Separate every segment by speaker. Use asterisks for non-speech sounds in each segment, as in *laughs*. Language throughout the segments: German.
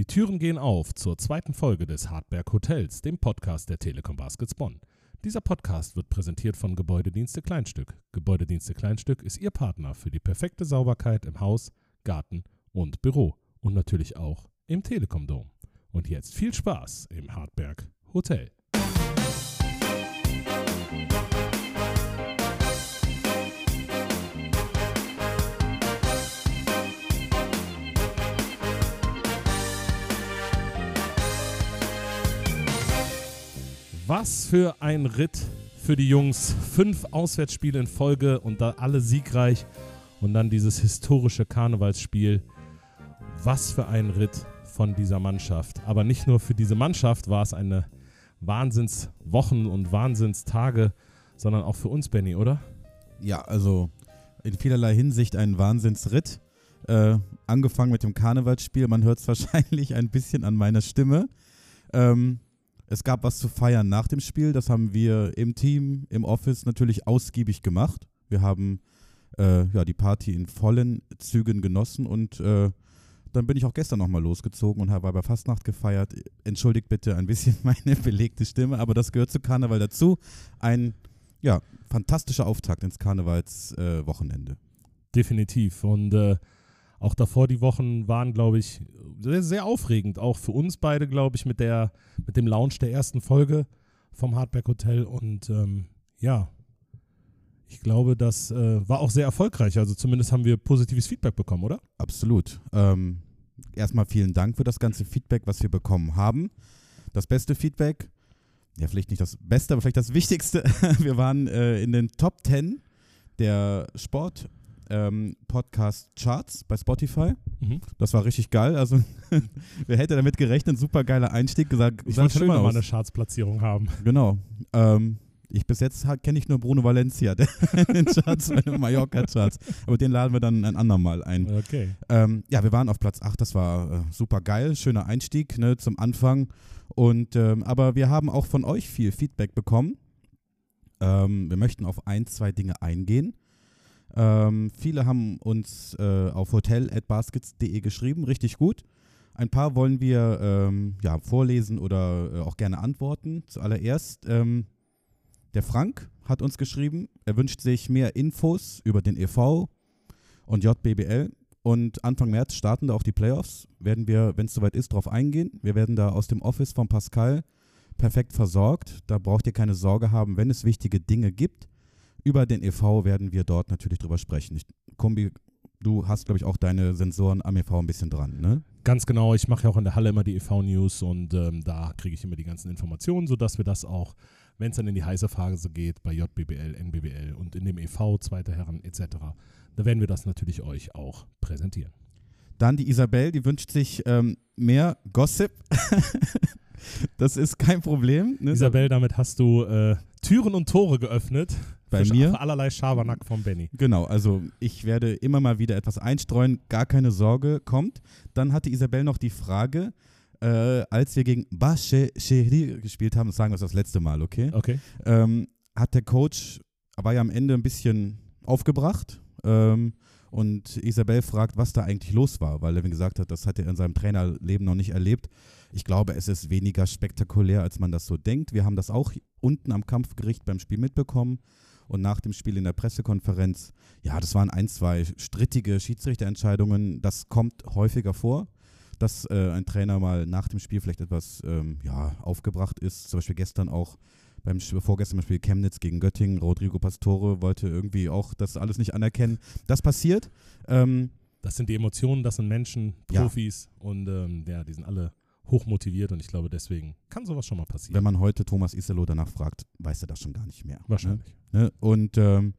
Speaker 1: Die Türen gehen auf zur zweiten Folge des Hartberg Hotels, dem Podcast der Telekom Baskets Bonn. Dieser Podcast wird präsentiert von Gebäudedienste Kleinstück. Gebäudedienste Kleinstück ist Ihr Partner für die perfekte Sauberkeit im Haus, Garten und Büro und natürlich auch im Telekom Dom. Und jetzt viel Spaß im Hartberg Hotel. Was für ein Ritt für die Jungs. Fünf Auswärtsspiele in Folge und da alle siegreich. Und dann dieses historische Karnevalsspiel. Was für ein Ritt von dieser Mannschaft. Aber nicht nur für diese Mannschaft war es eine Wahnsinnswochen und Wahnsinnstage, sondern auch für uns, Benny, oder?
Speaker 2: Ja, also in vielerlei Hinsicht ein Wahnsinnsritt. Äh, angefangen mit dem Karnevalsspiel, man hört es *laughs* wahrscheinlich ein bisschen an meiner Stimme. Ähm, es gab was zu feiern nach dem Spiel. Das haben wir im Team, im Office natürlich ausgiebig gemacht. Wir haben äh, ja, die Party in vollen Zügen genossen und äh, dann bin ich auch gestern nochmal losgezogen und habe bei Fastnacht gefeiert. Entschuldigt bitte ein bisschen *laughs* meine belegte Stimme, aber das gehört zu Karneval dazu. Ein ja, fantastischer Auftakt ins Karnevalswochenende. Äh,
Speaker 1: Definitiv. Und äh, auch davor die Wochen waren, glaube ich, sehr, sehr aufregend. Auch für uns beide, glaube ich, mit, der, mit dem Launch der ersten Folge vom Hardback Hotel. Und ähm, ja, ich glaube, das äh, war auch sehr erfolgreich. Also zumindest haben wir positives Feedback bekommen, oder?
Speaker 2: Absolut. Ähm, erstmal vielen Dank für das ganze Feedback, was wir bekommen haben. Das beste Feedback, ja, vielleicht nicht das Beste, aber vielleicht das Wichtigste. *laughs* wir waren äh, in den Top 10 der Sport- ähm, Podcast-Charts bei Spotify. Mhm. Das war richtig geil. Also, *laughs* wer hätte damit gerechnet? Super geiler Einstieg. Gesagt,
Speaker 1: ich wollte schon immer mal eine Charts-Platzierung haben.
Speaker 2: Genau. Ähm, ich bis jetzt kenne ich nur Bruno Valencia, der *laughs* den Charts, Mallorca-Charts. Aber den laden wir dann ein andermal ein.
Speaker 1: Okay.
Speaker 2: Ähm, ja, wir waren auf Platz 8, das war äh, super geil, schöner Einstieg ne, zum Anfang. Und ähm, aber wir haben auch von euch viel Feedback bekommen. Ähm, wir möchten auf ein, zwei Dinge eingehen. Ähm, viele haben uns äh, auf hotel.baskets.de geschrieben, richtig gut. Ein paar wollen wir ähm, ja, vorlesen oder äh, auch gerne antworten. Zuallererst, ähm, der Frank hat uns geschrieben, er wünscht sich mehr Infos über den EV und JBBL. Und Anfang März starten da auch die Playoffs. Werden wir, wenn es soweit ist, darauf eingehen. Wir werden da aus dem Office von Pascal perfekt versorgt. Da braucht ihr keine Sorge haben, wenn es wichtige Dinge gibt. Über den EV werden wir dort natürlich drüber sprechen. Ich, Kombi, du hast, glaube ich, auch deine Sensoren am EV ein bisschen dran, ne?
Speaker 1: Ganz genau. Ich mache ja auch in der Halle immer die EV-News und ähm, da kriege ich immer die ganzen Informationen, sodass wir das auch, wenn es dann in die heiße Phase geht, bei JBBL, NBBL und in dem EV, Zweite Herren etc., da werden wir das natürlich euch auch präsentieren.
Speaker 2: Dann die Isabel, die wünscht sich ähm, mehr Gossip. *laughs* das ist kein Problem.
Speaker 1: Ne? Isabel, damit hast du äh, Türen und Tore geöffnet
Speaker 2: bei für, mir.
Speaker 1: Für allerlei Schabernack von Benny.
Speaker 2: Genau, also ich werde immer mal wieder etwas einstreuen, gar keine Sorge, kommt. Dann hatte Isabel noch die Frage, äh, als wir gegen Basche Cheri gespielt haben, das sagen wir das letzte Mal, okay?
Speaker 1: Okay.
Speaker 2: Ähm, hat der Coach, war ja am Ende ein bisschen aufgebracht. Ähm, und Isabel fragt, was da eigentlich los war, weil er gesagt hat, das hat er in seinem Trainerleben noch nicht erlebt. Ich glaube, es ist weniger spektakulär, als man das so denkt. Wir haben das auch unten am Kampfgericht beim Spiel mitbekommen und nach dem Spiel in der Pressekonferenz, ja, das waren ein, zwei strittige Schiedsrichterentscheidungen. Das kommt häufiger vor, dass äh, ein Trainer mal nach dem Spiel vielleicht etwas ähm, ja, aufgebracht ist. Zum Beispiel gestern auch beim vorgestern beim Spiel Chemnitz gegen Göttingen, Rodrigo Pastore wollte irgendwie auch das alles nicht anerkennen. Das passiert. Ähm,
Speaker 1: das sind die Emotionen, das sind Menschen, Profis ja. und ähm, ja, die sind alle hochmotiviert und ich glaube, deswegen kann sowas schon mal passieren.
Speaker 2: Wenn man heute Thomas Iselo danach fragt, weiß er das schon gar nicht mehr.
Speaker 1: Wahrscheinlich.
Speaker 2: Ne? Und ähm,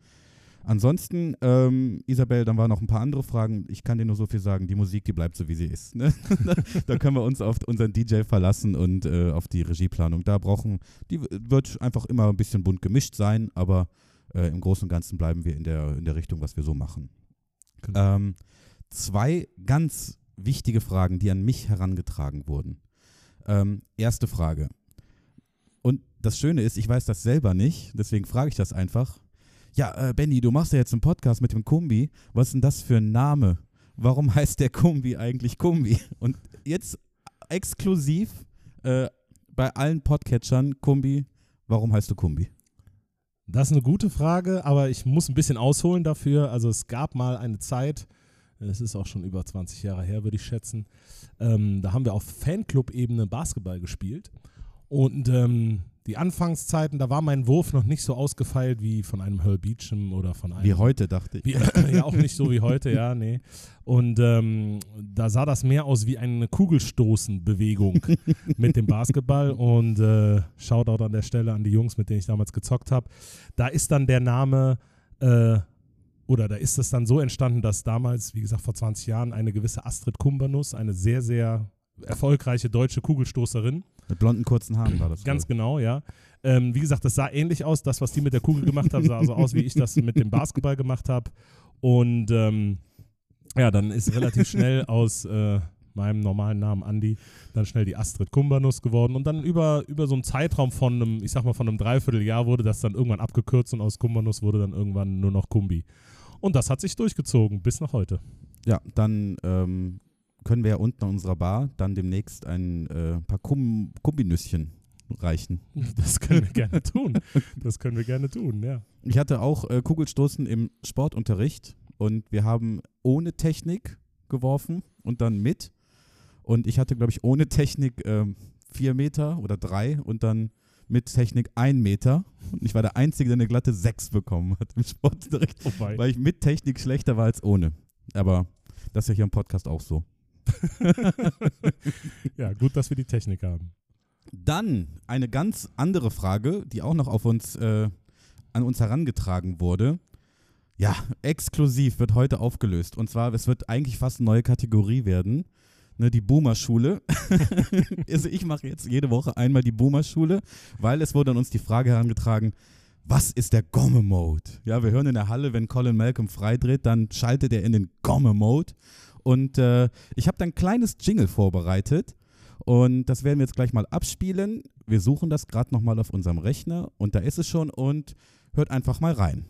Speaker 2: ansonsten, ähm, Isabel, dann waren noch ein paar andere Fragen. Ich kann dir nur so viel sagen, die Musik, die bleibt so, wie sie ist. Ne? *laughs* da können wir uns auf unseren DJ verlassen und äh, auf die Regieplanung. Da brauchen, die wird einfach immer ein bisschen bunt gemischt sein, aber äh, im Großen und Ganzen bleiben wir in der, in der Richtung, was wir so machen. Genau. Ähm, zwei ganz wichtige Fragen, die an mich herangetragen wurden. Ähm, erste Frage. Und das Schöne ist, ich weiß das selber nicht, deswegen frage ich das einfach. Ja, äh, Benny, du machst ja jetzt einen Podcast mit dem Kumbi. Was ist denn das für ein Name? Warum *laughs* heißt der Kumbi eigentlich Kumbi? Und jetzt exklusiv äh, bei allen Podcatchern. Kumbi, warum heißt du Kumbi?
Speaker 1: Das ist eine gute Frage, aber ich muss ein bisschen ausholen dafür. Also es gab mal eine Zeit, es ist auch schon über 20 Jahre her, würde ich schätzen, ähm, da haben wir auf Fanclub-Ebene Basketball gespielt. Und ähm, die Anfangszeiten, da war mein Wurf noch nicht so ausgefeilt wie von einem Herb Beecham oder von einem.
Speaker 2: Wie heute, dachte ich.
Speaker 1: Wie, ja, auch nicht so wie heute, ja, nee. Und ähm, da sah das mehr aus wie eine Kugelstoßen-Bewegung *laughs* mit dem Basketball. Und äh, Shoutout an der Stelle an die Jungs, mit denen ich damals gezockt habe. Da ist dann der Name. Äh, oder da ist es dann so entstanden, dass damals, wie gesagt, vor 20 Jahren eine gewisse Astrid Kumbanus, eine sehr, sehr erfolgreiche deutsche Kugelstoßerin.
Speaker 2: Mit blonden kurzen Haaren war das.
Speaker 1: Ganz genau, ja. Ähm, wie gesagt, das sah ähnlich aus. Das, was die mit der Kugel gemacht haben, sah so aus, wie ich das mit dem Basketball gemacht habe. Und ähm, ja, dann ist relativ schnell aus äh, meinem normalen Namen Andi dann schnell die Astrid Kumbanus geworden. Und dann über, über so einen Zeitraum von einem, ich sag mal, von einem Dreivierteljahr wurde das dann irgendwann abgekürzt und aus Kumbanus wurde dann irgendwann nur noch Kumbi. Und das hat sich durchgezogen bis nach heute.
Speaker 2: Ja, dann ähm, können wir ja unten an unserer Bar dann demnächst ein äh, paar Kum Kumbinüsschen reichen. *laughs*
Speaker 1: Das können wir gerne tun. *laughs* Das können wir gerne tun, ja.
Speaker 2: Ich hatte auch äh, Kugelstoßen im Sportunterricht und wir haben ohne Technik geworfen und dann mit. Und ich hatte, glaube ich, ohne Technik äh, vier Meter oder drei und dann mit Technik ein Meter. Und ich war der Einzige, der eine glatte sechs bekommen hat im Sportunterricht, oh weil ich mit Technik schlechter war als ohne. Aber das ist ja hier im Podcast auch so. *laughs*
Speaker 1: ja, gut, dass wir die Technik haben.
Speaker 2: Dann eine ganz andere Frage, die auch noch auf uns, äh, an uns herangetragen wurde. Ja, exklusiv wird heute aufgelöst. Und zwar, es wird eigentlich fast eine neue Kategorie werden. Ne, die Boomer-Schule. *laughs* also ich mache jetzt jede Woche einmal die Boomer-Schule, weil es wurde an uns die Frage herangetragen, was ist der Gomme-Mode? Ja, wir hören in der Halle, wenn Colin Malcolm freidreht, dann schaltet er in den Gomme-Mode. Und äh, ich habe dann ein kleines Jingle vorbereitet. Und das werden wir jetzt gleich mal abspielen. Wir suchen das gerade nochmal auf unserem Rechner. Und da ist es schon. Und hört einfach mal rein.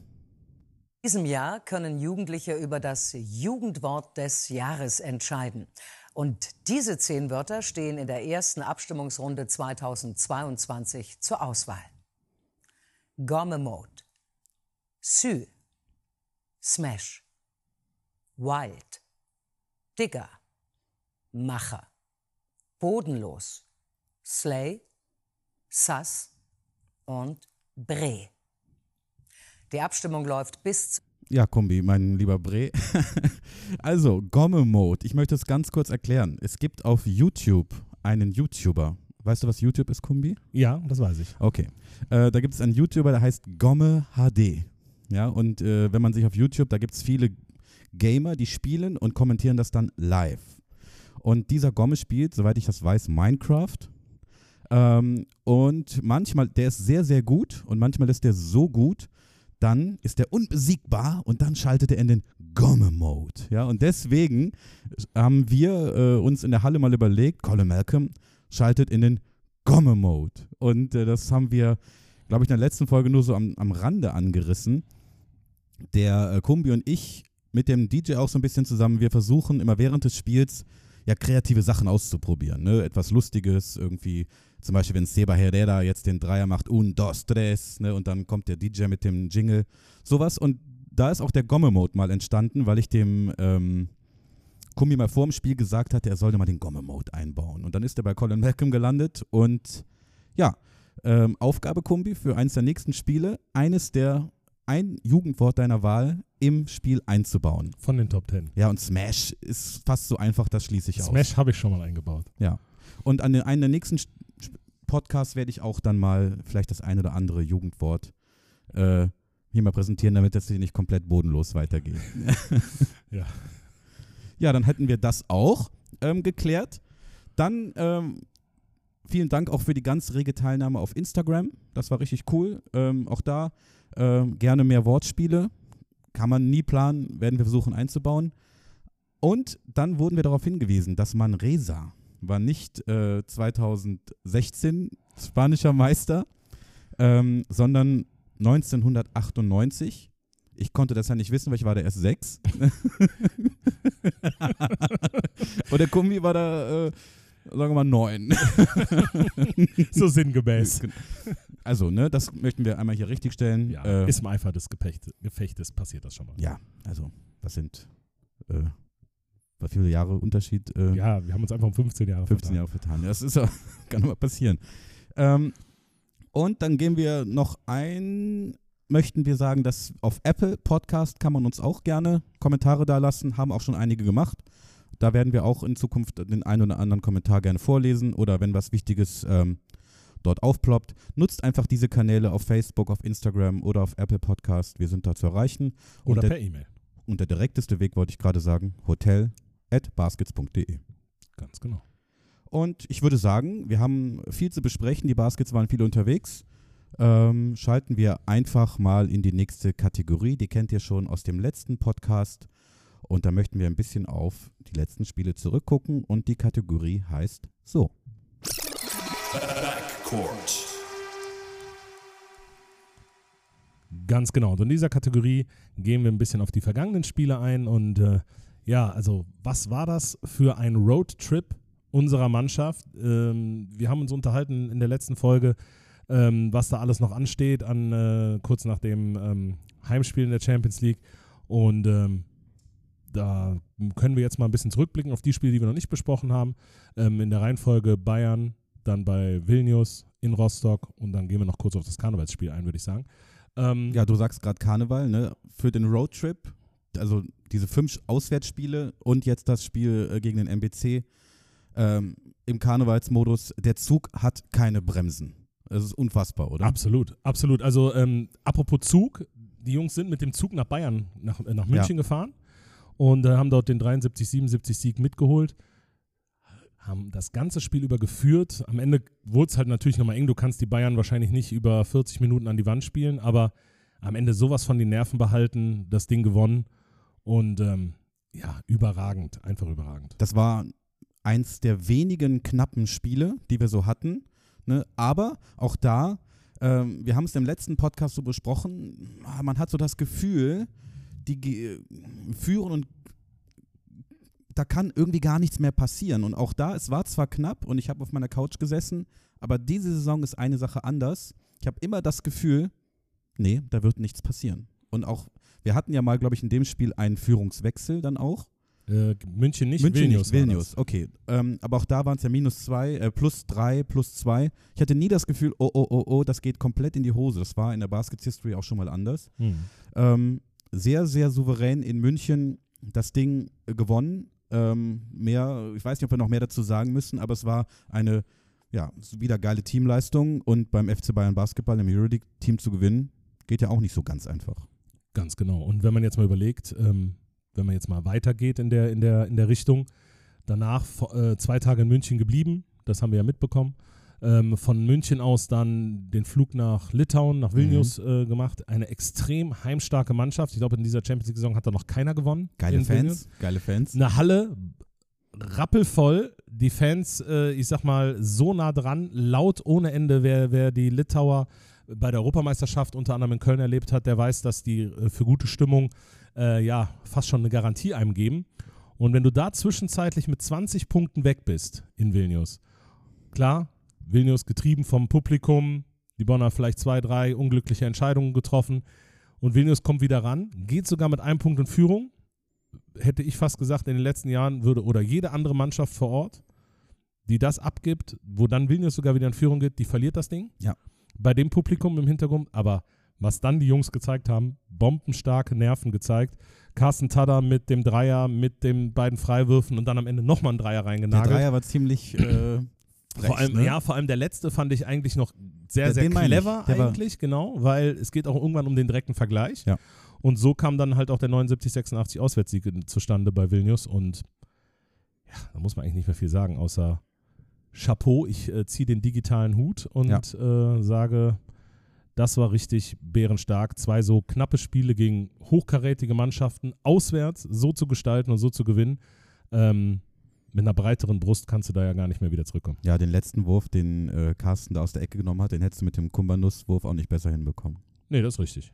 Speaker 3: In diesem Jahr können Jugendliche über das Jugendwort des Jahres entscheiden. Und diese zehn Wörter stehen in der ersten Abstimmungsrunde 2022 zur Auswahl. Mode, Sü, Smash, Wild, Digger, Macher, Bodenlos, Slay, Sass und Bre. Die Abstimmung läuft bis.
Speaker 2: Ja, Kombi, mein lieber Bre. *laughs* also, Gomme-Mode. Ich möchte es ganz kurz erklären. Es gibt auf YouTube einen YouTuber. Weißt du, was YouTube ist, Kombi?
Speaker 1: Ja, das weiß ich.
Speaker 2: Okay. Äh, da gibt es einen YouTuber, der heißt Gomme HD. Ja, und äh, wenn man sich auf YouTube, da gibt es viele Gamer, die spielen und kommentieren das dann live. Und dieser Gomme spielt, soweit ich das weiß, Minecraft. Ähm, und manchmal, der ist sehr, sehr gut und manchmal ist der so gut, dann ist er unbesiegbar und dann schaltet er in den Gomme-Mode. Ja, und deswegen haben wir äh, uns in der Halle mal überlegt, Colin Malcolm schaltet in den Gomme-Mode. Und äh, das haben wir, glaube ich, in der letzten Folge nur so am, am Rande angerissen. Der äh, Kumbi und ich mit dem DJ auch so ein bisschen zusammen. Wir versuchen immer während des Spiels ja kreative Sachen auszuprobieren. Ne? Etwas Lustiges, irgendwie, zum Beispiel, wenn Seba Herrera jetzt den Dreier macht, un, dos, tres, ne? und dann kommt der DJ mit dem Jingle, sowas. Und da ist auch der Gomme-Mode mal entstanden, weil ich dem ähm, Kumi mal vor dem Spiel gesagt hatte, er sollte mal den Gomme-Mode einbauen. Und dann ist er bei Colin Malcolm gelandet und ja, ähm, Aufgabe Kumbi für eines der nächsten Spiele, eines der ein Jugendwort deiner Wahl im Spiel einzubauen.
Speaker 1: Von den Top Ten.
Speaker 2: Ja, und Smash ist fast so einfach, das schließe ich
Speaker 1: Smash
Speaker 2: aus.
Speaker 1: Smash habe ich schon mal eingebaut.
Speaker 2: Ja. Und an den, einen der nächsten Podcasts werde ich auch dann mal vielleicht das ein oder andere Jugendwort äh, hier mal präsentieren, damit das hier nicht komplett bodenlos weitergeht. *laughs*
Speaker 1: ja.
Speaker 2: Ja, dann hätten wir das auch ähm, geklärt. Dann ähm, vielen Dank auch für die ganz rege Teilnahme auf Instagram. Das war richtig cool. Ähm, auch da äh, gerne mehr Wortspiele. Kann man nie planen, werden wir versuchen einzubauen. Und dann wurden wir darauf hingewiesen, dass Manresa war nicht äh, 2016 spanischer Meister, ähm, sondern 1998. Ich konnte das ja nicht wissen, weil ich war da erst sechs. *laughs* Und der Kumbi war da, äh, Sagen wir mal neun.
Speaker 1: so sinngemäß.
Speaker 2: Also, ne, das möchten wir einmal hier richtigstellen.
Speaker 1: Ja,
Speaker 2: äh,
Speaker 1: ist im Eifer des Gepecht, Gefechtes passiert das schon mal.
Speaker 2: ja, also, das sind äh, viele Jahre Unterschied? Äh,
Speaker 1: Ja, wir haben uns einfach um 15 Jahre
Speaker 2: 15
Speaker 1: vertan.
Speaker 2: Jahre vertan. Ja, Das ist ja, *laughs* kann mal passieren. Ähm, und dann gehen wir noch ein, möchten wir sagen, dass auf Apple Podcast kann man uns auch gerne Kommentare da lassen, haben auch schon einige gemacht. Da werden wir auch in Zukunft den einen oder anderen Kommentar gerne vorlesen oder wenn was Wichtiges ähm, dort aufploppt. Nutzt einfach diese Kanäle auf Facebook, auf Instagram oder auf Apple Podcast. Wir sind da zu erreichen.
Speaker 1: Oder
Speaker 2: der,
Speaker 1: per E-Mail.
Speaker 2: und der direkteste Weg, wollte ich gerade sagen, hotel at baskets.de.
Speaker 1: Ganz genau.
Speaker 2: Und ich würde sagen, wir haben viel zu besprechen. Die Baskets waren viel unterwegs. Ähm, schalten wir einfach mal in die nächste Kategorie. Die kennt ihr schon aus dem letzten Podcast. Und da möchten wir ein bisschen auf die letzten Spiele zurückgucken. Und die Kategorie heißt so.
Speaker 4: Backcourt.
Speaker 1: Ganz genau. Und in dieser Kategorie gehen wir ein bisschen auf die vergangenen Spiele ein. Und äh, ja, also was war das für ein Roadtrip unserer Mannschaft? Ähm, wir haben uns unterhalten in der letzten Folge, ähm, was da alles noch ansteht, an äh, kurz nach dem ähm, Heimspiel in der Champions League. Und ähm, da können wir jetzt mal ein bisschen zurückblicken auf die Spiele, die wir noch nicht besprochen haben. Ähm, in der Reihenfolge Bayern, dann bei Vilnius, in Rostock und dann gehen wir noch kurz auf das Karnevalsspiel ein, würde ich sagen. Ähm,
Speaker 2: Ja, du sagst gerade Karneval, ne? Für den Roadtrip, also diese fünf Auswärtsspiele und jetzt das Spiel äh, gegen den MBC ähm, im Karnevalsmodus. Der Zug hat keine Bremsen. Das ist unfassbar, oder?
Speaker 1: Absolut, absolut. Also ähm, apropos Zug, die Jungs sind mit dem Zug nach Bayern, nach, äh, nach München gefahren und äh, haben dort den 73, 77 Sieg mitgeholt. Haben das ganze Spiel über geführt. Am Ende wurde es halt natürlich nochmal eng. Du kannst die Bayern wahrscheinlich nicht über 40 Minuten an die Wand spielen, aber am Ende sowas von den Nerven behalten, das Ding gewonnen und ähm, ja, überragend, einfach überragend.
Speaker 2: Das war eins der wenigen knappen Spiele, die wir so hatten. Ne? Aber auch da, ähm, wir haben es im letzten Podcast so besprochen, man hat so das Gefühl, die ge- führen und da kann irgendwie gar nichts mehr passieren. Und auch da, es war zwar knapp und ich habe auf meiner Couch gesessen, aber diese Saison ist eine Sache anders. Ich habe immer das Gefühl, nee, da wird nichts passieren. Und auch, wir hatten ja mal, glaube ich, in dem Spiel einen Führungswechsel dann auch.
Speaker 1: Äh, München nicht,
Speaker 2: München
Speaker 1: Vilnius.
Speaker 2: nicht, Vilnius, okay. Ähm, aber auch da waren es ja minus zwei, äh, plus drei, plus zwei. Ich hatte nie das Gefühl, oh, oh, oh, oh, das geht komplett in die Hose. Das war in der Baskets History auch schon mal anders.
Speaker 1: Hm.
Speaker 2: Ähm, sehr, sehr souverän in München das Ding äh, gewonnen. Ähm, mehr, ich weiß nicht, ob wir noch mehr dazu sagen müssen, aber es war eine, ja, wieder geile Teamleistung und beim FC Bayern Basketball im Euroleague-Team zu gewinnen, geht ja auch nicht so ganz einfach.
Speaker 1: Ganz genau. Und wenn man jetzt mal überlegt, ähm, wenn man jetzt mal weitergeht in der, in der, in der Richtung, danach äh, zwei Tage in München geblieben, das haben wir ja mitbekommen. Ähm, von München aus dann den Flug nach Litauen, nach Vilnius äh, gemacht. Eine extrem heimstarke Mannschaft. Ich glaube, in dieser Champions League-Saison hat da noch keiner gewonnen.
Speaker 2: Geile
Speaker 1: in Vilnius.
Speaker 2: Fans, geile Fans.
Speaker 1: Eine Halle rappelvoll, die Fans, äh, ich sag mal, so nah dran, laut ohne Ende. Wer, wer die Litauer bei der Europameisterschaft unter anderem in Köln erlebt hat, der weiß, dass die äh, für gute Stimmung äh, ja fast schon eine Garantie einem geben. Und wenn du da zwischenzeitlich mit 20 Punkten weg bist in Vilnius, klar, Vilnius getrieben vom Publikum, die Bonner vielleicht zwei, drei unglückliche Entscheidungen getroffen und Vilnius kommt wieder ran, geht sogar mit einem Punkt in Führung, hätte ich fast gesagt, in den letzten Jahren würde oder jede andere Mannschaft vor Ort, die das abgibt, wo dann Vilnius sogar wieder in Führung geht, die verliert das Ding.
Speaker 2: Ja.
Speaker 1: Bei dem Publikum im Hintergrund, aber was dann die Jungs gezeigt haben, bombenstarke Nerven gezeigt. Carsten Tada mit dem Dreier, mit den beiden Freiwürfen und dann am Ende nochmal ein Dreier
Speaker 2: Der
Speaker 1: reingenagelt.
Speaker 2: Dreier war ziemlich äh, frech,
Speaker 1: vor allem,
Speaker 2: ne?
Speaker 1: ja, vor allem der letzte fand ich eigentlich noch sehr,
Speaker 2: Ja,
Speaker 1: sehr clever
Speaker 2: Der war-
Speaker 1: eigentlich, genau, weil es geht auch irgendwann um den direkten Vergleich.
Speaker 2: Ja.
Speaker 1: Und so kam dann halt auch der 79-86 Auswärtssieg zustande bei Vilnius und ja, da muss man eigentlich nicht mehr viel sagen, außer Chapeau, ich äh, ziehe den digitalen Hut und äh, sage, das war richtig bärenstark. Zwei so knappe Spiele gegen hochkarätige Mannschaften auswärts so zu gestalten und so zu gewinnen. Ähm, mit einer breiteren Brust kannst du da ja gar nicht mehr wieder zurückkommen.
Speaker 2: Ja, den letzten Wurf, den äh, Carsten da aus der Ecke genommen hat, den hättest du mit dem Kumbanus-Wurf auch nicht besser hinbekommen.
Speaker 1: Nee, das ist richtig.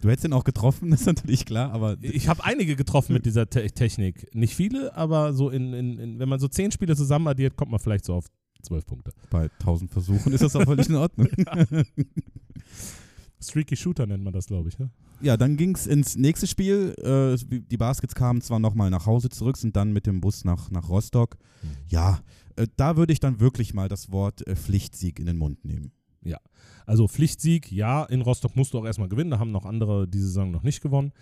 Speaker 2: Du hättest ihn auch getroffen, *laughs* das ist natürlich klar, aber.
Speaker 1: Ich habe einige getroffen mit dieser Te Technik. Nicht viele, aber so in, in, in, wenn man so zehn Spiele zusammen addiert, kommt man vielleicht so auf zwölf Punkte.
Speaker 2: Bei 1000 Versuchen ist das auch völlig in Ordnung. *laughs* *laughs*
Speaker 1: Streaky Shooter nennt man das, glaube ich. Ne?
Speaker 2: Ja, dann ging es ins nächste Spiel. Äh, die Baskets kamen zwar nochmal nach Hause zurück, sind dann mit dem Bus nach, nach Rostock. Mhm. Ja, äh, da würde ich dann wirklich mal das Wort äh, Pflichtsieg in den Mund nehmen.
Speaker 1: Ja, also Pflichtsieg, ja, in Rostock musst du auch erstmal gewinnen. Da haben noch andere diese Saison noch nicht gewonnen.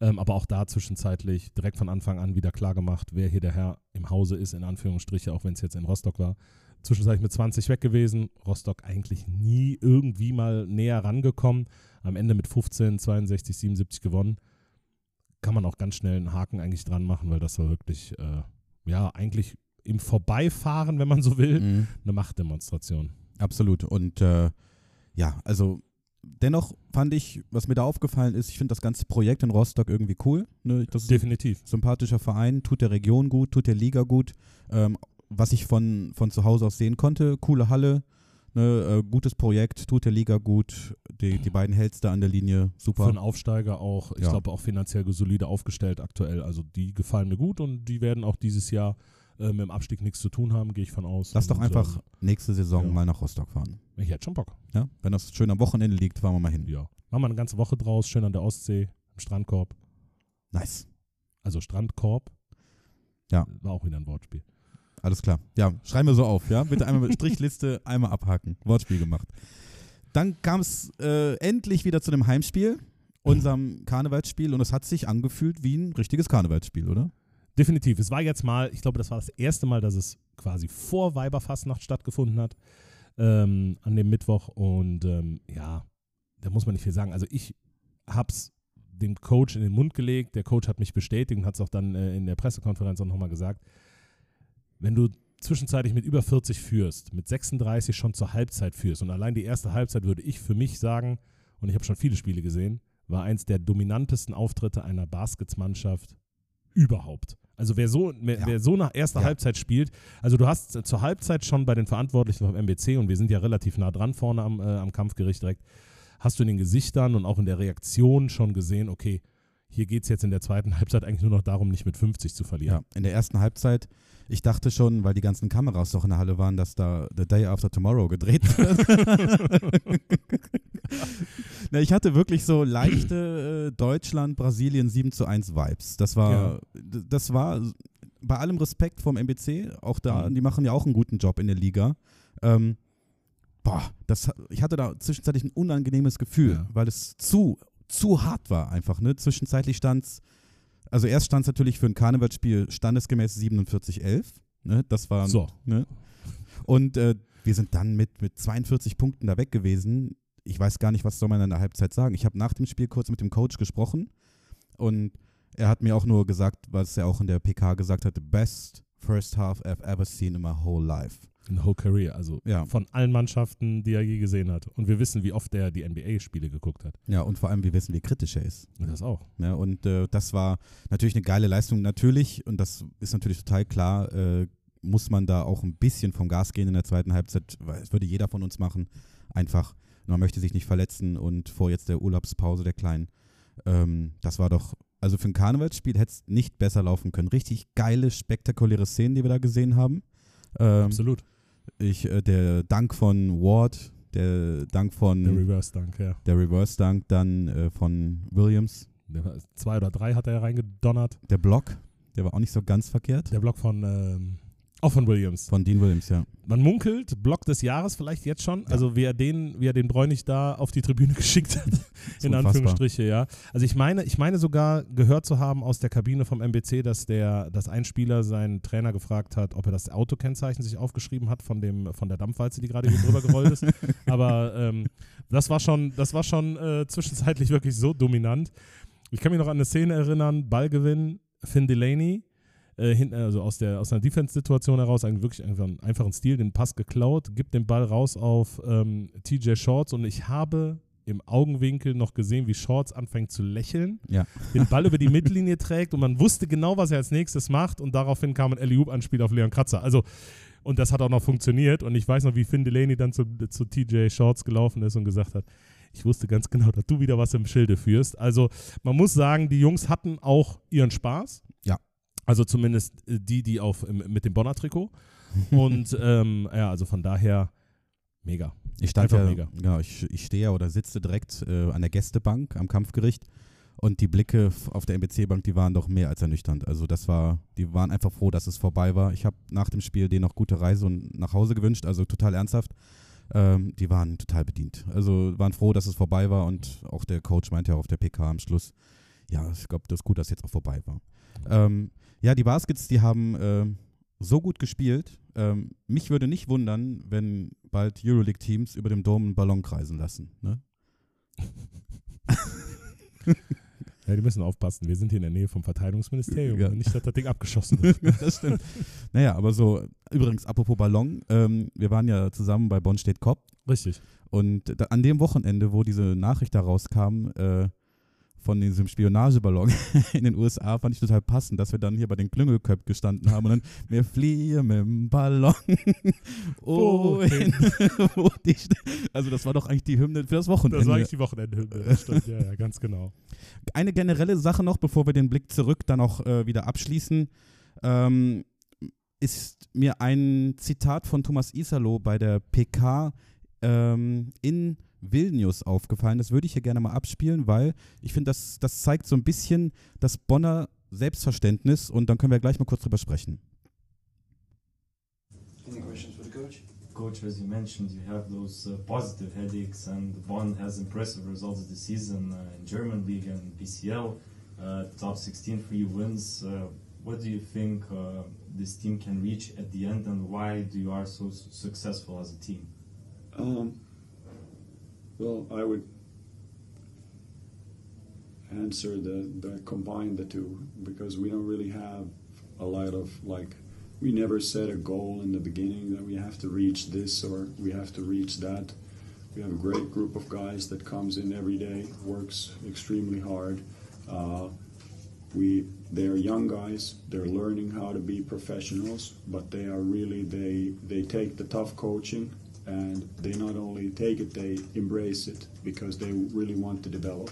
Speaker 1: Ähm, aber auch da zwischenzeitlich direkt von Anfang an wieder klar gemacht, wer hier der Herr im Hause ist, in Anführungsstriche, auch wenn es jetzt in Rostock war. Zwischenzeitlich mit 20 weg gewesen. Rostock eigentlich nie irgendwie mal näher rangekommen. Am Ende mit 15, 62, 77 gewonnen. Kann man auch ganz schnell einen Haken eigentlich dran machen, weil das war wirklich, äh, ja, eigentlich im Vorbeifahren, wenn man so will, mhm. eine Machtdemonstration.
Speaker 2: Absolut. Und äh, ja, also dennoch fand ich, was mir da aufgefallen ist, ich finde das ganze Projekt in Rostock irgendwie cool. Ne?
Speaker 1: Definitiv.
Speaker 2: sympathischer Verein, tut der Region gut, tut der Liga gut. Ähm, was ich von, von zu Hause aus sehen konnte, coole Halle, ne, äh, gutes Projekt, tut der Liga gut, die, die beiden Hälfte an der Linie, super.
Speaker 1: Für einen Aufsteiger auch, ich ja. glaube auch finanziell solide aufgestellt aktuell. Also die gefallen mir gut und die werden auch dieses Jahr äh, mit dem Abstieg nichts zu tun haben, gehe ich von aus.
Speaker 2: Lass doch einfach ähm, nächste Saison ja. mal nach Rostock fahren.
Speaker 1: Ich hätte schon Bock.
Speaker 2: Ja, wenn das schön am Wochenende liegt, fahren wir mal hin.
Speaker 1: Ja. Machen wir eine ganze Woche draus, schön an der Ostsee, im Strandkorb.
Speaker 2: Nice.
Speaker 1: Also Strandkorb.
Speaker 2: Ja.
Speaker 1: War auch wieder ein Wortspiel.
Speaker 2: Alles klar. Ja, schreiben wir so auf, ja? Bitte einmal mit *laughs* Strichliste, einmal abhaken. Wortspiel gemacht. Dann kam es äh, endlich wieder zu dem Heimspiel, unserem Karnevalsspiel, und es hat sich angefühlt wie ein richtiges Karnevalsspiel, oder?
Speaker 1: Definitiv. Es war jetzt mal, ich glaube, das war das erste Mal, dass es quasi vor Weiberfastnacht stattgefunden hat, ähm, an dem Mittwoch. Und ähm, ja, da muss man nicht viel sagen. Also ich habe es dem Coach in den Mund gelegt. Der Coach hat mich bestätigt und hat es auch dann äh, in der Pressekonferenz auch nochmal gesagt. Wenn du zwischenzeitlich mit über 40 führst, mit 36 schon zur Halbzeit führst und allein die erste Halbzeit würde ich für mich sagen, und ich habe schon viele Spiele gesehen, war eins der dominantesten Auftritte einer Basketsmannschaft überhaupt. Also wer so, wer, ja. wer so nach erster ja. Halbzeit spielt, also du hast zur Halbzeit schon bei den Verantwortlichen vom MBC und wir sind ja relativ nah dran vorne am, äh, am Kampfgericht direkt, hast du in den Gesichtern und auch in der Reaktion schon gesehen, okay, hier geht es jetzt in der zweiten *laughs* Halbzeit eigentlich nur noch darum, nicht mit 50 zu verlieren.
Speaker 2: Ja, in der ersten Halbzeit, ich dachte schon, weil die ganzen Kameras doch in der Halle waren, dass da The Day After Tomorrow gedreht wird. *laughs* Na, ich hatte wirklich so leichte äh, Deutschland, Brasilien 7 zu 1 Vibes. Das war, ja. das war bei allem Respekt vom MBC, auch da, mhm. die machen ja auch einen guten Job in der Liga. Ähm, boah, das, ich hatte da zwischenzeitlich ein unangenehmes Gefühl, ja. weil es zu, zu hart war einfach. Ne? Zwischenzeitlich stand es, also erst stand es natürlich für ein Karnevalsspiel standesgemäß 47-11. Ne? Das war.
Speaker 1: So.
Speaker 2: Ne? Und äh, wir sind dann mit, mit 42 Punkten da weg gewesen ich weiß gar nicht, was soll man in der Halbzeit sagen. Ich habe nach dem Spiel kurz mit dem Coach gesprochen und er hat mir auch nur gesagt, was er auch in der PK gesagt hat, the best first half I've ever seen in my whole life.
Speaker 1: In the whole career, also ja. von allen Mannschaften, die er je gesehen hat. Und wir wissen, wie oft er die NBA-Spiele geguckt hat.
Speaker 2: Ja, und vor allem, wir wissen, wie kritisch er ist.
Speaker 1: Das auch.
Speaker 2: Ja, und äh, das war natürlich eine geile Leistung. Natürlich, und das ist natürlich total klar, äh, muss man da auch ein bisschen vom Gas gehen in der zweiten Halbzeit, weil es würde jeder von uns machen. Einfach man möchte sich nicht verletzen und vor jetzt der Urlaubspause der Kleinen. Ähm, das war doch, also für ein Karnevalsspiel hätte es nicht besser laufen können. Richtig geile, spektakuläre Szenen, die wir da gesehen haben.
Speaker 1: Ähm, Absolut.
Speaker 2: Ich, äh, der Dank von Ward, der Dank von.
Speaker 1: Der Reverse Dank, ja.
Speaker 2: Der Reverse Dank dann äh, von Williams.
Speaker 1: Zwei oder drei hat er reingedonnert.
Speaker 2: Der Block, der war auch nicht so ganz verkehrt.
Speaker 1: Der Block von ähm, auch von Williams.
Speaker 2: Von Dean Williams, ja.
Speaker 1: Man munkelt, Block des Jahres vielleicht jetzt schon. Ja. Also wie er den, wie er den Bräunig da auf die Tribüne *laughs* geschickt hat, in Anführungsstriche, ja. Also ich meine, ich meine sogar gehört zu haben aus der Kabine vom MBC, dass der, dass ein Spieler seinen Trainer gefragt hat, ob er das Autokennzeichen sich aufgeschrieben hat von dem, von der Dampfwalze, die gerade hier drüber gerollt ist. *laughs* Aber ähm, das war schon, das war schon äh, zwischenzeitlich wirklich so dominant. Ich kann mich noch an eine Szene erinnern, Ballgewinn, Finn Delaney äh, hinten, also aus, der, aus einer Defense-Situation heraus, eigentlich wirklich einfach einen einfachen Stil, den Pass geklaut, gibt den Ball raus auf ähm, TJ Shorts und ich habe im Augenwinkel noch gesehen, wie Shorts anfängt zu lächeln,
Speaker 2: ja.
Speaker 1: den Ball über die *laughs* Mittellinie trägt und man wusste genau, was er als nächstes macht und daraufhin kam ein Eliub-Anspiel auf Leon Kratzer. Also und das hat auch noch funktioniert und ich weiß noch, wie Finn Delaney dann zu, zu TJ Shorts gelaufen ist und gesagt hat, Ich wusste ganz genau, dass du wieder was im Schilde führst. Also man muss sagen, die Jungs hatten auch ihren Spaß.
Speaker 2: Ja.
Speaker 1: Also zumindest äh, die, die auf mit dem Bonner Trikot. *laughs* Und ähm, ja, also von daher mega.
Speaker 2: Ich stand Einfach ja, mega. Ja, ich, ich stehe oder sitze direkt äh, an der Gästebank am Kampfgericht und die Blicke auf der MBC-Bank, die waren doch mehr als ernüchternd. Also das war, die waren einfach froh, dass es vorbei war. Ich habe nach dem Spiel denen noch gute Reise und nach Hause gewünscht, also total ernsthaft. Ähm, die waren total bedient. Also waren froh, dass es vorbei war und auch der Coach meinte ja auf der PK am Schluss, ja, ich glaube, das ist gut, dass es jetzt auch vorbei war. Ähm, ja, die Baskets, die haben äh, so gut gespielt. Ähm, mich würde nicht wundern, wenn bald Euroleague-Teams über dem Dom einen Ballon kreisen lassen. Ne? *laughs*
Speaker 1: Ja, die müssen aufpassen. Wir sind hier in der Nähe vom Verteidigungsministerium ja. und nicht, dass das Ding abgeschossen *laughs* wird.
Speaker 2: das stimmt. Naja, aber so, übrigens, apropos Ballon, ähm, wir waren ja zusammen bei Bonn steht Kopp.
Speaker 1: Richtig.
Speaker 2: Und da, an dem Wochenende, wo diese Nachricht da rauskam, äh, von diesem Spionageballon *laughs* in den USA fand ich total passend, dass wir dann hier bei den Klüngelköpfen gestanden haben und dann wir fliehen mit dem Ballon. oh, *laughs* wo *laughs* also das war doch eigentlich die Hymne für das Wochenende.
Speaker 1: Das war eigentlich die Wochenendhymne, das stimmt, ja, ja, ganz genau.
Speaker 2: Eine generelle Sache noch, bevor wir den Blick zurück dann auch äh, wieder abschließen, ähm, ist mir ein Zitat von Thomas Isalo bei der PK ähm, in Vilnius aufgefallen. Das würde ich hier gerne mal abspielen, weil ich finde, das, das zeigt so ein bisschen das Bonner Selbstverständnis und dann können wir gleich mal kurz drüber sprechen.
Speaker 4: Any questions for the coach? Coach, as you mentioned, you have those uh, positive headaches, and Bonn has impressive results this season uh, in German League and PCL. Uh, top 16 free wins. Uh, what do you think uh, this team can reach at the end, and why do you are so successful as a team?
Speaker 5: Um, Well, I would answer the, the combine the two because we don't really have a lot of like we never set a goal in the beginning that we have to reach this or we have to reach that. We have a great group of guys that comes in every day, works extremely hard. Uh, we they are young guys. They're learning how to be professionals, but they are really they they take the tough coaching and they not only take it, they embrace it because they really want to develop.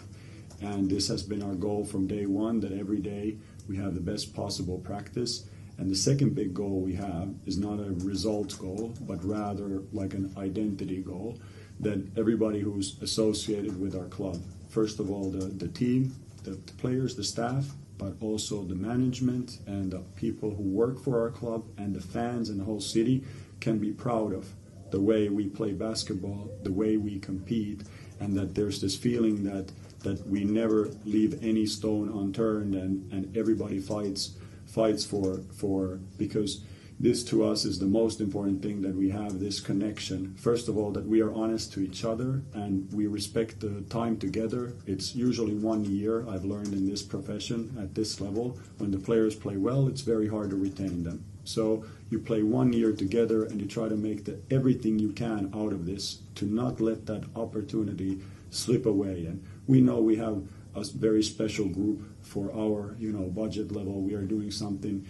Speaker 5: And this has been our goal from day one that every day we have the best possible practice. And the second big goal we have is not a results goal, but rather like an identity goal that everybody who's associated with our club, first of all, the, the team, the, the players, the staff, but also the management and the people who work for our club and the fans and the whole city can be proud of the way we play basketball, the way we compete, and that there's this feeling that that we never leave any stone unturned and, and everybody fights fights for for because this to us is the most important thing that we have this connection. First of all that we are honest to each other and we respect the time together. It's usually one year i've learned in this profession at this level. When the players play well it's very hard to retain them so you play one year together and you try to make the, everything you can out of this to not let that opportunity slip away. And we know we have a very special group for our you know budget level. We are doing something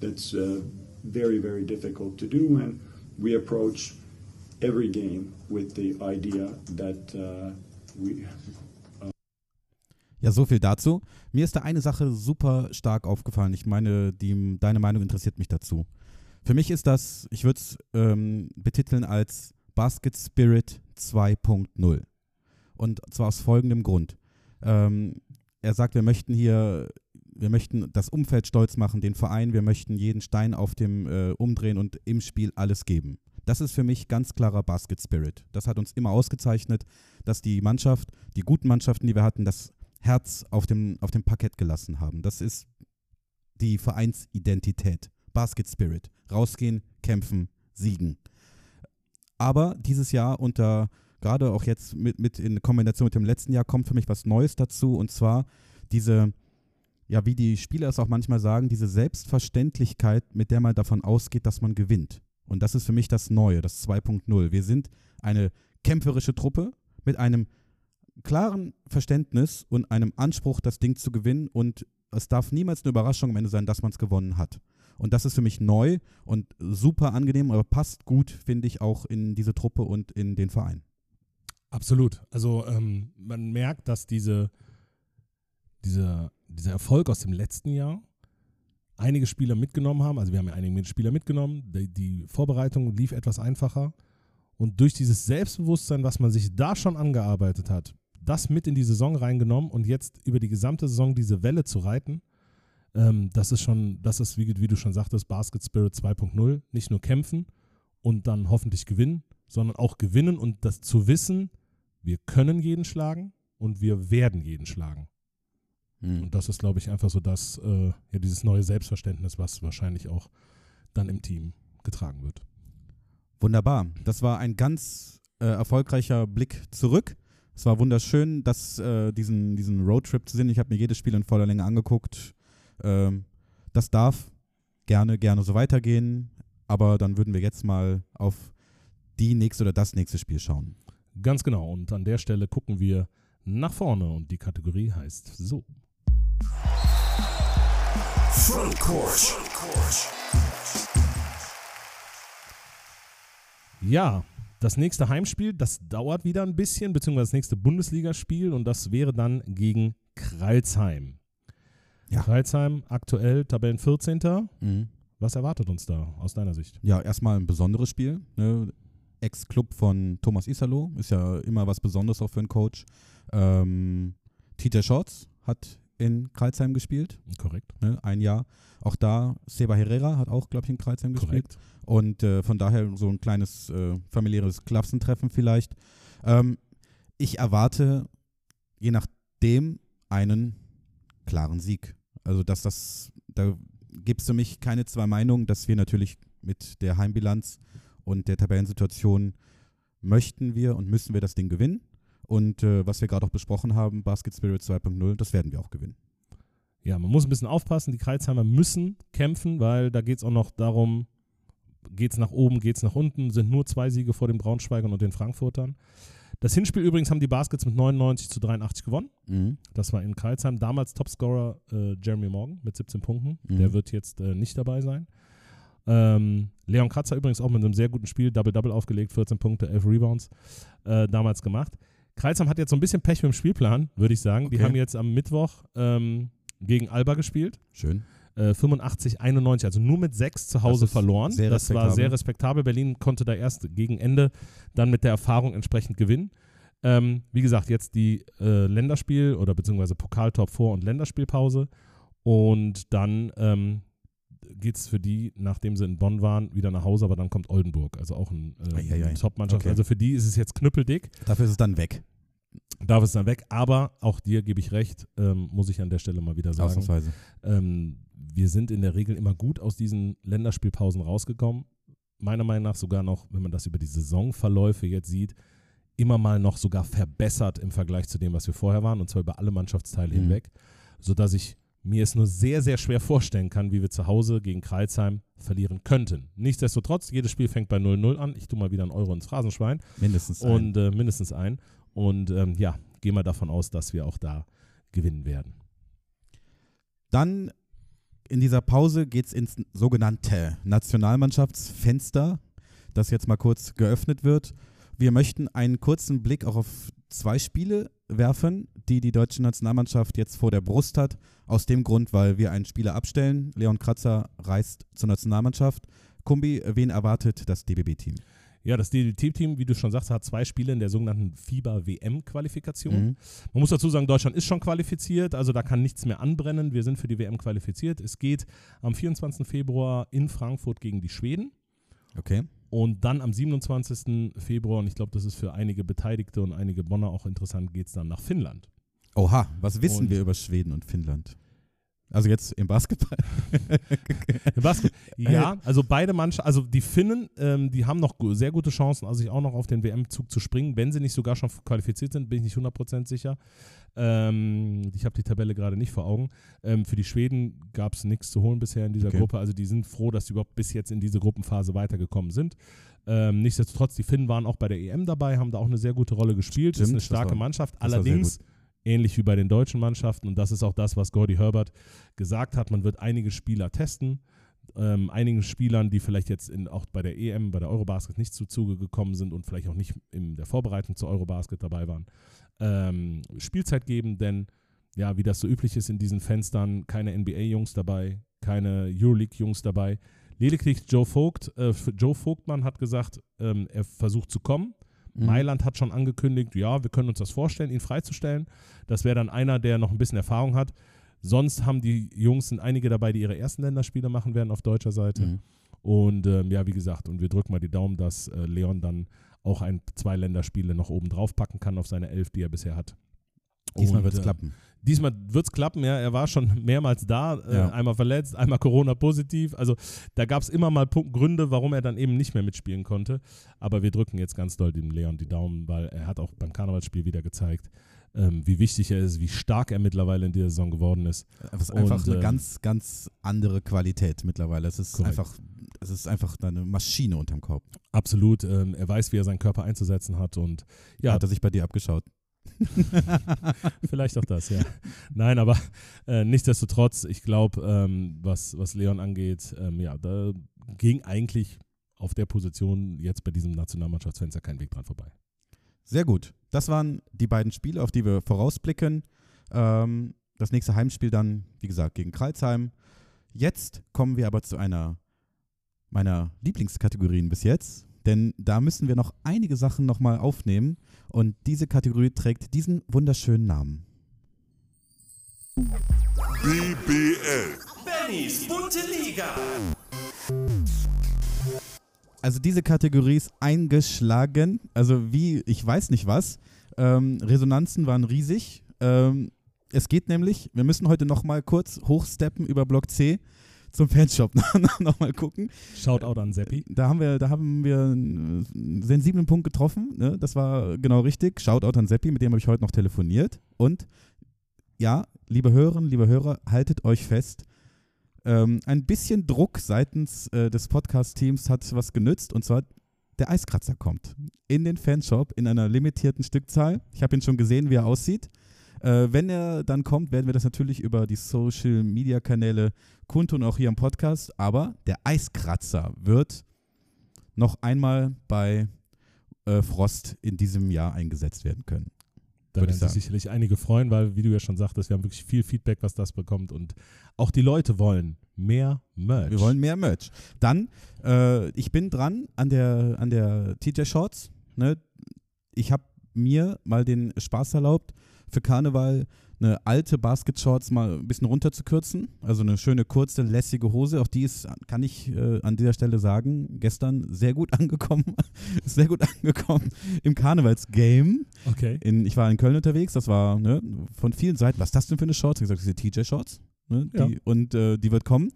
Speaker 5: that's uh, very very difficult to do, and we approach every game with the idea that uh, we.
Speaker 2: Ja, so viel dazu. Mir ist da eine Sache super stark aufgefallen. Ich meine, die, deine Meinung interessiert mich dazu. Für mich ist das, ich würde es ähm, betiteln als Basket Spirit 2.0. Und zwar aus folgendem Grund. Ähm, er sagt, wir möchten hier, wir möchten das Umfeld stolz machen, den Verein, wir möchten jeden Stein auf dem äh, umdrehen und im Spiel alles geben. Das ist für mich ganz klarer Basket Spirit. Das hat uns immer ausgezeichnet, dass die Mannschaft, die guten Mannschaften, die wir hatten, das Herz auf dem, auf dem Parkett gelassen haben. Das ist die Vereinsidentität. Basket Spirit. Rausgehen, kämpfen, siegen. Aber dieses Jahr unter, gerade auch jetzt mit, mit in Kombination mit dem letzten Jahr, kommt für mich was Neues dazu und zwar diese, ja, wie die Spieler es auch manchmal sagen, diese Selbstverständlichkeit, mit der man davon ausgeht, dass man gewinnt. Und das ist für mich das Neue, das 2.0. Wir sind eine kämpferische Truppe mit einem klaren Verständnis und einem Anspruch, das Ding zu gewinnen und es darf niemals eine Überraschung am Ende sein, dass man es gewonnen hat. Und das ist für mich neu und super angenehm, aber passt gut, finde ich, auch in diese Truppe und in den Verein.
Speaker 1: Absolut. Also ähm, man merkt, dass diese, diese, dieser Erfolg aus dem letzten Jahr einige Spieler mitgenommen haben. Also wir haben ja einige Spieler mitgenommen. Die, die Vorbereitung lief etwas einfacher. Und durch dieses Selbstbewusstsein, was man sich da schon angearbeitet hat, das mit in die Saison reingenommen und jetzt über die gesamte Saison diese Welle zu reiten, ähm, das ist schon, das ist, wie, wie du schon sagtest, Basket Spirit 2.0. Nicht nur kämpfen und dann hoffentlich gewinnen, sondern auch gewinnen und das zu wissen, wir können jeden schlagen und wir werden jeden schlagen.
Speaker 2: Hm.
Speaker 1: Und das ist, glaube ich, einfach so das, äh, ja, dieses neue Selbstverständnis, was wahrscheinlich auch dann im Team getragen wird.
Speaker 2: Wunderbar. Das war ein ganz äh, erfolgreicher Blick zurück. Es war wunderschön, dass äh, diesen, diesen Roadtrip zu sehen. Ich habe mir jedes Spiel in voller Länge angeguckt. Ähm, das darf gerne, gerne so weitergehen. Aber dann würden wir jetzt mal auf die nächste oder das nächste Spiel schauen.
Speaker 1: Ganz genau. Und an der Stelle gucken wir nach vorne und die Kategorie heißt so.
Speaker 6: Frontcourt.
Speaker 1: Ja, das nächste Heimspiel, das dauert wieder ein bisschen, beziehungsweise das nächste Bundesligaspiel und das wäre dann gegen Kreilsheim.
Speaker 2: Ja.
Speaker 1: Kreilsheim aktuell Tabellen 14.
Speaker 2: Mhm.
Speaker 1: Was erwartet uns da aus deiner Sicht?
Speaker 2: Ja, erstmal ein besonderes Spiel. Ne? Ex-Club von Thomas Isalo, ist ja immer was Besonderes auch für einen Coach. Ähm, TJ Shorts hat in Kreuzheim gespielt,
Speaker 1: Korrekt.
Speaker 2: ne? ein Jahr. Auch da, Seba Herrera hat auch, glaube ich, in Kreuzheim gespielt.
Speaker 1: Korrekt.
Speaker 2: Und äh, von daher so ein kleines äh, familiäres Klassentreffen vielleicht. Ähm, ich erwarte, je nachdem, einen klaren Sieg. Also, dass das, da gibt es für mich keine zwei Meinungen, dass wir natürlich mit der Heimbilanz und der Tabellensituation möchten wir und müssen wir das Ding gewinnen. Und äh, was wir gerade auch besprochen haben, Basket Spirit 2.0, das werden wir auch gewinnen.
Speaker 1: Ja, man muss ein bisschen aufpassen. Die Kreuzheimer müssen kämpfen, weil da geht es auch noch darum, geht es nach oben, geht es nach unten, sind nur zwei Siege vor den Braunschweigern und den Frankfurtern. Das Hinspiel übrigens haben die Baskets mit 99 zu 83 gewonnen.
Speaker 2: Mhm.
Speaker 1: Das war in Kreuzheim. Damals Topscorer äh, Jeremy Morgan mit 17 Punkten.
Speaker 2: Mhm.
Speaker 1: Der wird jetzt äh, nicht dabei sein. Ähm, Leon Kratzer übrigens auch mit einem sehr guten Spiel, Double-Double aufgelegt, 14 Punkte, 11 Rebounds äh, damals gemacht. Kreuzheim hat jetzt so ein bisschen Pech mit dem Spielplan, würde ich sagen. Die
Speaker 2: Okay.
Speaker 1: haben jetzt am Mittwoch ähm, gegen Alba gespielt.
Speaker 2: Schön.
Speaker 1: Äh, 85, 91, also nur mit sechs zu Hause
Speaker 2: ist
Speaker 1: verloren. das war sehr respektabel. Berlin konnte da erst gegen Ende dann mit der Erfahrung entsprechend gewinnen. Ähm, wie gesagt, jetzt die äh, Länderspiel- oder beziehungsweise Pokaltop vor- und Länderspielpause. Und dann ähm, geht es für die, nachdem sie in Bonn waren, wieder nach Hause, aber dann kommt Oldenburg, also auch ein, äh, Top-Mannschaft.
Speaker 2: Okay.
Speaker 1: Also für die ist es jetzt knüppeldick.
Speaker 2: Dafür ist es dann weg.
Speaker 1: Darf es dann weg, aber auch dir gebe ich recht, ähm, muss ich an der Stelle mal wieder sagen.
Speaker 2: Ausnahmsweise.
Speaker 1: Ähm, wir sind in der Regel immer gut aus diesen Länderspielpausen rausgekommen. Meiner Meinung nach sogar noch, wenn man das über die Saisonverläufe jetzt sieht, immer mal noch sogar verbessert im Vergleich zu dem, was wir vorher waren, und zwar über alle Mannschaftsteile
Speaker 2: Mhm.
Speaker 1: hinweg, sodass ich mir es nur sehr, sehr schwer vorstellen kann, wie wir zu Hause gegen Kreilsheim verlieren könnten. Nichtsdestotrotz, jedes Spiel fängt bei 0-0 an. Ich tue mal wieder einen Euro ins Phrasenschwein
Speaker 2: Mindestens. ein.
Speaker 1: und äh, mindestens ein. Und ähm, ja, gehen wir davon aus, dass wir auch da gewinnen werden.
Speaker 2: Dann in dieser Pause geht es ins sogenannte Nationalmannschaftsfenster, das jetzt mal kurz geöffnet wird. Wir möchten einen kurzen Blick auch auf zwei Spiele werfen, die die deutsche Nationalmannschaft jetzt vor der Brust hat. Aus dem Grund, weil wir einen Spieler abstellen. Leon Kratzer reist zur Nationalmannschaft. Kumbi, wen erwartet das DBB-Team?
Speaker 1: Ja, das DDT-Team, wie du schon sagst, hat zwei Spiele in der sogenannten FIBA-WM-Qualifikation.
Speaker 2: Mhm.
Speaker 1: Man muss dazu sagen, Deutschland ist schon qualifiziert, also da kann nichts mehr anbrennen. Wir sind für die WM qualifiziert. Es geht am 24. Februar in Frankfurt gegen die Schweden
Speaker 2: Okay.
Speaker 1: Und dann am 27. Februar, und ich glaube, das ist für einige Beteiligte und einige Bonner auch interessant, geht es dann nach Finnland.
Speaker 2: Oha, was wissen
Speaker 1: Und-
Speaker 2: wir über Schweden und Finnland? Also jetzt im Basketball. *laughs*
Speaker 1: Im Basket. Ja, also beide Mannschaften, also die Finnen, ähm, die haben noch sehr gute Chancen, also sich auch noch auf den WM-Zug zu springen, wenn sie nicht sogar schon qualifiziert sind, bin ich nicht 100% sicher. Ähm, ich habe die Tabelle gerade nicht vor Augen. Ähm, für die Schweden gab es nichts zu holen bisher in dieser
Speaker 2: Okay.
Speaker 1: Gruppe, also die sind froh, dass sie überhaupt bis jetzt in diese Gruppenphase weitergekommen sind. Ähm, nichtsdestotrotz, die Finnen waren auch bei der EM dabei, haben da auch eine sehr gute Rolle gespielt.
Speaker 2: Stimmt,
Speaker 1: ist eine
Speaker 2: das
Speaker 1: starke
Speaker 2: war-
Speaker 1: Mannschaft. Allerdings, ähnlich wie bei den deutschen Mannschaften, und das ist auch das, was Gordy Herbert gesagt hat, man wird einige Spieler testen, ähm, einigen Spielern, die vielleicht jetzt in, auch bei der EM, bei der Eurobasket nicht zu Zuge gekommen sind und vielleicht auch nicht in der Vorbereitung zur Eurobasket dabei waren, ähm, Spielzeit geben, denn ja, wie das so üblich ist in diesen Fenstern, keine NBA-Jungs dabei, keine Euroleague-Jungs dabei. Lediglich Joe Vogt, äh, Joe Vogtmann hat gesagt, ähm, er versucht zu kommen.
Speaker 2: Mhm.
Speaker 1: Mailand hat schon angekündigt, ja, wir können uns das vorstellen, ihn freizustellen. Das wäre dann einer, der noch ein bisschen Erfahrung hat. Sonst haben die Jungs sind einige dabei, die ihre ersten Länderspiele machen werden auf deutscher Seite.
Speaker 2: Mhm.
Speaker 1: Und ähm, ja, wie gesagt, und wir drücken mal die Daumen, dass äh, Leon dann auch ein, zwei Länderspiele noch oben drauf packen kann auf seine elf, die er bisher hat.
Speaker 2: Diesmal wird es
Speaker 1: äh,
Speaker 2: klappen.
Speaker 1: Diesmal wird es klappen, ja. Er war schon *laughs* mehrmals da, äh,
Speaker 2: Ja.
Speaker 1: einmal verletzt, einmal Corona-positiv. Also da gab es immer mal Punkt, Gründe, warum er dann eben nicht mehr mitspielen konnte. Aber wir drücken jetzt ganz doll dem Leon die Daumen, weil er hat auch beim Karnevalsspiel wieder gezeigt, ähm, wie wichtig er ist, wie stark er mittlerweile in dieser Saison geworden ist.
Speaker 2: Es ist einfach
Speaker 1: Und,
Speaker 2: eine
Speaker 1: ähm,
Speaker 2: ganz, ganz andere Qualität mittlerweile. Es ist
Speaker 1: Korrekt.
Speaker 2: einfach, es ist einfach eine Maschine unterm Korb.
Speaker 1: Absolut. Ähm, er weiß, wie er seinen Körper einzusetzen hat und ja,
Speaker 2: Hat er sich bei dir abgeschaut? *laughs*
Speaker 1: Vielleicht auch das, ja. Nein, aber äh, nichtsdestotrotz, ich glaube, ähm, was, was Leon angeht, ähm, ja, da ging eigentlich auf der Position jetzt bei diesem Nationalmannschaftsfenster kein Weg dran vorbei.
Speaker 2: Sehr gut. Das waren die beiden Spiele, auf die wir vorausblicken. Ähm, das nächste Heimspiel dann, wie gesagt, gegen Kreilsheim. Jetzt kommen wir aber zu einer meiner Lieblingskategorien bis jetzt, denn da müssen wir noch einige Sachen nochmal aufnehmen und diese Kategorie trägt diesen wunderschönen Namen.
Speaker 6: BBL.
Speaker 7: Bennys bunte Liga.
Speaker 2: Also diese Kategorie ist eingeschlagen, also wie, ich weiß nicht was. Ähm, Resonanzen waren riesig. Ähm, es geht nämlich, wir müssen heute nochmal kurz hochsteppen über Block C zum Fanshop *laughs* nochmal gucken.
Speaker 1: Shoutout an Seppi.
Speaker 2: Da haben wir, da haben wir einen sensiblen Punkt getroffen. Ne? Das war genau richtig. Shoutout an Seppi, mit dem habe ich heute noch telefoniert. Und ja, liebe Hörerinnen, liebe Hörer, haltet euch fest. Ähm, ein bisschen Druck seitens äh, des Podcast-Teams hat was genützt. Und zwar der Eiskratzer kommt in den Fanshop in einer limitierten Stückzahl. Ich habe ihn schon gesehen, wie er aussieht. Äh, wenn er dann kommt, werden wir das natürlich über die Social-Media-Kanäle kundtun, auch hier im Podcast. Aber der Eiskratzer wird noch einmal bei äh, Frost in diesem Jahr eingesetzt werden können.
Speaker 1: Da
Speaker 2: Würde
Speaker 1: werden
Speaker 2: ich
Speaker 1: sich sicherlich einige freuen, weil, wie du ja schon sagtest, wir haben wirklich viel Feedback, was das bekommt. Und auch die Leute wollen mehr Merch.
Speaker 2: Wir wollen mehr Merch. Dann, äh, ich bin dran an der, an der TJ Shorts. Ne? Ich habe mir mal den Spaß erlaubt, für Karneval eine alte Basket-Shorts mal ein bisschen runterzukürzen. Also eine schöne, kurze, lässige Hose. Auch die ist, kann ich äh, an dieser Stelle sagen, gestern sehr gut *laughs* angekommen. sehr gut angekommen im Karnevalsgame.
Speaker 1: Okay.
Speaker 2: In, ich war in Köln unterwegs, das war ne, von vielen Seiten, was ist das denn für eine Shorts? Ich habe gesagt, diese TJ-Shorts. Ne,
Speaker 1: Ja.
Speaker 2: und äh, die wird kommen.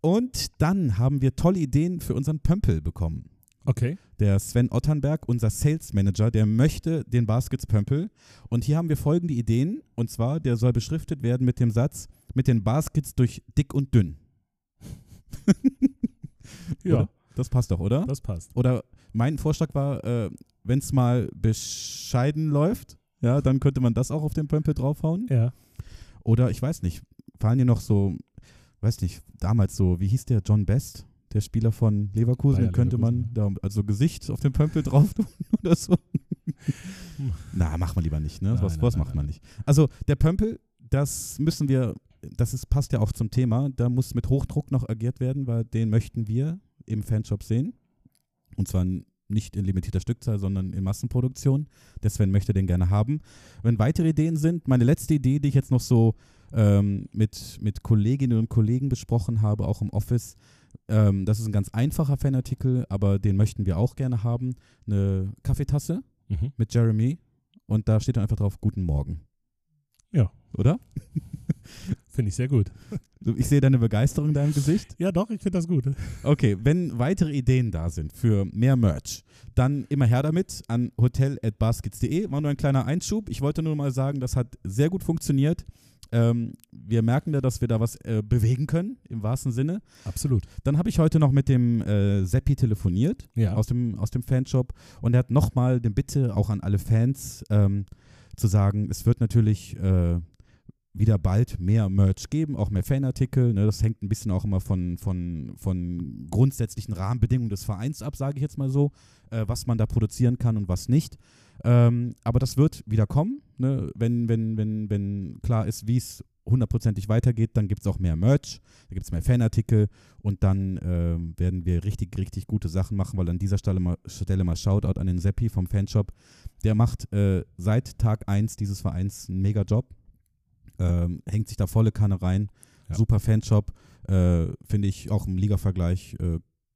Speaker 2: Und dann haben wir tolle Ideen für unseren Pömpel bekommen.
Speaker 1: Okay.
Speaker 2: Der Sven Otternberg, unser Sales Manager, der möchte den Baskets Pömpel. Und hier haben wir folgende Ideen. Und zwar, der soll beschriftet werden mit dem Satz, mit den Baskets durch dick und dünn. *laughs*
Speaker 1: Ja,
Speaker 2: Oder? Das passt doch, oder?
Speaker 1: das passt.
Speaker 2: Oder mein Vorschlag war, äh, wenn es mal bescheiden läuft, ja, dann könnte man das auch auf den Pömpel draufhauen.
Speaker 1: Ja.
Speaker 2: Oder ich weiß nicht, fallen dir noch so, weiß nicht, damals so, wie hieß der, John Best, der Spieler von Leverkusen,
Speaker 1: Bayer
Speaker 2: könnte man da also Gesicht auf den Pömpel drauf tun *laughs* oder so. *laughs* Na, macht man lieber nicht, ne?
Speaker 1: Nein,
Speaker 2: was
Speaker 1: nein,
Speaker 2: was
Speaker 1: nein,
Speaker 2: macht man nicht. Also der Pömpel, das müssen wir, das ist, passt ja auch zum Thema, da muss mit Hochdruck noch agiert werden, weil den möchten wir im Fanshop sehen. Und zwar nicht in limitierter Stückzahl, sondern in Massenproduktion. Der Sven möchte den gerne haben. Wenn weitere Ideen sind, meine letzte Idee, die ich jetzt noch so ähm, mit, mit Kolleginnen und Kollegen besprochen habe, auch im Office, ähm, das ist ein ganz einfacher Fanartikel, aber den möchten wir auch gerne haben. Eine Kaffeetasse
Speaker 1: Mhm.
Speaker 2: mit Jeremy und da steht dann einfach drauf Guten Morgen.
Speaker 1: Ja.
Speaker 2: Oder? *laughs*
Speaker 1: Finde ich sehr gut.
Speaker 2: Ich sehe deine Begeisterung in deinem Gesicht.
Speaker 1: Ja, doch, ich finde das gut.
Speaker 2: Okay, wenn weitere Ideen da sind für mehr Merch, dann immer her damit an hotel.baskets.de. War nur ein kleiner Einschub. Ich wollte nur mal sagen, das hat sehr gut funktioniert. Ähm, wir merken da, dass wir da was äh, bewegen können, im wahrsten Sinne.
Speaker 1: Absolut.
Speaker 2: Dann habe ich heute noch mit dem äh, Seppi telefoniert
Speaker 1: Ja.
Speaker 2: aus, dem, aus dem Fanshop und er hat nochmal den Bitte auch an alle Fans ähm, zu sagen, es wird natürlich äh, wieder bald mehr Merch geben, auch mehr Fanartikel. Ne? Das hängt ein bisschen auch immer von, von, von grundsätzlichen Rahmenbedingungen des Vereins ab, sage ich jetzt mal so, äh, was man da produzieren kann und was nicht. Ähm, aber das wird wieder kommen, ne? wenn, wenn, wenn, wenn klar ist, wie es hundertprozentig weitergeht, dann gibt es auch mehr Merch, da gibt es mehr Fanartikel und dann äh, werden wir richtig, richtig gute Sachen machen, weil an dieser Stelle mal, Stelle mal Shoutout an den Seppi vom Fanshop. Der macht äh, seit Tag 1 dieses Vereins einen mega Job ähm, hängt sich da volle Kanne rein.
Speaker 1: Ja.
Speaker 2: Super Fanshop, äh, finde ich auch im Liga-Vergleich.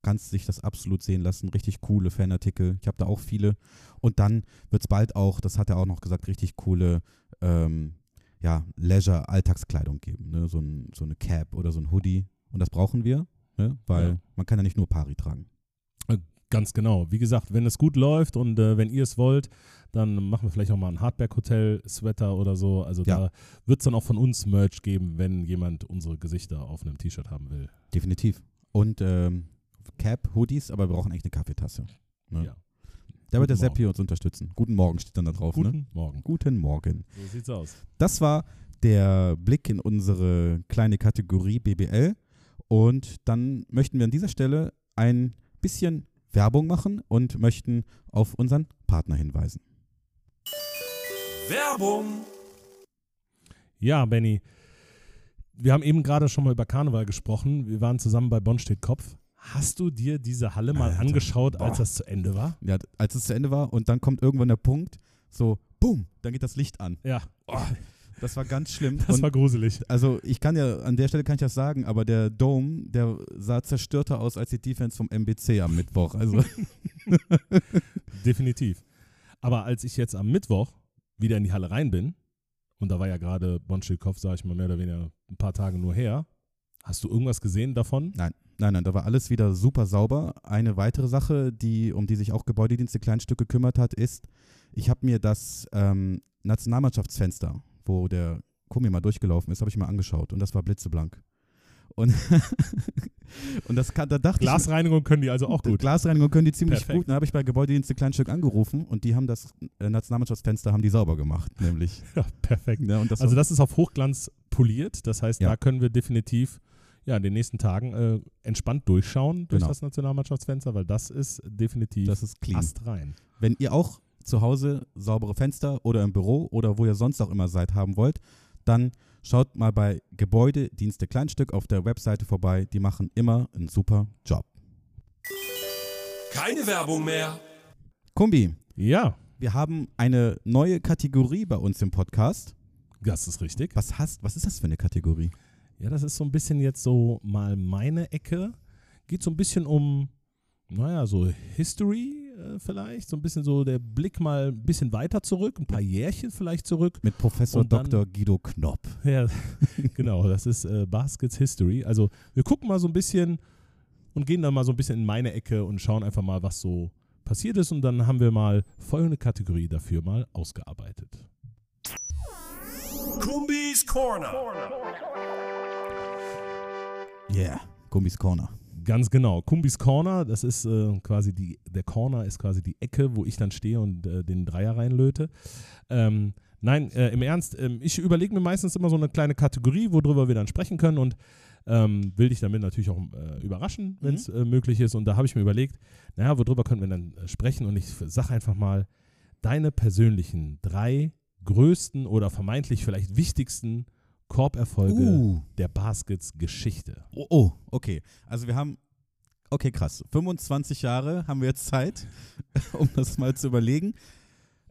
Speaker 2: Äh, kannst sich das absolut sehen lassen. Richtig coole Fanartikel. Ich habe da auch viele. Und dann wird es bald auch, das hat er auch noch gesagt, richtig coole ähm, ja, Leisure-Alltagskleidung geben. Ne? So, ein, so eine Cap oder so ein Hoodie. Und das brauchen wir, ne? weil
Speaker 1: Ja.
Speaker 2: man kann ja nicht nur Pari tragen.
Speaker 1: Ganz genau. Wie gesagt, wenn es gut läuft und äh, wenn ihr es wollt, dann machen wir vielleicht auch mal ein Hardback-Hotel-Sweater oder so. Also
Speaker 2: Ja.
Speaker 1: da wird es dann auch von uns Merch geben, wenn jemand unsere Gesichter auf einem T-Shirt haben will.
Speaker 2: Definitiv. Und ähm, Cap, Hoodies, aber wir brauchen eigentlich eine Kaffeetasse. Ne?
Speaker 1: Ja.
Speaker 2: Da wird der Seppi uns unterstützen. Guten Morgen steht dann da drauf.
Speaker 1: Guten
Speaker 2: Ne?
Speaker 1: Morgen.
Speaker 2: Guten Morgen.
Speaker 1: So sieht's aus.
Speaker 2: Das war der Blick in unsere kleine Kategorie BBL. Und dann möchten wir an dieser Stelle ein bisschen Werbung machen und möchten auf unseren Partner hinweisen.
Speaker 7: Werbung.
Speaker 1: Ja, Benny. Wir haben eben gerade schon mal über Karneval gesprochen. Wir waren zusammen bei Bonn steht Kopf. Hast du dir diese Halle mal
Speaker 2: Alter,
Speaker 1: angeschaut,
Speaker 2: boah.
Speaker 1: als das zu Ende war?
Speaker 2: Ja, als es zu Ende war und dann kommt irgendwann der Punkt, so, boom, dann geht das Licht an.
Speaker 1: Ja,
Speaker 2: Oh, das war ganz schlimm.
Speaker 1: das
Speaker 2: und
Speaker 1: war gruselig.
Speaker 2: also ich kann ja, an der Stelle kann ich das sagen, aber der Dome, der sah zerstörter aus als die Defense vom MBC am Mittwoch. Also *laughs*
Speaker 1: Definitiv. Aber als ich jetzt am Mittwoch wieder in die Halle rein bin, und da war ja gerade Bonschilkopf, sage ich mal, mehr oder weniger ein paar Tage nur her, hast du irgendwas gesehen davon?
Speaker 2: Nein, nein, nein, da war alles wieder super sauber. Eine weitere Sache, die, um die sich auch Gebäudedienste Kleinstück gekümmert hat, ist, ich habe mir das ähm, Nationalmannschaftsfenster, wo der Kumi mal durchgelaufen ist, habe ich mir angeschaut und das war blitzeblank. Und, *laughs* und das kann, da dachte ich,
Speaker 1: Glasreinigung können die also auch gut.
Speaker 2: Glasreinigung können die ziemlich
Speaker 1: Perfekt.
Speaker 2: gut. Dann habe ich bei Gebäudedienste Kleinstück angerufen und die haben das äh, Nationalmannschaftsfenster haben die sauber gemacht, nämlich. *laughs*
Speaker 1: Ja, perfekt.
Speaker 2: Ja, und das
Speaker 1: Also das ist auf Hochglanz poliert. Das heißt,
Speaker 2: Ja.
Speaker 1: da können wir definitiv ja, in den nächsten Tagen äh, entspannt durchschauen durch
Speaker 2: Genau.
Speaker 1: das Nationalmannschaftsfenster, weil das ist definitiv
Speaker 2: das ist clean.
Speaker 1: astrein.
Speaker 2: Wenn ihr auch zu Hause saubere Fenster oder im Büro oder wo ihr sonst auch immer seid haben wollt, dann schaut mal bei Gebäudedienste Kleinstück auf der Webseite vorbei. Die machen immer einen super Job.
Speaker 7: Keine Werbung mehr.
Speaker 2: Kumbi,
Speaker 1: Ja,
Speaker 2: wir haben eine neue Kategorie bei uns im Podcast.
Speaker 1: das ist richtig.
Speaker 2: Was, hast, was ist das für eine Kategorie?
Speaker 1: Ja, das ist so ein bisschen jetzt so mal meine Ecke. Geht so ein bisschen um, naja, so History äh, vielleicht. So ein bisschen so der Blick mal ein bisschen weiter zurück, ein paar Jährchen vielleicht zurück.
Speaker 2: Mit Professor
Speaker 1: dann-
Speaker 2: Dr. Guido Knopp.
Speaker 1: Ja, *laughs* genau, das ist äh, Baskets History. Also wir gucken mal so ein bisschen und gehen dann mal so ein bisschen in meine Ecke und schauen einfach mal, was so passiert ist. Und dann haben wir mal folgende Kategorie dafür mal ausgearbeitet.
Speaker 7: Kumbis Corner.
Speaker 2: Yeah, Kumbis Corner.
Speaker 1: Ganz genau. Kumbis Corner, das ist äh, quasi die, der Corner ist quasi die Ecke, wo ich dann stehe und äh, den Dreier reinlöte. Ähm, nein, äh, im Ernst, ähm, ich überlege mir meistens immer so eine kleine Kategorie, worüber wir dann sprechen können und ähm, will dich damit natürlich auch äh, überraschen, wenn es äh, möglich ist. Und da habe ich mir überlegt, naja, worüber können wir dann äh, sprechen? Und ich sage einfach mal, deine persönlichen drei größten oder vermeintlich vielleicht wichtigsten Korberfolge
Speaker 2: Uh.
Speaker 1: der Baskets-Geschichte.
Speaker 2: Oh, oh, okay. Also wir haben, okay, krass. 25 Jahre haben wir jetzt Zeit, *laughs* um das mal zu überlegen.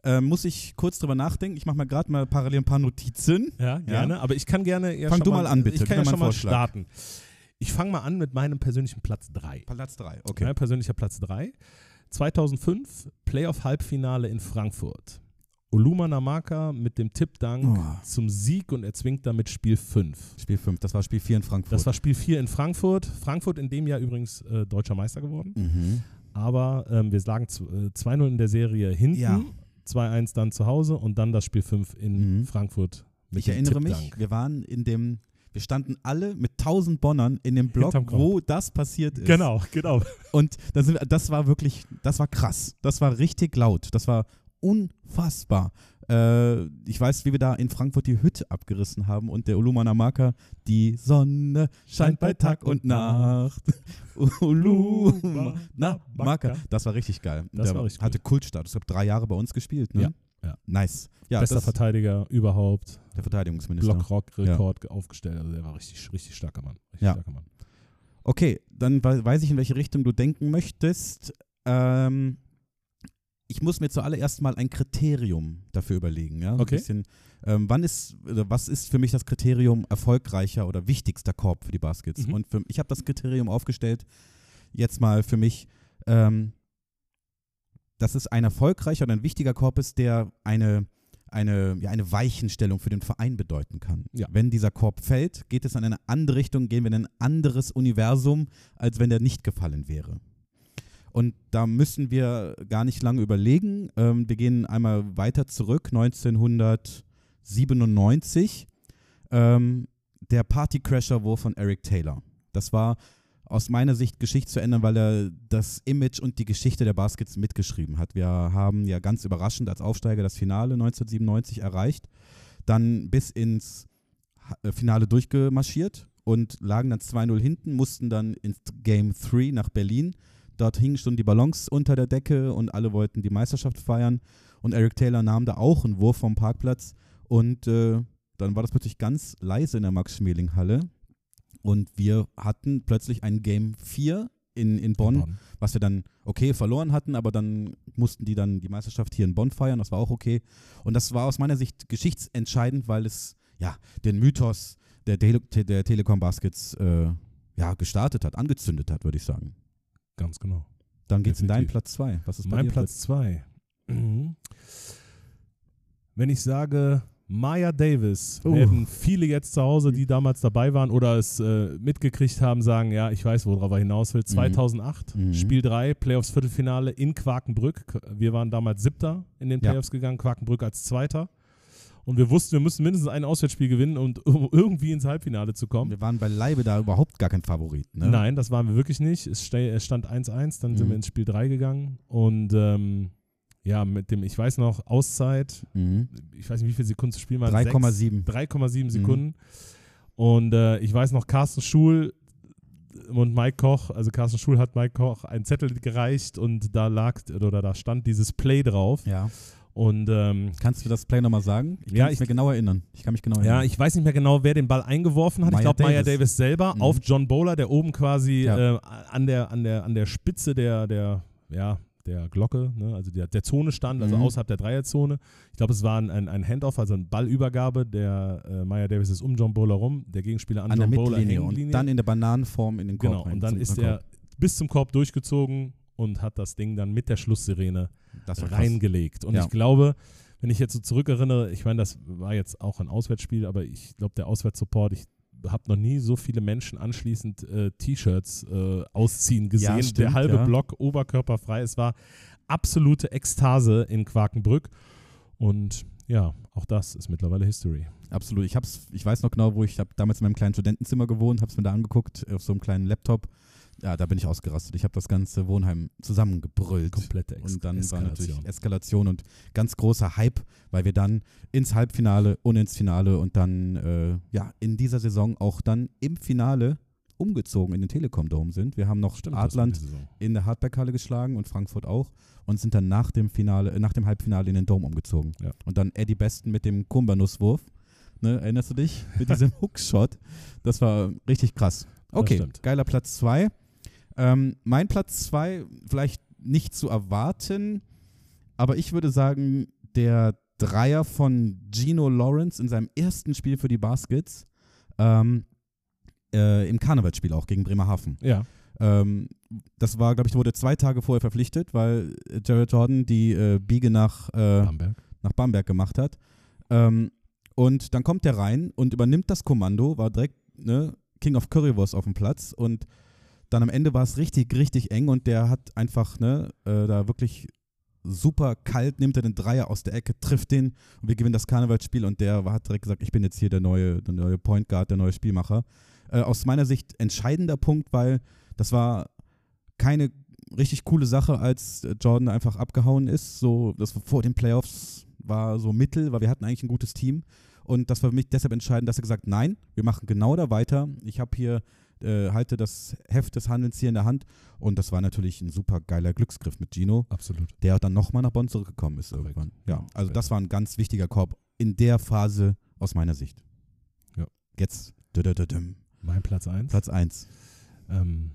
Speaker 2: Ähm, muss ich kurz drüber nachdenken? Ich mache mal gerade mal parallel ein paar Notizen.
Speaker 1: Ja, gerne. Aber ich kann gerne. Ja
Speaker 2: Fang du mal an, bitte.
Speaker 1: Ich kann ja schon
Speaker 2: mal Vorschlag.
Speaker 1: starten. Ich fange mal an mit meinem persönlichen Platz 3.
Speaker 2: Platz 3,
Speaker 1: Ja,
Speaker 2: okay.
Speaker 1: persönlicher Platz 3. 2005 Playoff-Halbfinale in Frankfurt. Oluma Namaka mit dem Tippdank
Speaker 2: Oh.
Speaker 1: zum Sieg und erzwingt damit Spiel 5.
Speaker 2: Spiel 5, das war Spiel 4 in Frankfurt.
Speaker 1: Das war Spiel 4 in Frankfurt. Frankfurt in dem Jahr übrigens äh, deutscher Meister geworden.
Speaker 2: mhm.
Speaker 1: Aber ähm, wir lagen zu- äh, 2-0 in der Serie hinten,
Speaker 2: Ja.
Speaker 1: 2-1 dann zu Hause und dann das Spiel 5 in
Speaker 2: Mhm.
Speaker 1: Frankfurt mit
Speaker 2: Ich erinnere mich,
Speaker 1: Tippdank.
Speaker 2: wir waren in dem, wir standen alle mit 1000 Bonnern in dem Block, wo das passiert ist.
Speaker 1: Genau, genau.
Speaker 2: Und da sind, wir- das war wirklich, das war krass. Das war richtig laut. Das war unfassbar. Äh, ich weiß, wie wir da in Frankfurt die Hütte abgerissen haben und der Ulumana Marker, die Sonne scheint bei Tag und Nacht. *laughs* Ulumana Marker. Das war richtig geil.
Speaker 1: Das
Speaker 2: der
Speaker 1: war richtig
Speaker 2: hatte Kultstatus. Ich habe drei Jahre bei uns gespielt. Ne?
Speaker 1: Ja, ja.
Speaker 2: Nice. Ja,
Speaker 1: Bester Verteidiger überhaupt.
Speaker 2: der Verteidigungsminister.
Speaker 1: Blockrock-Rekord aufgestellt. Also der war richtig, richtig starker Mann. Richtig
Speaker 2: Ja.
Speaker 1: starker Mann.
Speaker 2: Okay, dann we- weiß ich, in welche Richtung du denken möchtest. Ähm, ich muss mir zuallererst mal ein Kriterium dafür überlegen. Ja? So ein
Speaker 1: Okay.
Speaker 2: Bisschen, ähm, wann ist, oder was ist für mich das Kriterium erfolgreicher oder wichtigster Korb für die Baskets?
Speaker 1: Mhm.
Speaker 2: Und für, ich habe das Kriterium aufgestellt, jetzt mal für mich, ähm, dass es ein erfolgreicher oder ein wichtiger Korb ist, der eine, eine, ja, eine Weichenstellung für den Verein bedeuten kann.
Speaker 1: Ja.
Speaker 2: Wenn dieser Korb fällt, geht es in eine andere Richtung, gehen wir in ein anderes Universum, als wenn der nicht gefallen wäre. Und da müssen wir gar nicht lange überlegen. Ähm, wir gehen einmal weiter zurück, 1997. Ähm, der Partycrasher-Wurf von Eric Taylor. Das war aus meiner Sicht Geschichte zu ändern, weil er das Image und die Geschichte der Baskets mitgeschrieben hat. Wir haben ja ganz überraschend als Aufsteiger das Finale 1997 erreicht, dann bis ins äh, Finale durchgemarschiert und lagen dann 2-0 hinten, mussten dann ins Game 3 nach Berlin. Dort hingen schon die Ballons unter der Decke und alle wollten die Meisterschaft feiern. Und Eric Taylor nahm da auch einen Wurf vom Parkplatz und äh, dann war das plötzlich ganz leise in der Max-Schmeling-Halle. Und wir hatten plötzlich ein Game 4 in, in Bonn, was wir dann okay verloren hatten, aber dann mussten die dann die Meisterschaft hier in Bonn feiern, das war auch okay. Und das war aus meiner Sicht geschichtsentscheidend, weil es ja den Mythos der, Tele der Telekom Baskets äh, ja, gestartet hat, angezündet hat, würde ich sagen.
Speaker 1: Ganz genau.
Speaker 2: Dann geht's in deinen. Platz 2. Was ist
Speaker 1: Mein Platz 2. Wenn ich sage Maya Davis,
Speaker 2: Uh.
Speaker 1: werden viele jetzt zu Hause, die damals dabei waren oder es äh, mitgekriegt haben, sagen, ja, ich weiß, worauf er hinaus will. 2008,
Speaker 2: Mhm.
Speaker 1: Spiel 3, Playoffs Viertelfinale in Quakenbrück. Wir waren damals Siebter in den
Speaker 2: Ja.
Speaker 1: Playoffs gegangen, Quakenbrück als Zweiter. Und wir wussten, wir müssen mindestens ein Auswärtsspiel gewinnen, um, *laughs* um irgendwie ins Halbfinale zu kommen.
Speaker 2: Wir waren beileibe da überhaupt gar kein Favorit. Ne?
Speaker 1: Nein, das waren wir wirklich nicht. Es, stand 1-1, dann sind
Speaker 2: Mhm.
Speaker 1: wir ins Spiel 3 gegangen. Und ähm, ja, mit dem, ich weiß noch, Auszeit,
Speaker 2: Mhm.
Speaker 1: ich weiß nicht, wie viele Sekunden zu spielen waren.
Speaker 2: 3,7.
Speaker 1: 3,7
Speaker 2: Mhm.
Speaker 1: Sekunden. Und äh, ich weiß noch, Carsten Schul und Mike Koch, also Carsten Schul hat Mike Koch einen Zettel gereicht und da lag oder da stand dieses Play drauf.
Speaker 2: Ja.
Speaker 1: Und ähm,
Speaker 2: Kannst du das Play nochmal sagen? Ich kann
Speaker 1: Ja,
Speaker 2: mich
Speaker 1: ich-
Speaker 2: mir genau erinnern. Ich kann mich genau
Speaker 1: Ja,
Speaker 2: erinnern.
Speaker 1: ich weiß nicht mehr genau, wer den Ball eingeworfen hat.
Speaker 2: Maya
Speaker 1: ich glaube, Maya
Speaker 2: Davis.
Speaker 1: Selber
Speaker 2: Mhm.
Speaker 1: auf John Bowler, der oben quasi
Speaker 2: Ja.
Speaker 1: äh, an, der, an, der, an der Spitze der, der, ja, der Glocke, ne, also der, der Zone stand, also
Speaker 2: Mhm.
Speaker 1: außerhalb der Dreierzone. Ich glaube, es war ein, ein, ein Handoff, also eine Ballübergabe. Der äh, Maya Davis ist um John Bowler rum, der Gegenspieler an,
Speaker 2: An der
Speaker 1: John Bowler
Speaker 2: Mittellinie
Speaker 1: Hänglinie.
Speaker 2: und dann in der Bananenform in den Korb
Speaker 1: Genau,
Speaker 2: rein
Speaker 1: und dann ist er bis zum Korb durchgezogen und hat das Ding dann mit der Schlusssirene. Reingelegt. Und
Speaker 2: Ja.
Speaker 1: ich glaube, wenn ich jetzt so zurückerinnere, ich meine, das war jetzt auch ein Auswärtsspiel, aber ich glaube, der Auswärtssupport, ich habe noch nie so viele Menschen anschließend äh, T-Shirts äh, ausziehen gesehen.
Speaker 2: stimmt,
Speaker 1: der halbe
Speaker 2: ja.
Speaker 1: Block oberkörperfrei. Es war absolute Ekstase in Quakenbrück. Und ja, auch das ist mittlerweile History.
Speaker 2: Absolut. Ich hab's, ich weiß noch genau, wo ich habe damals in meinem kleinen Studentenzimmer gewohnt, habe es mir da angeguckt auf so einem kleinen Laptop. Ja, da bin ich ausgerastet. Ich habe das ganze Wohnheim zusammengebrüllt.
Speaker 1: Komplette Ex
Speaker 2: Und dann war natürlich
Speaker 1: Eskalation.
Speaker 2: Eskalation und ganz großer Hype, weil wir dann ins Halbfinale und ins Finale und dann äh, ja in dieser Saison auch dann im Finale umgezogen in den Telekom Dome sind. Wir haben noch
Speaker 1: Stimmt,
Speaker 2: Adland in der Hardback-Halle geschlagen und Frankfurt auch und sind dann nach dem Finale, äh, nach dem Halbfinale in den Dome umgezogen.
Speaker 1: Ja.
Speaker 2: Und dann Eddie Besten mit dem Kumbanuswurf. Ne, erinnerst du dich? Mit diesem *laughs* Hookshot. Das war richtig krass. Okay, geiler Platz 2. Ähm, mein Platz 2, vielleicht nicht zu erwarten, aber ich würde sagen, der Dreier von Gino Lawrence in seinem ersten Spiel für die Baskets. Ähm, äh, Im Karnevalsspiel auch gegen Bremerhaven.
Speaker 1: Ja,
Speaker 2: Ähm, das war, glaube ich, wurde zwei Tage vorher verpflichtet, weil äh, Jared Jordan die äh, Biege nach, äh,
Speaker 1: Bamberg.
Speaker 2: nach Bamberg gemacht hat. Ähm, und dann kommt der rein und übernimmt das Kommando, war direkt ne, King of Currywurst auf dem Platz und dann am Ende war es richtig, richtig eng und der hat einfach ne, äh, da wirklich super kalt, nimmt er den Dreier aus der Ecke, trifft den und wir gewinnen das Karnevalsspiel und der hat direkt gesagt, ich bin jetzt hier der neue, der neue Point Guard, der neue Spielmacher. Äh, aus meiner Sicht entscheidender Punkt, weil das war keine richtig coole Sache, als äh, Jordan einfach abgehauen ist. So, das war vor den Playoffs, war so mittel, weil wir hatten eigentlich ein gutes Team. Und das war für mich deshalb entscheidend, dass er gesagt nein, wir machen genau da weiter. Ich habe hier, äh, halte das Heft des Handelns hier in der Hand. Und das war natürlich ein super geiler Glücksgriff mit Gino,
Speaker 1: Absolut.
Speaker 2: der dann nochmal nach Bonn zurückgekommen ist
Speaker 1: Korrekt.
Speaker 2: irgendwann. Ja, also das war ein ganz wichtiger Korb in der Phase aus meiner Sicht.
Speaker 1: Ja.
Speaker 2: Jetzt.
Speaker 1: Mein Platz 1.
Speaker 2: Platz 1.
Speaker 1: Ähm,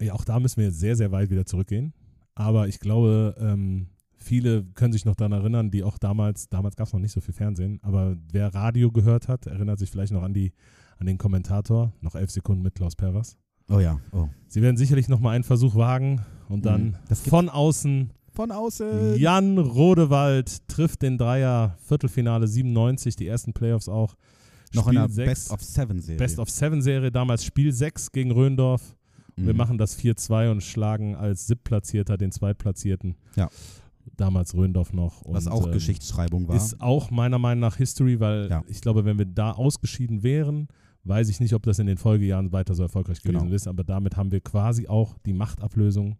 Speaker 1: ja, auch da müssen wir jetzt sehr, sehr weit wieder zurückgehen. Aber ich glaube, ähm, viele können sich noch daran erinnern, die auch damals, damals gab es noch nicht so viel Fernsehen, aber wer Radio gehört hat, erinnert sich vielleicht noch an, die, an den Kommentator, noch elf Sekunden mit Klaus Pervers.
Speaker 2: Oh ja, oh.
Speaker 1: Sie werden sicherlich noch mal einen Versuch wagen und dann
Speaker 2: Mhm.
Speaker 1: Von außen
Speaker 2: Von außen.
Speaker 1: Jan Rodewald trifft den Dreier, Viertelfinale 97, die ersten Playoffs auch.
Speaker 2: Noch in
Speaker 1: Spiel
Speaker 2: einer
Speaker 1: sechs,
Speaker 2: Best of Seven Serie.
Speaker 1: Best of Seven Serie, damals Spiel 6 gegen Röndorf. Und Wir
Speaker 2: Mhm.
Speaker 1: machen das 4-2 und schlagen als Siebtplatzierter den Zweitplatzierten.
Speaker 2: Ja.
Speaker 1: Damals Röndorf noch. Und,
Speaker 2: Was auch
Speaker 1: ähm,
Speaker 2: Geschichtsschreibung war.
Speaker 1: Ist auch meiner Meinung nach History, weil
Speaker 2: Ja.
Speaker 1: ich glaube, wenn wir da ausgeschieden wären, weiß ich nicht, ob das in den Folgejahren weiter so erfolgreich gewesen
Speaker 2: Genau.
Speaker 1: ist. Aber damit haben wir quasi auch die Machtablösung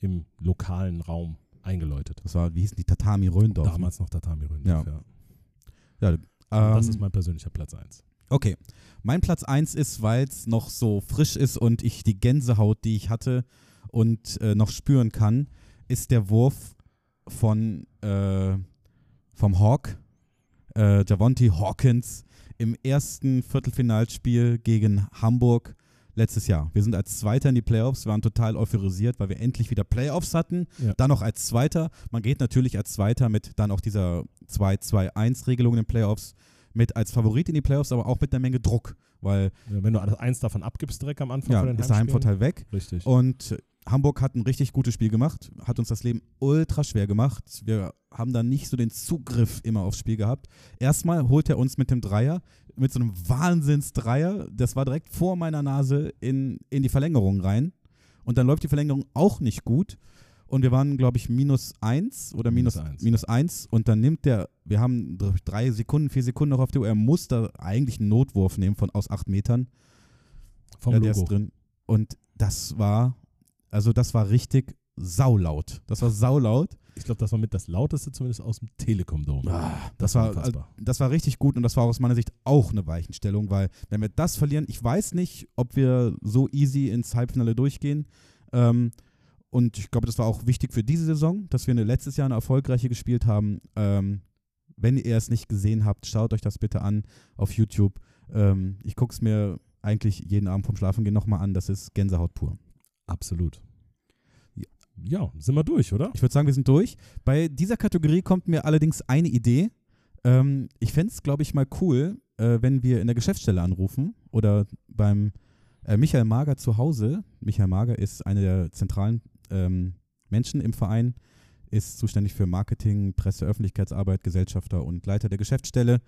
Speaker 1: im lokalen Raum eingeläutet.
Speaker 2: das war, wie hießen die Tatami Röndorf?
Speaker 1: Damals noch Tatami Röndorf,
Speaker 2: Ja.
Speaker 1: ja.
Speaker 2: Ja,
Speaker 1: das
Speaker 2: ähm,
Speaker 1: ist mein persönlicher Platz 1.
Speaker 2: Okay. Mein Platz 1 ist, weil es noch so frisch ist und ich die Gänsehaut, die ich hatte und äh, noch spüren kann, ist der Wurf von äh, vom Hawk, äh, Javonte Hawkins im ersten Viertelfinalspiel gegen Hamburg letztes Jahr. Wir sind als Zweiter in die Playoffs, waren total euphorisiert, weil wir endlich wieder Playoffs hatten.
Speaker 1: Ja.
Speaker 2: Dann noch als Zweiter. Man geht natürlich als Zweiter mit dann auch dieser 2-2-1-Regelung in den Playoffs mit als Favorit in die Playoffs, aber auch mit einer Menge Druck, weil
Speaker 1: Ja, wenn du alles- eins davon abgibst direkt am Anfang
Speaker 2: ja, ist der. Heimvorteil weg.
Speaker 1: Richtig.
Speaker 2: Und Hamburg hat ein richtig gutes Spiel gemacht, hat uns das Leben ultra schwer gemacht. Wir haben da nicht so den Zugriff immer aufs Spiel gehabt. Erstmal holt er uns mit dem Dreier, mit so einem Wahnsinnsdreier, das war direkt vor meiner Nase in, in die Verlängerung rein. Und dann läuft die Verlängerung auch nicht gut. Und wir waren, glaube ich, minus eins oder minus,
Speaker 1: Minus eins.
Speaker 2: minus eins. Und dann nimmt der, wir haben drei Sekunden, vier Sekunden noch auf der Uhr. Er muss da eigentlich einen Notwurf nehmen von aus acht Metern.
Speaker 1: Vom
Speaker 2: ja, der
Speaker 1: Logo.
Speaker 2: ist drin. Und das war, also das war richtig saulaut. Das war saulaut.
Speaker 1: Ich glaube, das war mit das lauteste zumindest aus dem Telekom-Dome.
Speaker 2: Ah, das, war, also,
Speaker 1: unfassbar.
Speaker 2: das war richtig gut und das war aus meiner Sicht auch eine Weichenstellung, weil wenn wir das verlieren, ich weiß nicht, ob wir so easy ins Halbfinale durchgehen. Ähm, und ich glaube, das war auch wichtig für diese Saison, dass wir eine, letztes Jahr eine erfolgreiche gespielt haben. Ähm, wenn ihr es nicht gesehen habt, schaut euch das bitte an auf YouTube. Ähm, ich gucke es mir eigentlich jeden Abend vom Schlafengehen nochmal an. Das ist Gänsehaut pur.
Speaker 1: Absolut.
Speaker 2: Ja.
Speaker 1: Sind wir durch, oder?
Speaker 2: Ich würde sagen, wir sind durch. Bei dieser Kategorie kommt mir allerdings eine Idee. Ähm, ich fände es, glaube ich, mal cool, äh, wenn wir in der Geschäftsstelle anrufen oder beim äh, Michael Mager zu Hause. Michael Mager ist einer der zentralen ähm, Menschen im Verein, ist zuständig für Marketing, Presse, Öffentlichkeitsarbeit, Gesellschafter und Leiter der Geschäftsstelle.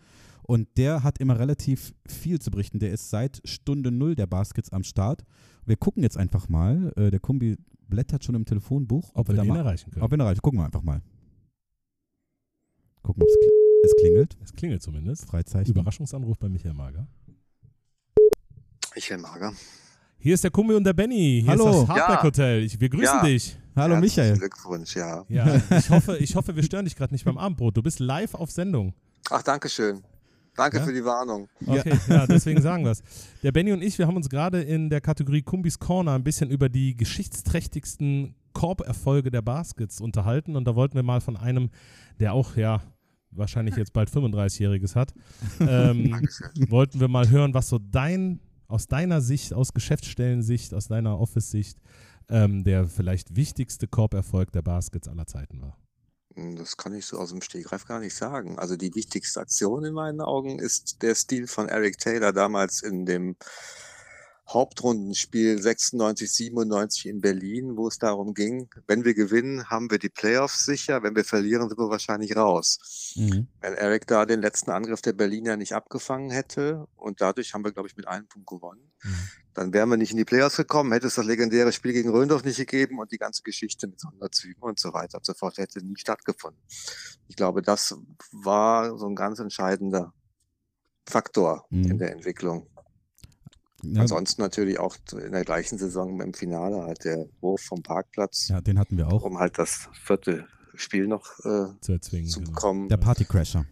Speaker 2: Und der hat immer relativ viel zu berichten. Der ist seit Stunde Null der Baskets am Start. Wir gucken jetzt einfach mal. Äh, der Kumbi blättert schon im Telefonbuch.
Speaker 1: Ob wir
Speaker 2: da
Speaker 1: den
Speaker 2: mal
Speaker 1: erreichen können.
Speaker 2: ob wir ihn erreichen. Gucken wir einfach mal. Gucken, ob es kli es klingelt.
Speaker 1: es klingelt zumindest.
Speaker 2: Freizeichen.
Speaker 1: Überraschungsanruf bei Michael Mager.
Speaker 8: Michael Mager.
Speaker 1: Hier ist der Kumbi und der Benny. Hier
Speaker 2: Hallo.
Speaker 1: ist das Hardback
Speaker 8: Ja.
Speaker 1: Hotel. Ich, wir grüßen
Speaker 8: Ja.
Speaker 1: dich.
Speaker 2: Hallo
Speaker 8: Herzlichen
Speaker 2: Michael.
Speaker 8: Glückwunsch, ja.
Speaker 1: Ja, ich hoffe, ich hoffe, wir stören dich gerade nicht beim Abendbrot. Du bist live auf Sendung.
Speaker 8: Ach, danke schön. Danke
Speaker 1: Ja?
Speaker 8: für die Warnung.
Speaker 1: Okay, ja, *laughs* deswegen sagen wir es. Der Benny und ich, wir haben uns gerade in der Kategorie Kumbis Corner ein bisschen über die geschichtsträchtigsten Korberfolge der Baskets unterhalten und da wollten wir mal von einem, der auch, ja, wahrscheinlich jetzt bald 35-Jähriges hat, *laughs* ähm, wollten wir mal hören, was so dein, aus deiner Sicht, aus Geschäftsstellensicht, aus deiner Office-Sicht, ähm, der vielleicht wichtigste Korberfolg der Baskets aller Zeiten war.
Speaker 8: Hm, Das kann ich so aus dem Stegreif gar nicht sagen. Also die wichtigste Aktion in meinen Augen ist der Stil von Eric Taylor damals in dem Hauptrundenspiel 96, 97 in Berlin, wo es darum ging, wenn wir gewinnen, haben wir die Playoffs sicher, wenn wir verlieren, sind wir wahrscheinlich raus.
Speaker 2: Mhm.
Speaker 8: Wenn Eric da den letzten Angriff der Berliner nicht abgefangen hätte und dadurch haben wir, glaube ich, mit einem Punkt gewonnen, dann wären wir nicht in die Playoffs gekommen, hätte es das legendäre Spiel gegen Röndorf nicht gegeben und die ganze Geschichte mit Sonderzügen und so weiter und so fort hätte nie stattgefunden. Ich glaube, das war so ein ganz entscheidender Faktor
Speaker 2: Mhm.
Speaker 8: in der Entwicklung.
Speaker 2: Ja,
Speaker 8: Ansonsten natürlich auch in der gleichen Saison im Finale halt der Wurf vom Parkplatz,
Speaker 2: ja, den hatten wir auch.
Speaker 8: um halt das vierte Spiel noch äh,
Speaker 1: zu erzwingen.
Speaker 8: zu
Speaker 1: genau.
Speaker 8: bekommen.
Speaker 2: Der Partycrasher.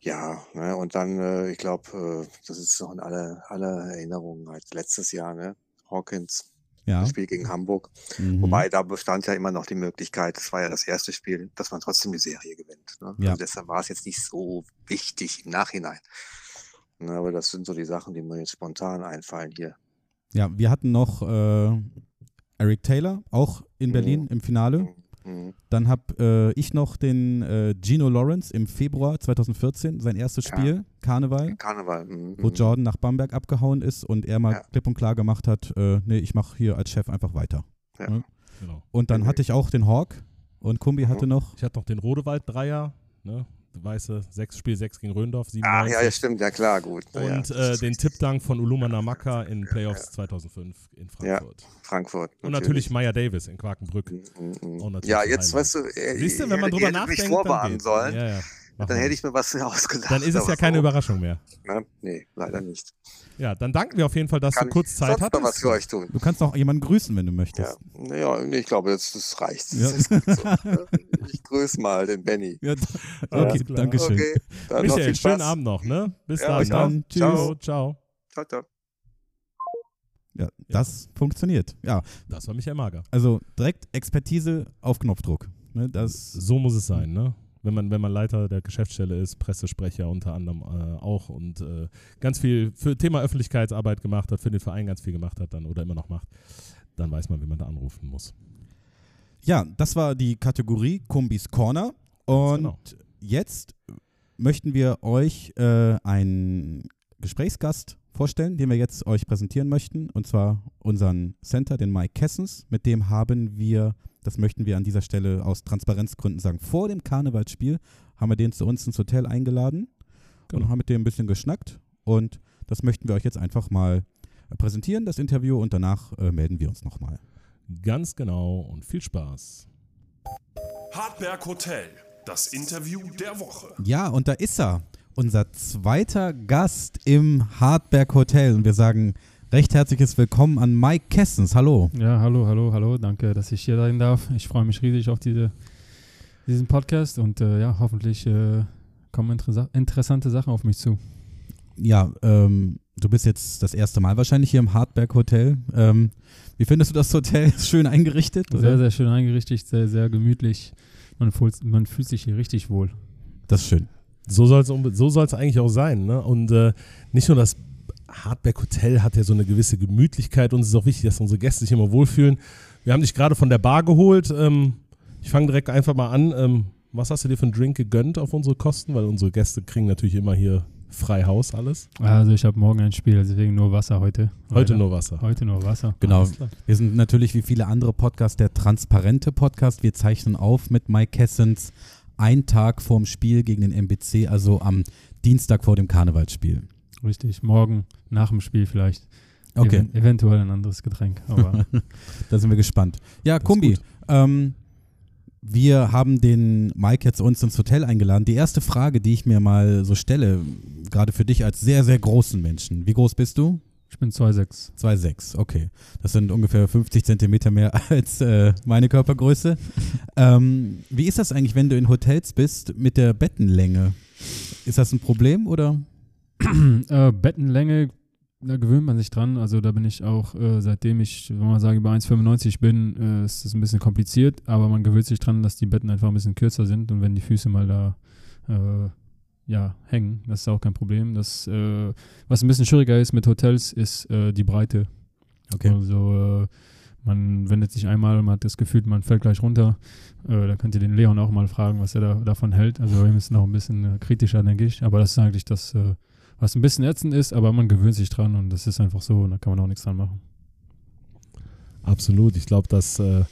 Speaker 8: Ja, ne, und dann, äh, ich glaube, äh, das ist noch in alle, alle Erinnerungen halt letztes Jahr, ne? Hawkins,
Speaker 2: Ja.
Speaker 8: das Spiel gegen Hamburg.
Speaker 2: Mhm.
Speaker 8: Wobei da bestand ja immer noch die Möglichkeit, das war ja das erste Spiel, dass man trotzdem die Serie gewinnt. Ne?
Speaker 2: Ja.
Speaker 8: Also deshalb war es jetzt nicht so wichtig im Nachhinein. Ne, aber das sind so die Sachen, die mir jetzt spontan einfallen hier.
Speaker 2: Ja, wir hatten noch äh, Eric Taylor, auch in
Speaker 8: Mhm.
Speaker 2: Berlin im Finale.
Speaker 8: Mhm.
Speaker 2: Dann habe äh, ich noch den äh, Gino Lawrence im Februar 2014, sein erstes
Speaker 8: Ja.
Speaker 2: Spiel, Karneval,
Speaker 8: Karneval. mhm,
Speaker 2: wo
Speaker 8: mhm.
Speaker 2: Jordan nach Bamberg abgehauen ist und er mal
Speaker 8: Ja.
Speaker 2: klipp und klar gemacht hat, äh, nee, ich mache hier als Chef einfach weiter.
Speaker 8: Ja.
Speaker 1: Genau.
Speaker 2: Und dann
Speaker 8: Mhm.
Speaker 2: hatte ich auch den Hawk und Kumbi hatte noch,
Speaker 1: Ich hatte noch den Rodewald-Dreier, ne? Weiße, sechs, Spiel 6 gegen Röndorf, 97.
Speaker 8: ja, ja, stimmt, ja klar, gut. Ja,
Speaker 1: Und
Speaker 8: das
Speaker 1: äh, den. Tippdank von Uluma Namaka in Playoffs 2005 in Frankfurt.
Speaker 8: Frankfurt.
Speaker 1: Und natürlich Maya Davis in Quakenbrück.
Speaker 8: Mhm, mhm.
Speaker 1: Natürlich
Speaker 8: Ja, jetzt
Speaker 1: Highlight.
Speaker 8: weißt du, äh,
Speaker 1: Siehst du, wenn man drüber nachdenkt,
Speaker 8: mich vorwarnen sollen,
Speaker 1: Ja, ja. Machen
Speaker 8: dann hätte ich mir was *laughs* ausgedacht.
Speaker 1: dann ist es ja keine
Speaker 8: so,
Speaker 1: Überraschung mehr.
Speaker 8: Ne? Nee, leider nicht.
Speaker 1: Ja, dann danken wir auf jeden Fall, dass
Speaker 8: Kann
Speaker 1: du kurz
Speaker 8: ich
Speaker 1: Zeit hattest.
Speaker 8: was für euch tun.
Speaker 2: du kannst noch jemanden grüßen, wenn du
Speaker 8: Ja,
Speaker 2: möchtest.
Speaker 8: naja, nee, ich glaube, jetzt das reicht.
Speaker 2: Ja.
Speaker 8: So? *laughs* Ich grüße mal den Benny.
Speaker 2: Ja, okay, danke schön.
Speaker 8: Okay,
Speaker 1: Michael, schönen. Abend noch, ne? Bis
Speaker 8: Ja,
Speaker 1: dann.
Speaker 8: euch
Speaker 1: ne?
Speaker 2: Tschüss.
Speaker 1: Ciao, ciao.
Speaker 8: Ciao, ciao.
Speaker 2: Ja, das funktioniert. Ja,
Speaker 1: Das war Michael Mager.
Speaker 2: also direkt Expertise auf Knopfdruck. Ne, das,
Speaker 1: So muss es sein, ne? Wenn man, wenn man Leiter der Geschäftsstelle ist, Pressesprecher unter anderem äh, auch und äh, ganz viel für Thema Öffentlichkeitsarbeit gemacht hat, für den Verein ganz viel gemacht hat dann oder immer noch macht, dann weiß man, wie man da anrufen muss.
Speaker 2: ja, das war die Kategorie Kumbis Corner. Und
Speaker 1: genau.
Speaker 2: jetzt möchten wir euch äh, einen Gesprächsgast vorstellen, den wir jetzt euch präsentieren möchten. Und zwar unseren Center, den Mike Kessens. Mit dem haben wir, das möchten wir an dieser Stelle aus Transparenzgründen sagen, vor dem Karnevalsspiel haben wir den zu uns ins Hotel eingeladen
Speaker 1: Genau.
Speaker 2: und haben mit dem ein bisschen geschnackt. Und das möchten wir euch jetzt einfach mal äh, präsentieren, das Interview. Und danach äh, melden wir uns nochmal.
Speaker 1: Ganz genau und viel Spaß.
Speaker 7: Hartberg Hotel. Das Interview der Woche.
Speaker 2: Ja, und da ist er. Unser zweiter Gast im Hartberg Hotel. Und wir sagen recht herzliches Willkommen an Mike Kessens. Hallo.
Speaker 9: Ja, hallo, hallo, hallo. Danke, dass ich hier sein darf. Ich freue mich riesig auf diese, diesen Podcast und äh, ja, hoffentlich äh, kommen interessa interessante Sachen auf mich zu.
Speaker 2: Ja, ähm, du bist jetzt das erste Mal wahrscheinlich hier im Hartberg Hotel. Ähm, wie findest du das Hotel? Ist *laughs* schön eingerichtet? Oder?
Speaker 9: Sehr, sehr schön eingerichtet, sehr, sehr gemütlich. Man fühlt, man fühlt sich hier richtig wohl.
Speaker 2: Das ist schön.
Speaker 1: So soll es so soll's eigentlich auch sein. Ne? Und äh, nicht nur das Hardback Hotel hat ja so eine gewisse Gemütlichkeit. Uns ist auch wichtig, dass unsere Gäste sich immer wohlfühlen. Wir haben dich gerade von der Bar geholt. Ähm, ich fange direkt einfach mal an. Ähm, was hast du dir für einen Drink gegönnt auf unsere Kosten? Weil unsere Gäste kriegen natürlich immer hier frei Haus alles.
Speaker 9: Also ich habe morgen ein Spiel, deswegen nur Wasser heute.
Speaker 1: Heute
Speaker 9: Leider.
Speaker 1: nur Wasser.
Speaker 9: Heute nur Wasser.
Speaker 2: Genau. Wir sind natürlich wie viele andere Podcasts der transparente Podcast. Wir zeichnen auf mit Mike Kessens einen Tag vorm Spiel gegen den MBC, also am Dienstag vor dem Karnevalsspiel.
Speaker 9: Richtig. Morgen nach dem Spiel vielleicht.
Speaker 2: Okay,
Speaker 9: Even eventuell ein anderes Getränk. Aber *laughs*
Speaker 2: da sind wir gespannt. Ja, Kumbi, ähm, wir haben den Mike jetzt uns ins Hotel eingeladen. Die erste Frage, die ich mir mal so stelle, gerade für dich als sehr, sehr großen Menschen. Wie groß bist du?
Speaker 9: ich bin 2,6.
Speaker 2: 2,6, okay. Das sind ungefähr 50 Zentimeter mehr *laughs* als äh, meine Körpergröße. *laughs* ähm, wie ist das eigentlich, wenn du in Hotels bist mit der Bettenlänge? Ist das ein Problem oder? *clears throat*
Speaker 9: äh, Bettenlänge, da gewöhnt man sich dran. Also da bin ich auch, äh, seitdem ich, wenn man sagen, über 1,95 bin, äh, ist es ein bisschen kompliziert, aber man gewöhnt sich dran, dass die Betten einfach ein bisschen kürzer sind und wenn die Füße mal da äh, ja, hängen, das ist auch kein Problem. Das, äh, was ein bisschen schwieriger ist mit Hotels, ist äh, die Breite.
Speaker 2: Okay.
Speaker 9: Also man wendet sich einmal, man hat das Gefühl, man fällt gleich runter. Äh, da könnt ihr den Leon auch mal fragen, was er da, davon hält. Also wir müssen noch ein bisschen äh, kritischer, denke ich. Aber das ist eigentlich das, äh, was ein bisschen ätzend ist, aber man gewöhnt sich dran und das ist einfach so und da kann man auch nichts dran machen.
Speaker 1: Absolut. Ich glaube, dass äh,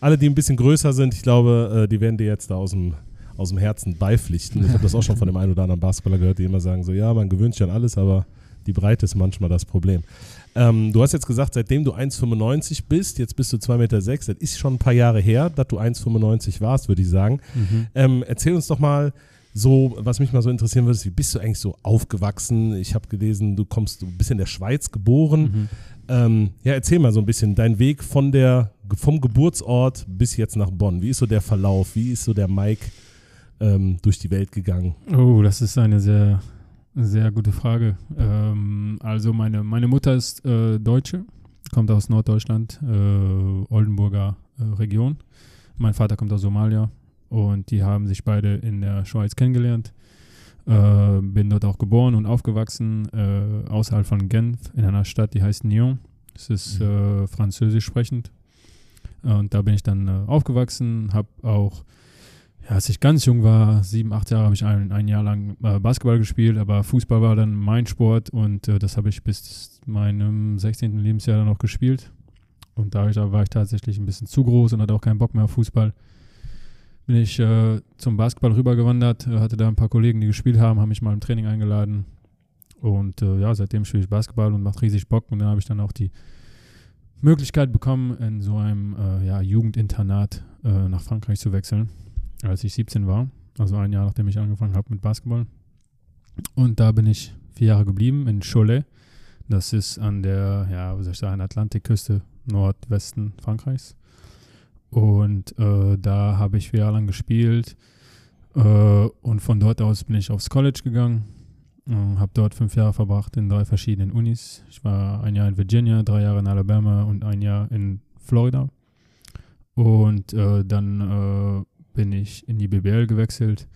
Speaker 1: alle, die ein bisschen größer sind, ich glaube, äh, die werden dir jetzt da aus dem, aus dem Herzen beipflichten. Ich habe das auch schon von dem einen oder anderen Basketballer gehört, die immer sagen so, ja, man gewöhnt sich an alles, aber die Breite ist manchmal das Problem. Ähm, du hast jetzt gesagt, seitdem du 1,95 bist, jetzt bist du 2,6 Meter, das ist schon ein paar Jahre her, dass du 1,95 warst, würde ich sagen. Ähm, erzähl uns doch mal so, was mich mal so interessieren würde, ist, wie bist du eigentlich so aufgewachsen? Ich habe gelesen, du kommst, du bist in der Schweiz geboren.
Speaker 9: Mhm.
Speaker 1: Ähm, ja, erzähl mal so ein bisschen deinen Weg von der vom Geburtsort bis jetzt nach Bonn? Wie ist so der Verlauf? Wie ist so der Mike ähm, durch die Welt gegangen?
Speaker 9: Oh, das ist eine sehr, sehr gute Frage. Ähm, also meine, meine Mutter ist äh, Deutsche, kommt aus Norddeutschland, äh, Oldenburger äh, Region. Mein Vater kommt aus Somalia und die haben sich beide in der Schweiz kennengelernt. Äh, bin dort auch geboren und aufgewachsen, äh, außerhalb von Genf, in einer Stadt, die heißt Nyon. Das ist äh, französisch sprechend. Und da bin ich dann äh, aufgewachsen, habe auch, ja, als ich ganz jung war, sieben, acht Jahre, habe ich ein, ein Jahr lang äh, Basketball gespielt, aber Fußball war dann mein Sport und äh, das habe ich bis meinem 16. Lebensjahr dann noch gespielt. Und dadurch war ich tatsächlich ein bisschen zu groß und hatte auch keinen Bock mehr auf Fußball bin ich äh, zum Basketball rübergewandert, äh, hatte da ein paar Kollegen, die gespielt haben, haben mich mal im Training eingeladen. Und äh, ja, seitdem spiele ich Basketball und macht riesig Bock. Und dann habe ich dann auch die Möglichkeit bekommen, in so einem äh, ja, Jugendinternat äh, nach Frankreich zu wechseln, als ich 17 war. Also ein Jahr nachdem ich angefangen habe mit Basketball. Und da bin ich vier Jahre geblieben in Cholet. Das ist an der, ja, wie soll ich sagen, Atlantikküste Nordwesten Frankreichs. Und äh, da habe ich vier Jahre lang gespielt. Äh, und von dort aus bin ich aufs College gegangen. Äh, habe dort fünf Jahre verbracht in drei verschiedenen Unis. Ich war ein Jahr in Virginia, drei Jahre in Alabama und ein Jahr in Florida. Und äh, dann äh, bin ich in die BBL gewechselt.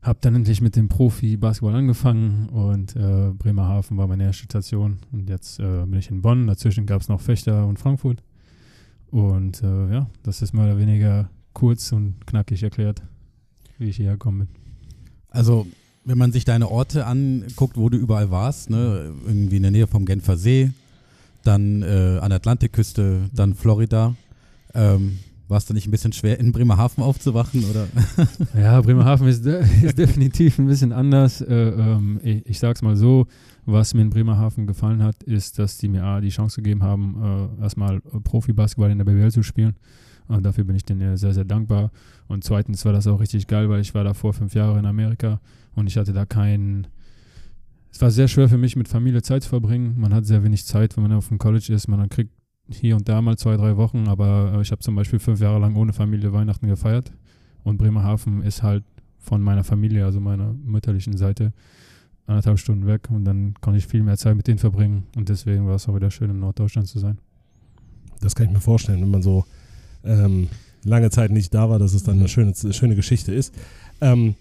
Speaker 9: Habe dann endlich mit dem Profi-Basketball angefangen und äh, Bremerhaven war meine erste Station. Und jetzt bin ich in Bonn. Dazwischen gab es noch Fechter und Frankfurt. Und äh, ja, das ist mehr oder weniger kurz und knackig erklärt, wie ich hierher gekommen bin.
Speaker 2: Also, wenn man sich deine Orte anguckt, wo du überall warst, ne, irgendwie in der Nähe vom Genfer See, dann äh, an der Atlantikküste, dann Florida, ähm, war es dann nicht ein bisschen schwer, in Bremerhaven aufzuwachen? Oder? *laughs*
Speaker 9: ja, Bremerhaven ist, *laughs* ist definitiv ein bisschen anders. Äh, ähm, ich, ich sag's mal so, was mir in Bremerhaven gefallen hat, ist, dass die mir A, die Chance gegeben haben, äh, erstmal Profi-Basketball in der BWL zu spielen. Und dafür bin ich denen sehr, sehr dankbar. Und zweitens war das auch richtig geil, weil ich war da vor fünf Jahren in Amerika und ich hatte da keinen. Es war sehr schwer für mich, mit Familie Zeit zu verbringen. Man hat sehr wenig Zeit, wenn man auf dem College ist. Man kriegt hier und da mal zwei, drei Wochen, aber äh, ich habe zum Beispiel fünf Jahre lang ohne Familie Weihnachten gefeiert. Und Bremerhaven ist halt von meiner Familie, also meiner mütterlichen Seite, anderthalb Stunden weg und dann konnte ich viel mehr Zeit mit denen verbringen und deswegen war es auch wieder schön, in Norddeutschland zu sein.
Speaker 1: Das kann ich mir vorstellen, wenn man so ähm, lange Zeit nicht da war, dass es dann eine schöne, schöne Geschichte ist. Ähm,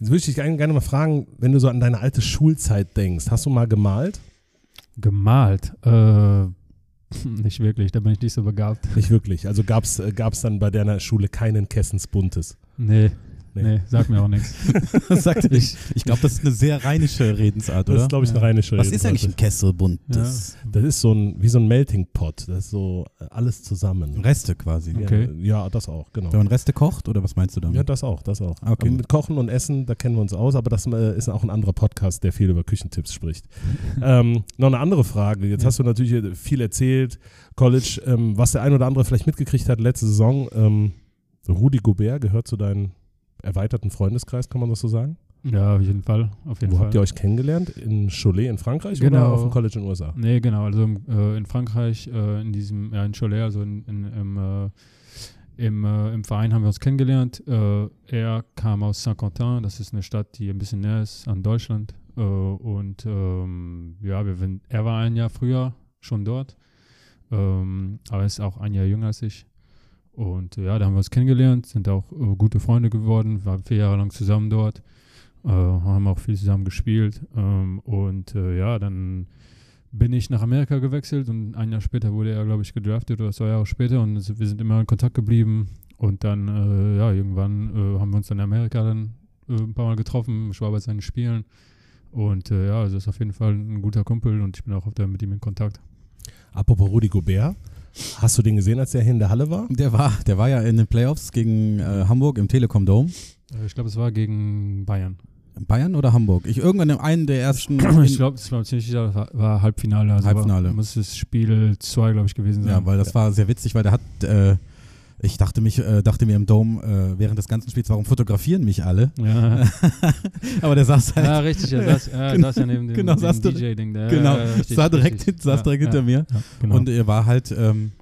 Speaker 1: jetzt würde ich dich gerne mal fragen, wenn du so an deine alte Schulzeit denkst, hast du mal gemalt?
Speaker 9: Gemalt? Äh, *laughs* nicht wirklich, da bin ich nicht so begabt.
Speaker 1: Nicht wirklich. Also gab es äh, dann bei deiner Schule keinen Kessens Buntes?
Speaker 9: Nee, Nee. nee, sagt mir auch nichts. *laughs*
Speaker 2: sagt ich ich glaube, das ist eine sehr rheinische Redensart, oder?
Speaker 1: Das ist, glaube ich, eine rheinische
Speaker 2: Was Redensart. Was ist eigentlich ein Kesselbund?
Speaker 1: Das, ja. das ist so ein, wie so ein Melting Pot. Das ist so äh, alles zusammen.
Speaker 2: Reste quasi.
Speaker 1: Okay. Ja, ja, das auch, genau.
Speaker 2: Wenn man Reste kocht, oder was meinst du damit?
Speaker 1: Ja, das auch, das auch.
Speaker 2: Okay.
Speaker 1: mit Kochen und Essen, da kennen wir uns aus, aber das äh, ist auch ein anderer Podcast, der viel über Küchentipps spricht. *laughs* ähm, noch eine andere Frage. Jetzt ja. hast du natürlich viel erzählt, College, ähm, was der ein oder andere vielleicht mitgekriegt hat letzte Saison. Ähm, Rudi Gobert gehört zu deinen erweiterten Freundeskreis, kann man das so sagen?
Speaker 9: Ja, auf jeden Fall. Auf jeden
Speaker 1: Wo
Speaker 9: Fall.
Speaker 1: habt ihr euch kennengelernt? In Cholet in Frankreich
Speaker 9: genau.
Speaker 1: oder auf dem College in den USA?
Speaker 9: Nee, genau. Also äh, in Frankreich, äh, in diesem, ja, in Cholet, also in, in, im, äh, im, äh, im Verein haben wir uns kennengelernt. Äh, er kam aus Saint-Quentin, das ist eine Stadt, die ein bisschen näher ist an Deutschland. Äh, und ähm, ja, wir, er war ein Jahr früher schon dort, ähm, aber er ist auch ein Jahr jünger als ich. Und ja, da haben wir uns kennengelernt, sind auch äh, gute Freunde geworden, waren vier Jahre lang zusammen dort, äh, haben auch viel zusammen gespielt. Ähm, und äh, ja, dann bin ich nach Amerika gewechselt und ein Jahr später wurde er, glaube ich, gedraftet oder zwei Jahre später und wir sind immer in Kontakt geblieben. Und dann, äh, ja, irgendwann äh, haben wir uns dann in Amerika dann äh, ein paar Mal getroffen. Ich war bei seinen Spielen. Und ja, also ist auf jeden Fall ein guter Kumpel und ich bin auch der, mit ihm in Kontakt.
Speaker 1: Apropos Rudi Gobert, Hast du den gesehen, als der hier in der Halle war?
Speaker 2: Der war, der war ja in den Playoffs gegen äh, Hamburg im Telekom Dome.
Speaker 9: Äh, ich glaube, es war gegen Bayern.
Speaker 2: Bayern oder Hamburg? Ich irgendwann in einem der ersten. *clears throat*
Speaker 9: ich glaube, es war ziemlich sicher, war, war Halbfinale. Also
Speaker 2: Halbfinale.
Speaker 9: War, muss das Spiel 2, glaube ich, gewesen sein.
Speaker 2: Ja, weil das ja. war sehr witzig, weil der hat äh, ich dachte, mich, äh, dachte mir im Dome äh, während des ganzen Spiels, warum fotografieren mich alle?
Speaker 9: Ja. *laughs*
Speaker 2: Aber der saß halt.
Speaker 9: Ja, richtig, er saß, ja, genau, saß ja neben dem,
Speaker 2: genau,
Speaker 9: dem DJ-Ding.
Speaker 2: Genau, ja, saß direkt, richtig. saß direkt hinter mir.
Speaker 9: Genau.
Speaker 2: Und er war halt ähm,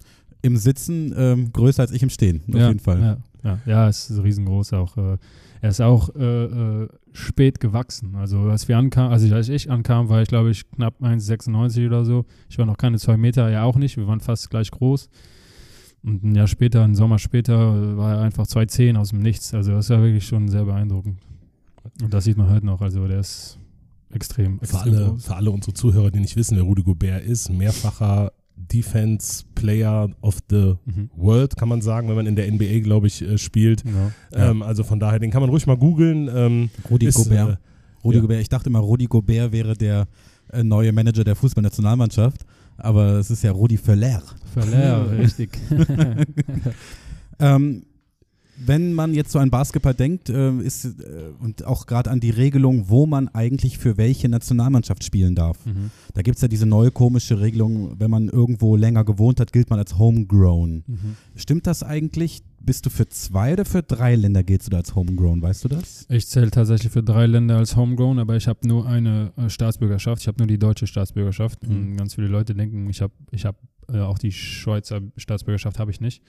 Speaker 2: im Sitzen ähm, größer als ich im Stehen, auf
Speaker 9: ja,
Speaker 2: jeden Fall.
Speaker 9: Ja, ja, ja, ist riesengroß auch. Äh, er ist auch äh, äh, spät gewachsen. Also als wir ankamen, also als ich ankam, war ich glaube ich knapp 1,96 oder so. Ich war noch keine zwei Meter, er auch nicht. Wir waren fast gleich groß. Und ein Jahr später, einen Sommer später, war er einfach 2,10 aus dem Nichts. Also das war wirklich schon sehr beeindruckend. Und das sieht man heute noch. Also der ist extrem,
Speaker 1: Für
Speaker 9: extrem
Speaker 1: alle,
Speaker 9: groß.
Speaker 1: für alle unsere Zuhörer, die nicht wissen, wer Rudy Gobert ist, mehrfacher Defense Player of the
Speaker 9: Mhm.
Speaker 1: World, kann man sagen, wenn man in der NBA, glaube ich, äh, spielt.
Speaker 2: Ja.
Speaker 1: Ähm, also von daher, den kann man ruhig mal googeln. Ähm,
Speaker 2: Rudi
Speaker 1: ist,
Speaker 2: Gobert.
Speaker 1: äh,
Speaker 2: Rudi
Speaker 1: ja.
Speaker 2: Gobert. Ich dachte immer, Rudi Gobert wäre der äh, neue Manager der Fußballnationalmannschaft, aber es ist ja Rudi Völler.
Speaker 9: Verlehr, *laughs* richtig. *laughs*
Speaker 2: Ähm, wenn man jetzt so an Basketball denkt, äh, ist äh, und auch gerade an die Regelung, wo man eigentlich für welche Nationalmannschaft spielen darf.
Speaker 9: mhm.
Speaker 2: Da gibt es ja diese neue komische Regelung, wenn man irgendwo länger gewohnt hat, gilt man als homegrown.
Speaker 9: Mhm.
Speaker 2: Stimmt das eigentlich? Bist du für zwei oder für drei Länder gehst du als homegrown? Weißt du das?
Speaker 9: Ich zähle tatsächlich für drei Länder als Homegrown, aber ich habe nur eine äh, Staatsbürgerschaft. Ich habe nur die deutsche Staatsbürgerschaft.
Speaker 2: Mhm.
Speaker 9: Ganz viele Leute denken, ich habe ich hab, äh, auch die Schweizer Staatsbürgerschaft habe ich nicht.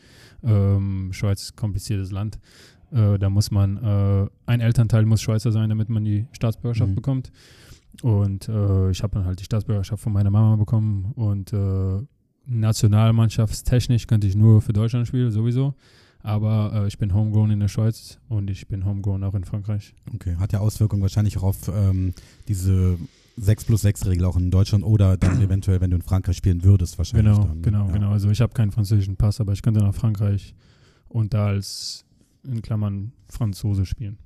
Speaker 9: Ähm, Schweiz ist ein kompliziertes Land. Äh, da muss man, äh, ein Elternteil muss Schweizer sein, damit man die Staatsbürgerschaft
Speaker 2: Mhm.
Speaker 9: bekommt. Und äh, ich habe dann halt die Staatsbürgerschaft von meiner Mama bekommen. Und nationalmannschaftstechnisch könnte ich nur für Deutschland spielen, sowieso. Aber äh, ich bin homegrown in der Schweiz und ich bin homegrown auch in Frankreich.
Speaker 2: Okay, hat ja Auswirkungen wahrscheinlich auch auf ähm, diese 6 plus 6 Regel auch in Deutschland oder dann *clears throat* eventuell, wenn du in Frankreich spielen würdest, wahrscheinlich.
Speaker 9: Genau,
Speaker 2: dann, ne?
Speaker 9: genau,
Speaker 2: ja.
Speaker 9: genau. Also ich habe keinen französischen Pass, aber ich könnte nach Frankreich und da als in Klammern Franzose spielen.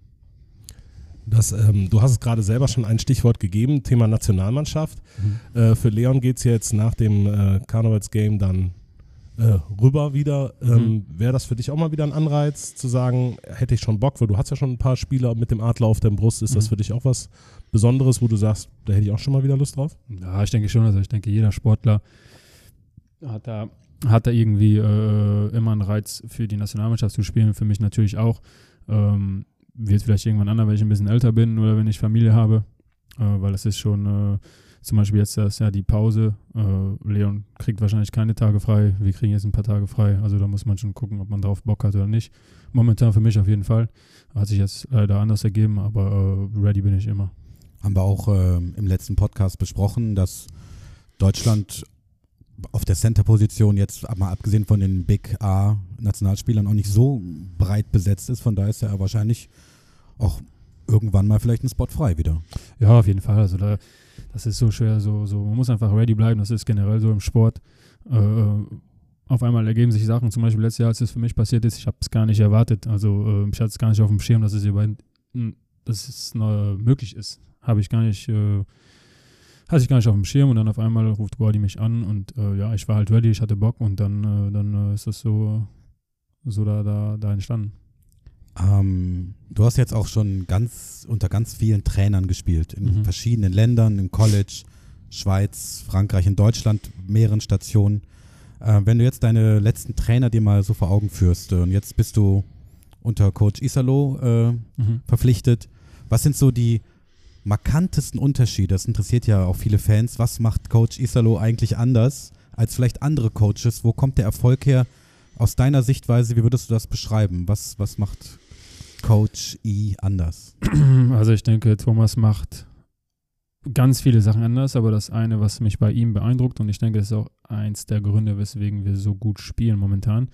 Speaker 1: das, ähm, du hast es gerade selber schon ein Stichwort gegeben, Thema Nationalmannschaft. Äh, für Leon geht es jetzt nach dem äh, Karnevalsgame dann äh, rüber wieder. Ähm, Wäre das für dich auch mal wieder ein Anreiz, zu sagen, hätte ich schon Bock, weil du hast ja schon ein paar Spieler mit dem Adler auf der Brust. Ist das
Speaker 9: Mhm.
Speaker 1: für dich auch was Besonderes, wo du sagst, da hätte ich auch schon mal wieder Lust drauf?
Speaker 9: Ja, ich denke schon. Also ich denke, jeder Sportler hat da, hat da irgendwie äh, immer einen Reiz für die Nationalmannschaft zu spielen. Für mich natürlich auch. Ähm, wird vielleicht irgendwann anders, wenn ich ein bisschen älter bin oder wenn ich Familie habe. Äh, weil es ist schon äh, zum Beispiel jetzt das ja die Pause. Äh, Leon kriegt wahrscheinlich keine Tage frei. Wir kriegen jetzt ein paar Tage frei. Also da muss man schon gucken, ob man drauf Bock hat oder nicht. Momentan für mich auf jeden Fall. Hat sich jetzt leider anders ergeben, aber äh, ready bin ich immer.
Speaker 2: Haben wir auch ähm, im letzten Podcast besprochen, dass Deutschland auf der Center-Position jetzt mal abgesehen von den Big A-Nationalspielern auch nicht so breit besetzt ist. Von daher ist ja wahrscheinlich auch irgendwann mal vielleicht ein Spot frei wieder.
Speaker 9: Ja, auf jeden Fall. Also da, das ist so schwer, so, so, man muss einfach ready bleiben. Das ist generell so im Sport. Äh, auf einmal ergeben sich Sachen, zum Beispiel letztes Jahr, als es für mich passiert ist, ich habe es gar nicht erwartet. Also äh, ich hatte es gar nicht auf dem Schirm, dass es dass es möglich ist. Habe ich gar nicht, äh, hatte ich gar nicht auf dem Schirm und dann auf einmal ruft Guardi mich an und äh, ja, ich war halt ready, ich hatte Bock und dann, äh, dann äh, ist das so, so da, da, da entstanden.
Speaker 2: Ähm, du hast jetzt auch schon ganz unter ganz vielen Trainern gespielt, in
Speaker 9: Mhm.
Speaker 2: verschiedenen Ländern, im College, Schweiz, Frankreich, in Deutschland, mehreren Stationen. Äh, wenn du jetzt deine letzten Trainer dir mal so vor Augen führst äh, und jetzt bist du unter Coach Isalo äh,
Speaker 9: Mhm.
Speaker 2: verpflichtet, was sind so die markantesten Unterschiede? Das interessiert ja auch viele Fans. Was macht Coach Isalo eigentlich anders als vielleicht andere Coaches? Wo kommt der Erfolg her? Aus deiner Sichtweise, wie würdest du das beschreiben? Was, was macht Coach I anders? *clears throat*
Speaker 9: Also ich denke, Thomas macht ganz viele Sachen anders, aber das eine, was mich bei ihm beeindruckt, und ich denke, das ist auch eins der Gründe, weswegen wir so gut spielen momentan,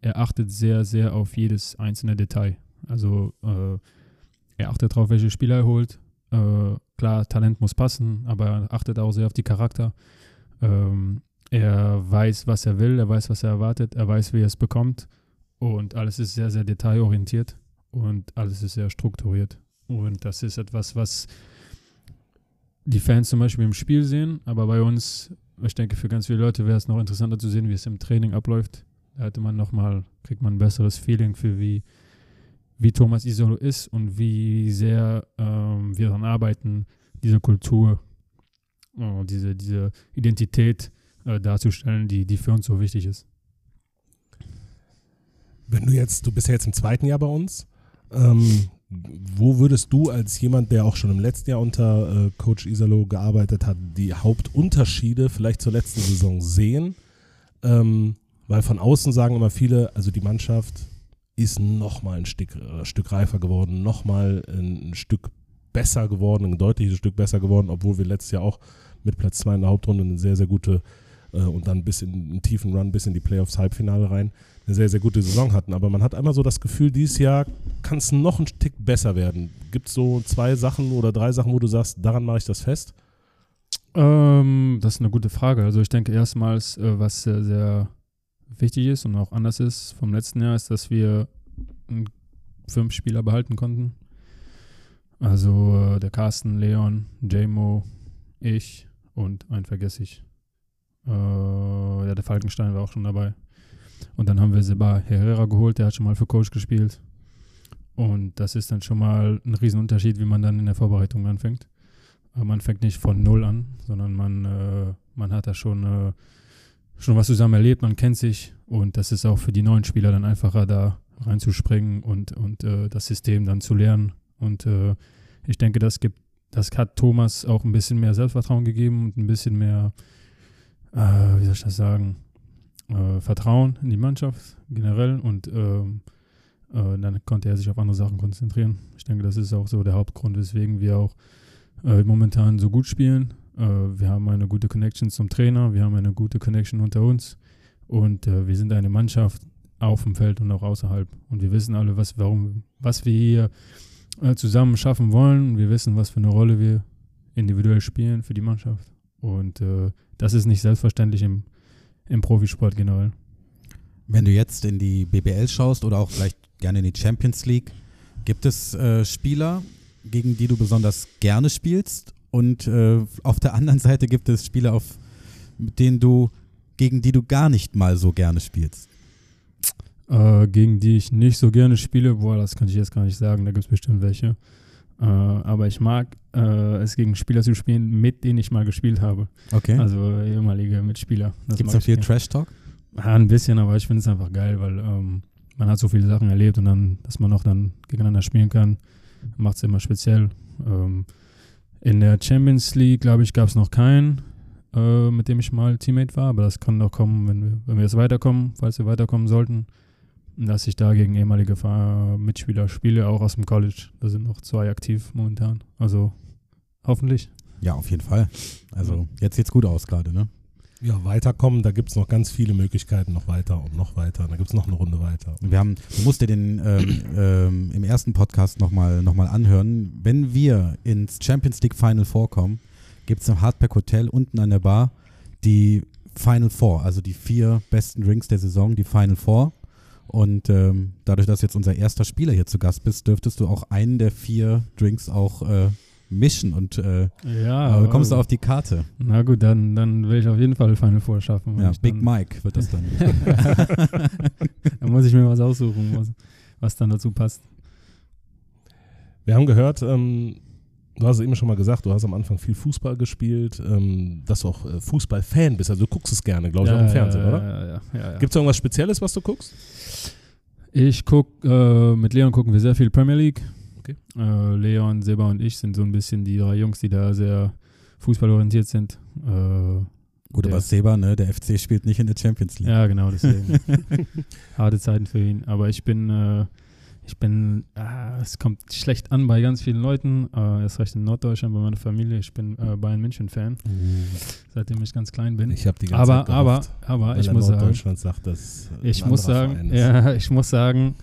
Speaker 9: er achtet sehr, sehr auf jedes einzelne Detail. Also äh, er achtet darauf, welche Spieler er holt. Äh, klar, Talent muss passen, aber er achtet auch sehr auf die Charakter. Ähm, er weiß, was er will, er weiß, was er erwartet, er weiß, wie er es bekommt. Und alles ist sehr, sehr detailorientiert und alles ist sehr strukturiert. Und das ist etwas, was die Fans zum Beispiel im Spiel sehen, aber bei uns, ich denke, für ganz viele Leute wäre es noch interessanter zu sehen, wie es im Training abläuft. Da hätte man nochmal, kriegt man ein besseres Feeling für wie, wie Thomas Isolo ist und wie sehr ähm, wir daran arbeiten, diese Kultur, äh, diese, diese Identität äh, darzustellen, die, die für uns so wichtig ist.
Speaker 1: Wenn du jetzt, du bist ja jetzt im zweiten Jahr bei uns, ähm, wo würdest du als jemand, der auch schon im letzten Jahr unter äh, Coach Isalo gearbeitet hat, die Hauptunterschiede vielleicht zur letzten Saison sehen? Ähm, Weil von außen sagen immer viele, also die Mannschaft ist nochmal ein Stück, äh, Stück reifer geworden, nochmal ein Stück besser geworden, ein deutliches Stück besser geworden, obwohl wir letztes Jahr auch mit Platz 2 in der Hauptrunde eine sehr, sehr gute äh, und dann bis in einen tiefen Run, bis in die Playoffs Halbfinale rein, eine sehr, sehr gute Saison hatten. Aber man hat einmal so das Gefühl, dieses Jahr kann es noch ein Tick besser werden. Gibt es so zwei Sachen oder drei Sachen, wo du sagst, daran mache ich das fest?
Speaker 9: Ähm, das ist eine gute Frage. Also ich denke erstmals, äh, was sehr, sehr wichtig ist und auch anders ist vom letzten Jahr, ist, dass wir fünf Spieler behalten konnten. Also äh, der Carsten, Leon, JMO, ich und einen vergesse ich. Äh, ja, der Falkenstein war auch schon dabei. Und dann haben wir Seba Herrera geholt, der hat schon mal für Coach gespielt. Und das ist dann schon mal ein Riesenunterschied, wie man dann in der Vorbereitung anfängt. Aber man fängt nicht von Null an, sondern man, äh, man hat da schon, äh, schon was zusammen erlebt, man kennt sich und das ist auch für die neuen Spieler dann einfacher, da reinzuspringen und, und äh, das System dann zu lernen. Und äh, ich denke, das gibt, das hat Thomas auch ein bisschen mehr Selbstvertrauen gegeben und ein bisschen mehr, äh, wie soll ich das sagen, äh, Vertrauen in die Mannschaft generell und ähm, äh, dann konnte er sich auf andere Sachen konzentrieren. Ich denke, das ist auch so der Hauptgrund, weswegen wir auch äh, momentan so gut spielen. Äh, wir haben eine gute Connection zum Trainer, wir haben eine gute Connection unter uns und äh, wir sind eine Mannschaft auf dem Feld und auch außerhalb. Und wir wissen alle, was, warum, was wir hier äh, zusammen schaffen wollen. Wir wissen, was für eine Rolle wir individuell spielen für die Mannschaft. Und das ist nicht selbstverständlich im, im Profisport generell.
Speaker 2: Wenn du jetzt in die BBL schaust oder auch vielleicht gerne in die Champions League, gibt es äh, Spieler, gegen die du besonders gerne spielst? Und äh, auf der anderen *laughs* Seite gibt es Spieler, auf, mit denen du, gegen die du gar nicht mal so gerne spielst?
Speaker 9: Äh, gegen die ich nicht so gerne spiele, boah, das kann ich jetzt gar nicht sagen, da gibt es bestimmt welche. Äh, aber ich mag äh, es gegen Spieler zu spielen, mit denen ich mal gespielt habe.
Speaker 2: Okay.
Speaker 9: Also ehemalige Mitspieler.
Speaker 2: Gibt es da viel Trash-Talk?
Speaker 9: Ja, ein bisschen, aber ich finde es einfach geil, weil ähm, man hat so viele Sachen erlebt und dann, dass man auch dann gegeneinander spielen kann, macht es immer speziell. Ähm, in der Champions League, glaube ich, gab es noch keinen, äh, mit dem ich mal Teammate war, aber das kann noch kommen, wenn wir, wenn wir jetzt weiterkommen, falls wir weiterkommen sollten, dass ich da gegen ehemalige Mitspieler spiele, auch aus dem College. Da sind noch zwei aktiv momentan. Also hoffentlich.
Speaker 2: Ja, auf jeden Fall. Also jetzt sieht es gut aus gerade, ne?
Speaker 1: Ja, weiterkommen, da gibt es noch ganz viele Möglichkeiten, noch weiter und noch weiter. Da gibt es noch eine Runde weiter.
Speaker 2: Wir haben, du musst dir den ähm, ähm, im ersten Podcast nochmal noch mal anhören. Wenn wir ins Champions League Final vorkommen, gibt es im Hardback Hotel unten an der Bar die Final Four, also die vier besten Drinks der Saison, die Final Four. Und ähm, dadurch, dass jetzt unser erster Spieler hier zu Gast bist, dürftest du auch einen der vier Drinks auch äh, mischen und äh,
Speaker 9: ja,
Speaker 2: äh, kommst du auf die Karte.
Speaker 9: Na gut, dann, dann will ich auf jeden Fall Final Four schaffen.
Speaker 2: Ja, Big Mike wird das dann. *laughs*
Speaker 9: da muss ich mir was aussuchen, was, was dann dazu passt.
Speaker 1: Wir haben gehört, ähm, du hast es eben schon mal gesagt, du hast am Anfang viel Fußball gespielt, ähm, dass du auch äh, Fußballfan bist. Also du guckst es gerne, glaube ich,
Speaker 9: Ja,
Speaker 1: auch im Fernsehen,
Speaker 9: ja,
Speaker 1: oder?
Speaker 9: ja, ja, ja, ja.
Speaker 1: Gibt es irgendwas Spezielles, was du guckst?
Speaker 9: Ich gucke, äh, mit Leon gucken wir sehr viel Premier League.
Speaker 1: Okay.
Speaker 9: Äh, Leon, Seba und ich sind so ein bisschen die drei Jungs, die da sehr fußballorientiert sind. Äh,
Speaker 2: Gut, aber Seba, ne, der FC spielt nicht in der Champions League.
Speaker 9: Ja, genau, deswegen. *laughs* Harte Zeiten für ihn. Aber ich bin, äh, ich bin, äh, es kommt schlecht an bei ganz vielen Leuten. Äh, erst recht in Norddeutschland bei meiner Familie. Ich bin äh, Bayern München-Fan, seitdem ich ganz klein bin.
Speaker 1: Ich habe die ganze
Speaker 9: aber,
Speaker 1: Zeit
Speaker 9: aber,
Speaker 1: gehofft,
Speaker 9: aber
Speaker 1: weil
Speaker 9: ich muss sagen,
Speaker 1: sagt, dass
Speaker 9: ich muss sagen, ja, ich muss sagen,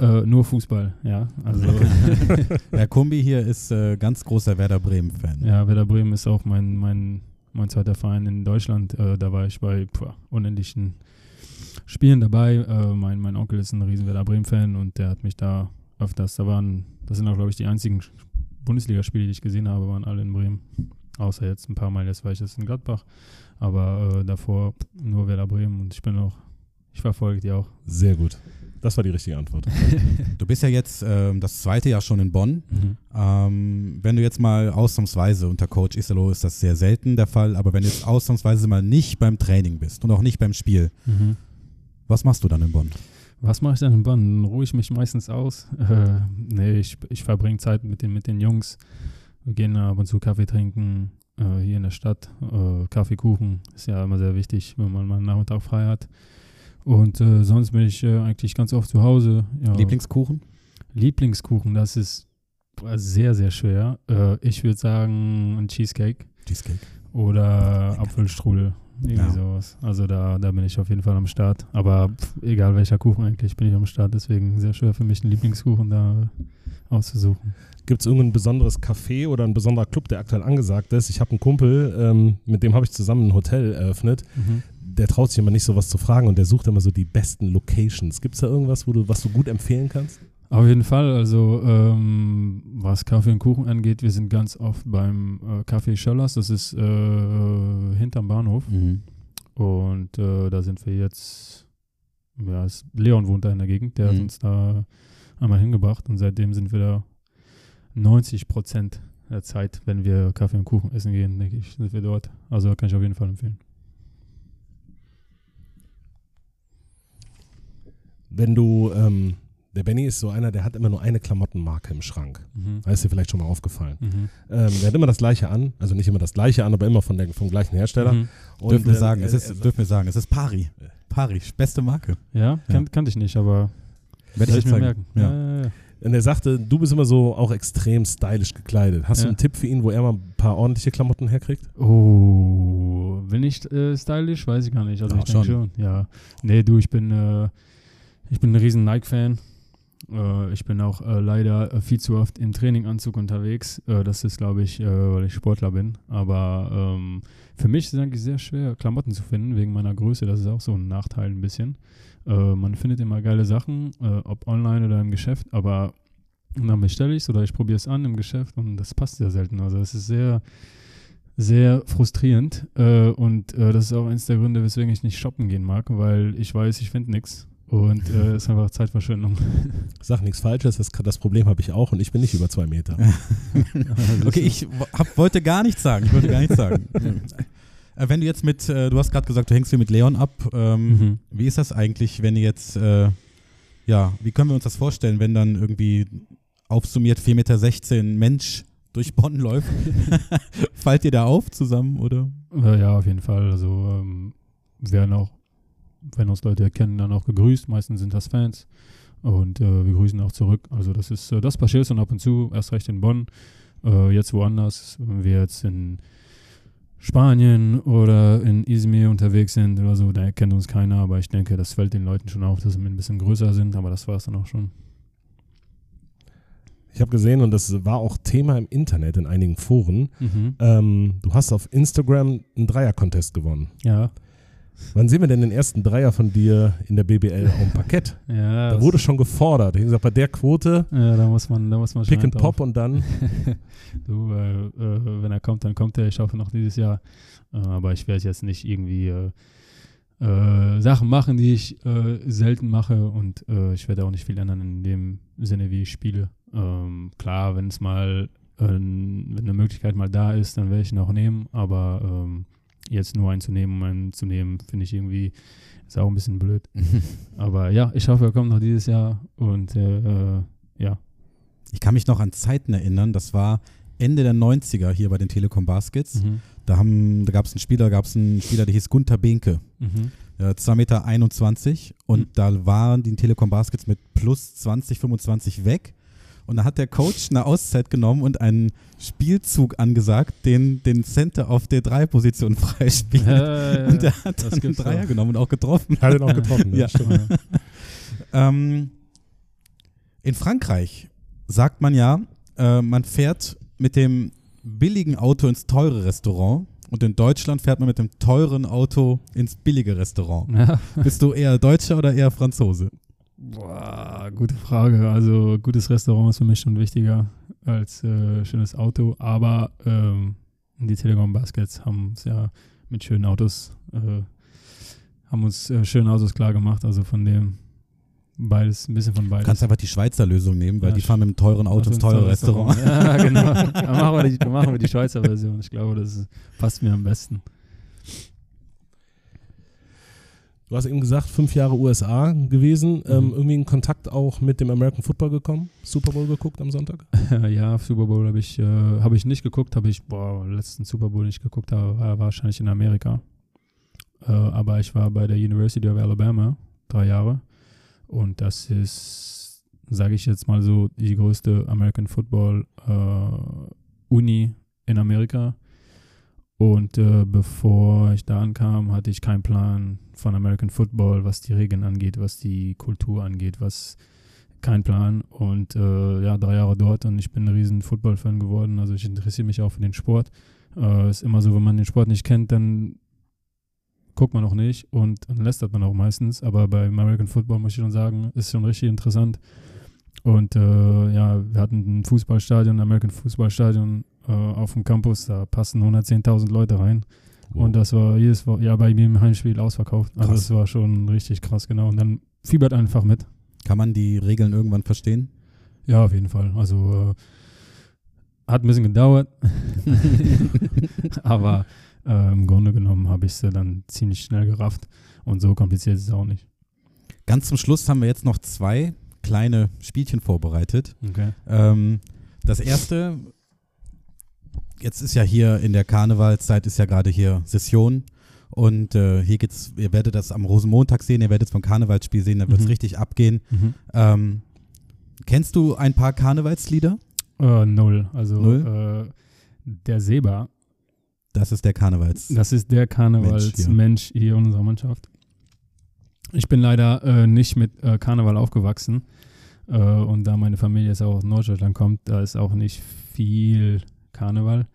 Speaker 9: äh, nur Fußball, ja. Also, *laughs*
Speaker 2: Der Kumbi hier ist äh, ganz großer Werder Bremen-Fan.
Speaker 9: ja, Werder Bremen ist auch mein, mein, mein zweiter Verein in Deutschland. Äh, da war ich bei puh, unendlichen Spielen dabei. Äh, mein, mein Onkel ist ein riesen Werder Bremen-Fan und der hat mich da öfters, da waren, das sind auch, glaube ich, die einzigen Bundesligaspiele, die ich gesehen habe, waren alle in Bremen. Außer jetzt ein paar Mal, jetzt war ich jetzt in Gladbach. Aber äh, davor nur Werder Bremen und ich bin auch, ich verfolge die auch.
Speaker 1: Sehr gut. Das war die richtige Antwort. *laughs*
Speaker 2: Du bist ja jetzt ähm, das zweite Jahr schon in Bonn. Ähm, wenn du jetzt mal ausnahmsweise unter Coach Isalo ist das sehr selten der Fall, aber wenn du jetzt ausnahmsweise mal nicht beim Training bist und auch nicht beim Spiel,
Speaker 9: Mhm.
Speaker 2: Was machst du dann in Bonn?
Speaker 9: Was mache ich dann in Bonn? Dann ruhe ich mich meistens aus. Äh, nee, ich, ich verbringe Zeit mit den, mit den Jungs. Wir gehen ab und zu Kaffee trinken äh, hier in der Stadt. Äh, Kaffee, Kuchen ist ja immer sehr wichtig, wenn man mal einen Nachmittag frei hat. Und äh, sonst bin ich äh, eigentlich ganz oft zu Hause. Ja.
Speaker 2: Lieblingskuchen?
Speaker 9: Lieblingskuchen, das ist sehr, sehr schwer. Äh, ich würde sagen ein Cheesecake
Speaker 2: Cheesecake.
Speaker 9: oder Apfelstrudel. Irgendwie
Speaker 2: Ja.
Speaker 9: sowas. Also da, da bin ich auf jeden Fall am Start. Aber pff, egal welcher Kuchen eigentlich, bin ich am Start. Deswegen sehr schwer für mich, einen Lieblingskuchen da auszusuchen.
Speaker 1: Gibt es irgendein besonderes Café oder ein besonderer Club, der aktuell angesagt ist? Ich habe einen Kumpel, ähm, mit dem habe ich zusammen ein Hotel eröffnet. Der traut sich immer nicht, sowas zu fragen und der sucht immer so die besten Locations. Gibt es da irgendwas, wo du, was du gut empfehlen kannst?
Speaker 9: Auf jeden Fall, also ähm, was Kaffee und Kuchen angeht, wir sind ganz oft beim äh, Café Schöllers, das ist äh, hinterm Bahnhof.
Speaker 2: Mhm.
Speaker 9: Und äh, da sind wir jetzt, ja, es, Leon wohnt da in der Gegend, der hat
Speaker 2: Mhm.
Speaker 9: uns da einmal hingebracht und seitdem sind wir da 90 Prozent der Zeit, wenn wir Kaffee und Kuchen essen gehen, denke ich, sind wir dort. Also kann ich auf jeden Fall empfehlen.
Speaker 1: Wenn du, ähm, der Benny ist so einer, der hat immer nur eine Klamottenmarke im Schrank.
Speaker 9: Mhm.
Speaker 1: Da ist dir vielleicht schon mal aufgefallen.
Speaker 9: Mhm.
Speaker 1: Ähm, der hat immer das gleiche an, also nicht immer das gleiche an, aber immer von der, vom gleichen Hersteller.
Speaker 9: Mhm.
Speaker 1: Und,
Speaker 2: dürfen wir
Speaker 1: äh,
Speaker 2: sagen, es
Speaker 1: äh,
Speaker 2: ist,
Speaker 1: äh,
Speaker 2: dürfen wir sagen, es ist Pari. Pari, beste Marke.
Speaker 9: Ja, kan kannte ich nicht, aber
Speaker 2: Werde ich
Speaker 9: ich mir merken.
Speaker 2: Ja.
Speaker 9: Ja, ja, ja.
Speaker 1: Und er sagte, du bist immer so auch extrem stylisch gekleidet. Hast du
Speaker 9: Ja.
Speaker 1: einen Tipp für ihn, wo er mal ein paar ordentliche Klamotten herkriegt?
Speaker 9: Oh, bin ich äh, stylisch? Weiß ich gar nicht. Also
Speaker 2: Ja,
Speaker 9: ich denke
Speaker 2: schon.
Speaker 9: schon. Ja. Nee, du, ich bin, äh, ich bin ein riesen Nike-Fan. Äh, ich bin auch äh, leider äh, viel zu oft im Traininganzug unterwegs. Äh, das ist, glaube ich, äh, weil ich Sportler bin. Aber ähm, für mich ist es eigentlich sehr schwer, Klamotten zu finden, wegen meiner Größe. Das ist auch so ein Nachteil ein bisschen. Äh, man findet immer geile Sachen, ob online oder im Geschäft, aber dann bestelle ich es oder ich probiere es an im Geschäft und das passt sehr selten. Also es ist sehr, sehr frustrierend äh, und äh, das ist auch eins der Gründe, weswegen ich nicht shoppen gehen mag, weil ich weiß, ich finde nichts und äh, es ist einfach Zeitverschwendung. *laughs*
Speaker 1: Sag nichts Falsches, das, das Problem habe ich auch und ich bin nicht über zwei Meter. *laughs*
Speaker 2: Okay, ich hab, wollte gar nichts sagen. Ich wollte gar nichts sagen. *laughs* Äh, Wenn du jetzt mit, äh, du hast gerade gesagt, du hängst hier mit Leon ab. Ähm,
Speaker 9: Mhm.
Speaker 2: Wie ist das eigentlich, wenn ihr jetzt, äh, ja, wie können wir uns das vorstellen, wenn dann irgendwie aufsummiert 4,16 Meter Mensch durch Bonn läuft? Fallt ihr da auf zusammen oder?
Speaker 9: Äh, ja, auf jeden Fall. Also ähm, werden auch, wenn uns Leute kennen, dann auch gegrüßt. Meistens sind das Fans und äh, wir grüßen auch zurück. Also das ist, äh, das passiert dann ab und zu, erst recht in Bonn. Äh, jetzt woanders, wenn wir jetzt in Spanien oder in Izmir unterwegs sind oder so, da erkennt uns keiner, aber ich denke, das fällt den Leuten schon auf, dass wir ein bisschen größer sind, aber das war es dann auch schon.
Speaker 1: Ich habe gesehen und das war auch Thema im Internet in einigen Foren.
Speaker 9: Mhm.
Speaker 1: Ähm, du hast auf Instagram einen Dreier-Contest gewonnen.
Speaker 9: Ja.
Speaker 1: Wann sehen wir denn den ersten Dreier von dir in der BBL am Parkett? *laughs*
Speaker 9: Ja,
Speaker 1: Da wurde schon gefordert. Ich habe gesagt, bei der Quote
Speaker 9: ja, da muss man, da muss man
Speaker 1: Pick and
Speaker 9: drauf.
Speaker 1: Pop und dann *laughs*
Speaker 9: du, äh, äh, wenn er kommt, dann kommt er. Ich hoffe noch dieses Jahr. Äh, aber ich werde jetzt nicht irgendwie äh, äh, Sachen machen, die ich äh, selten mache. Und ich werde auch nicht viel ändern in dem Sinne, wie ich spiele. Ähm, klar, wenn es mal, wenn eine Möglichkeit mal da ist, dann werde ich ihn auch nehmen. Aber ähm, jetzt nur einen zu nehmen, um einen zu nehmen, finde ich irgendwie, ist auch ein bisschen blöd. *laughs* aber ja, ich hoffe, er kommt noch dieses Jahr. Und äh, äh, ja.
Speaker 2: Ich kann mich noch an Zeiten erinnern, das war Ende der 90er hier bei den Telekom Baskets.
Speaker 9: Mhm.
Speaker 2: Da, haben, da gab es einen Spieler, gab es einen Spieler, der hieß Gunther Behnke.
Speaker 9: Mhm.
Speaker 2: Ja, 2,21 Meter und
Speaker 9: Mhm.
Speaker 2: da waren die Telekom Baskets mit plus 20, 25 weg. Und da hat der Coach eine Auszeit genommen und einen Spielzug angesagt, den den Center auf der 3-Position *laughs* freispielt.
Speaker 9: Ja, ja,
Speaker 2: und der hat
Speaker 9: Das
Speaker 2: dann einen Dreier
Speaker 9: auch.
Speaker 2: genommen und auch getroffen.
Speaker 1: hat er auch getroffen.
Speaker 2: Ja.
Speaker 1: Stimmt. *laughs*
Speaker 2: Ähm, in Frankreich sagt man ja, äh, man fährt mit dem billigen Auto ins teure Restaurant und in Deutschland fährt man mit dem teuren Auto ins billige Restaurant.
Speaker 9: Ja.
Speaker 2: Bist du eher Deutscher oder eher Franzose?
Speaker 9: Boah, gute Frage. Also gutes Restaurant ist für mich schon wichtiger als äh, schönes Auto. Aber ähm, die Telekom Baskets haben es ja mit schönen Autos, äh, haben uns äh, schöne Autos klar gemacht. Also von dem beides, ein bisschen von
Speaker 2: Du
Speaker 9: beides.
Speaker 2: kannst einfach die Schweizer Lösung nehmen, weil
Speaker 9: Ja,
Speaker 2: die fahren mit dem teuren Auto
Speaker 9: Also
Speaker 2: ins teure
Speaker 9: teure
Speaker 2: Restaurant.
Speaker 9: Ja, genau. *laughs* Dann machen wir die, dann machen wir die Schweizer Version. Ich glaube, das passt mir am besten.
Speaker 1: Du hast eben gesagt, fünf Jahre USA gewesen. Ähm,
Speaker 9: Mhm.
Speaker 1: irgendwie in Kontakt auch mit dem American Football gekommen? Super Bowl geguckt am Sonntag? *laughs*
Speaker 9: ja, Super Bowl habe ich, äh, hab ich nicht geguckt, habe ich, boah, letzten Super Bowl nicht geguckt, habe, war wahrscheinlich in Amerika. Äh, aber ich war bei der University of Alabama drei Jahre. Und das ist, sage ich jetzt mal so, die größte American Football äh, Uni in Amerika. Und äh, bevor ich da ankam, hatte ich keinen Plan von American Football, was die Regeln angeht, was die Kultur angeht, was kein Plan. Und äh, ja, drei Jahre dort und ich bin ein riesen Football-Fan geworden. Also ich interessiere mich auch für den Sport. Äh, ist immer so, wenn man den Sport nicht kennt, dann guckt man auch nicht und dann lästert man auch meistens. Aber bei American Football muss ich schon sagen, ist schon richtig interessant. Und äh, ja, wir hatten ein Fußballstadion, ein American Fußballstadion äh, auf dem Campus, da passen 110.000 Leute rein.
Speaker 1: Wow.
Speaker 9: Und das war jedes Wo- Jahr bei jedem Heimspiel ausverkauft. Also
Speaker 2: Krass.
Speaker 9: das war schon richtig krass, genau. Und dann fiebert einfach mit.
Speaker 2: Kann man die Regeln irgendwann verstehen?
Speaker 9: Ja, auf jeden Fall. Also äh, hat ein bisschen gedauert. *laughs* *laughs* Aber äh, im Grunde genommen habe ich sie dann ziemlich schnell gerafft. Und so kompliziert ist es auch nicht.
Speaker 2: Ganz zum Schluss haben wir jetzt noch zwei kleine Spielchen vorbereitet.
Speaker 9: Okay.
Speaker 2: Ähm, das erste, jetzt ist ja hier in der Karnevalszeit, ist ja gerade hier Session. Und äh, hier geht's, ihr werdet das am Rosenmontag sehen, ihr werdet es vom Karnevalsspiel sehen, da wird es
Speaker 9: Mhm.
Speaker 2: richtig abgehen.
Speaker 9: Mhm.
Speaker 2: Ähm, kennst du ein paar Karnevalslieder?
Speaker 9: Äh, null. Also
Speaker 2: Null?
Speaker 9: Äh, der Seba,
Speaker 2: Das ist der Karnevals.
Speaker 9: das ist der Karnevalsmensch hier in unserer Mannschaft. Ich bin leider äh, nicht mit äh, Karneval aufgewachsen. Äh, und da meine Familie jetzt auch aus Norddeutschland kommt, da ist auch nicht viel Karneval.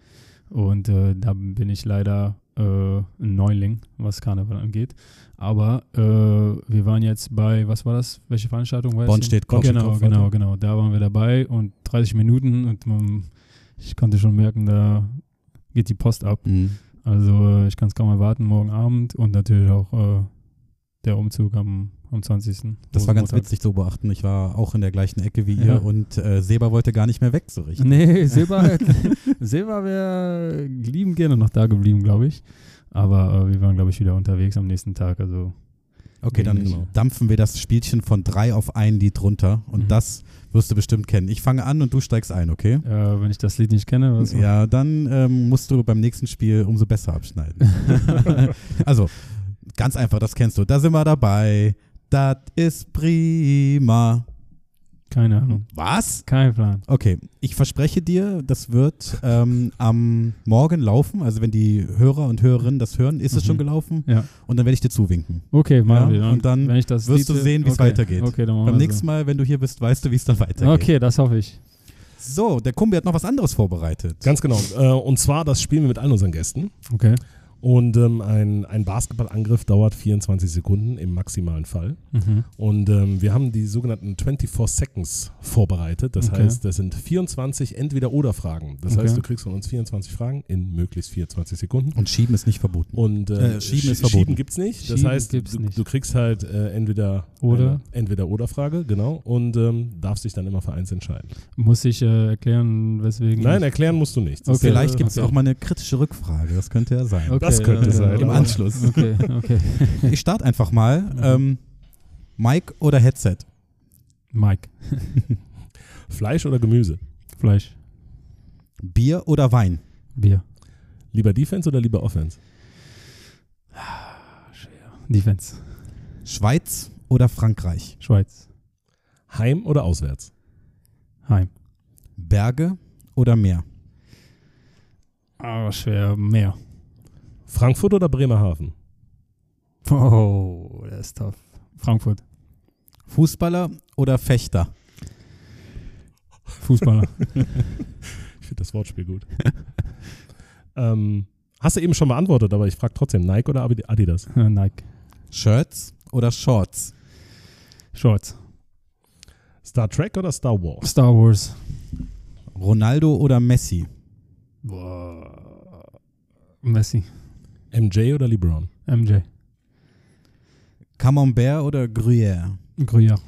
Speaker 9: Und äh, da bin ich leider äh, ein Neuling, was Karneval angeht. Aber äh, wir waren jetzt bei, was war das? Welche Veranstaltung war
Speaker 2: Bonn steht
Speaker 9: Genau,
Speaker 2: Kopf.
Speaker 9: genau, genau. Da waren wir dabei und 30 Minuten und man, ich konnte schon merken, da geht die Post ab.
Speaker 2: Mhm.
Speaker 9: Also äh, ich kann es kaum erwarten, morgen Abend und natürlich auch äh, der Umzug am, am 20.
Speaker 2: Das war ganz witzig zu beachten. Ich war auch in der gleichen Ecke wie
Speaker 9: Ja.
Speaker 2: ihr und äh, Seba wollte gar nicht mehr weg so richtig.
Speaker 9: Nee, Silber, Silber wäre lieben gerne noch da geblieben, glaube ich. Aber äh, wir waren, glaube ich, wieder unterwegs am nächsten Tag. Also
Speaker 2: Okay, dann
Speaker 9: Genau.
Speaker 2: dampfen wir das Spielchen von drei auf ein Lied runter und
Speaker 9: Mhm.
Speaker 2: das wirst du bestimmt kennen. Ich fange an und du steigst ein, okay?
Speaker 9: äh, wenn ich das Lied nicht kenne, was
Speaker 2: Ja, dann ähm, musst du beim nächsten Spiel umso besser abschneiden. *laughs* *laughs* also, ganz einfach, das kennst du. Da sind wir dabei. Das ist prima.
Speaker 9: keine Ahnung.
Speaker 2: Was?
Speaker 9: Kein Plan.
Speaker 2: Okay, ich verspreche dir, das wird ähm, am Morgen laufen. Also wenn die Hörer und Hörerinnen das hören, ist es
Speaker 9: Mhm.
Speaker 2: schon gelaufen.
Speaker 9: Ja.
Speaker 2: Und dann werde ich dir zuwinken.
Speaker 9: Okay, machen
Speaker 2: Ja,
Speaker 9: wir.
Speaker 2: und dann
Speaker 9: wenn ich das
Speaker 2: wirst du
Speaker 9: Lied-
Speaker 2: sehen, wie es
Speaker 9: okay.
Speaker 2: weitergeht.
Speaker 9: Okay, dann machen
Speaker 2: Beim
Speaker 9: wir
Speaker 2: nächsten Mal, wenn du hier bist, weißt du, wie es dann
Speaker 9: so.
Speaker 2: weitergeht.
Speaker 9: Okay, das hoffe ich.
Speaker 2: So, der Kumbi hat noch was anderes vorbereitet.
Speaker 1: Ganz genau. Äh, und zwar, das spielen wir mit allen unseren Gästen.
Speaker 9: Okay.
Speaker 1: Und ähm, ein, ein Basketballangriff dauert 24 Sekunden im maximalen Fall.
Speaker 9: Mhm.
Speaker 1: Und ähm, wir haben die sogenannten 24 Seconds vorbereitet. Das
Speaker 9: Okay.
Speaker 1: heißt, das sind 24 Entweder-Oder-Fragen. Das
Speaker 9: Okay.
Speaker 1: heißt, du kriegst von uns 24 Fragen in möglichst 24 Sekunden.
Speaker 2: Und Schieben ist nicht verboten.
Speaker 1: Und äh,
Speaker 2: Äh, Schieben ist verboten.
Speaker 1: Schieben gibt's nicht. Das
Speaker 9: Schieben
Speaker 1: heißt, du,
Speaker 9: nicht.
Speaker 1: du kriegst halt äh, entweder
Speaker 9: Oder?
Speaker 1: eine Entweder-Oder-Frage, genau, und ähm, darfst dich dann immer für eins entscheiden.
Speaker 9: Muss ich äh, erklären, weswegen?
Speaker 1: Nein, erklären musst du nichts.
Speaker 9: Okay.
Speaker 2: Vielleicht gibt es
Speaker 9: okay.
Speaker 2: auch mal eine kritische Rückfrage. Das könnte ja sein.
Speaker 9: Okay,
Speaker 1: Das könnte
Speaker 9: äh,
Speaker 1: sein.
Speaker 2: Im Anschluss.
Speaker 9: Okay, okay. *laughs*
Speaker 2: Ich starte einfach mal. Ähm, Mic oder Headset?
Speaker 9: Mike, *laughs*
Speaker 1: Fleisch oder Gemüse?
Speaker 9: Fleisch,
Speaker 2: Bier oder Wein?
Speaker 9: Bier,
Speaker 1: Lieber Defense oder lieber Offense?
Speaker 9: Defense,
Speaker 2: Schweiz oder Frankreich?
Speaker 9: Schweiz,
Speaker 1: Heim oder auswärts?
Speaker 9: Heim.
Speaker 2: Berge oder Meer?
Speaker 9: Aber schwer, mehr.
Speaker 1: Frankfurt oder Bremerhaven?
Speaker 9: Oh, das ist tough. Frankfurt,
Speaker 2: Fußballer oder Fechter?
Speaker 9: Fußballer. *laughs*
Speaker 1: Ich finde das Wortspiel gut. *laughs* ähm, hast du eben schon beantwortet, aber ich frage trotzdem, Nike oder Adi- Adidas?
Speaker 9: Nike,
Speaker 2: Shirts oder Shorts?
Speaker 9: Shorts,
Speaker 1: Star Trek oder Star Wars?
Speaker 9: Star Wars.
Speaker 2: Ronaldo oder Messi?
Speaker 9: Boah. Messi,
Speaker 1: MJ oder LeBron?
Speaker 9: MJ,
Speaker 2: Camembert oder Gruyère?
Speaker 9: Gruyère,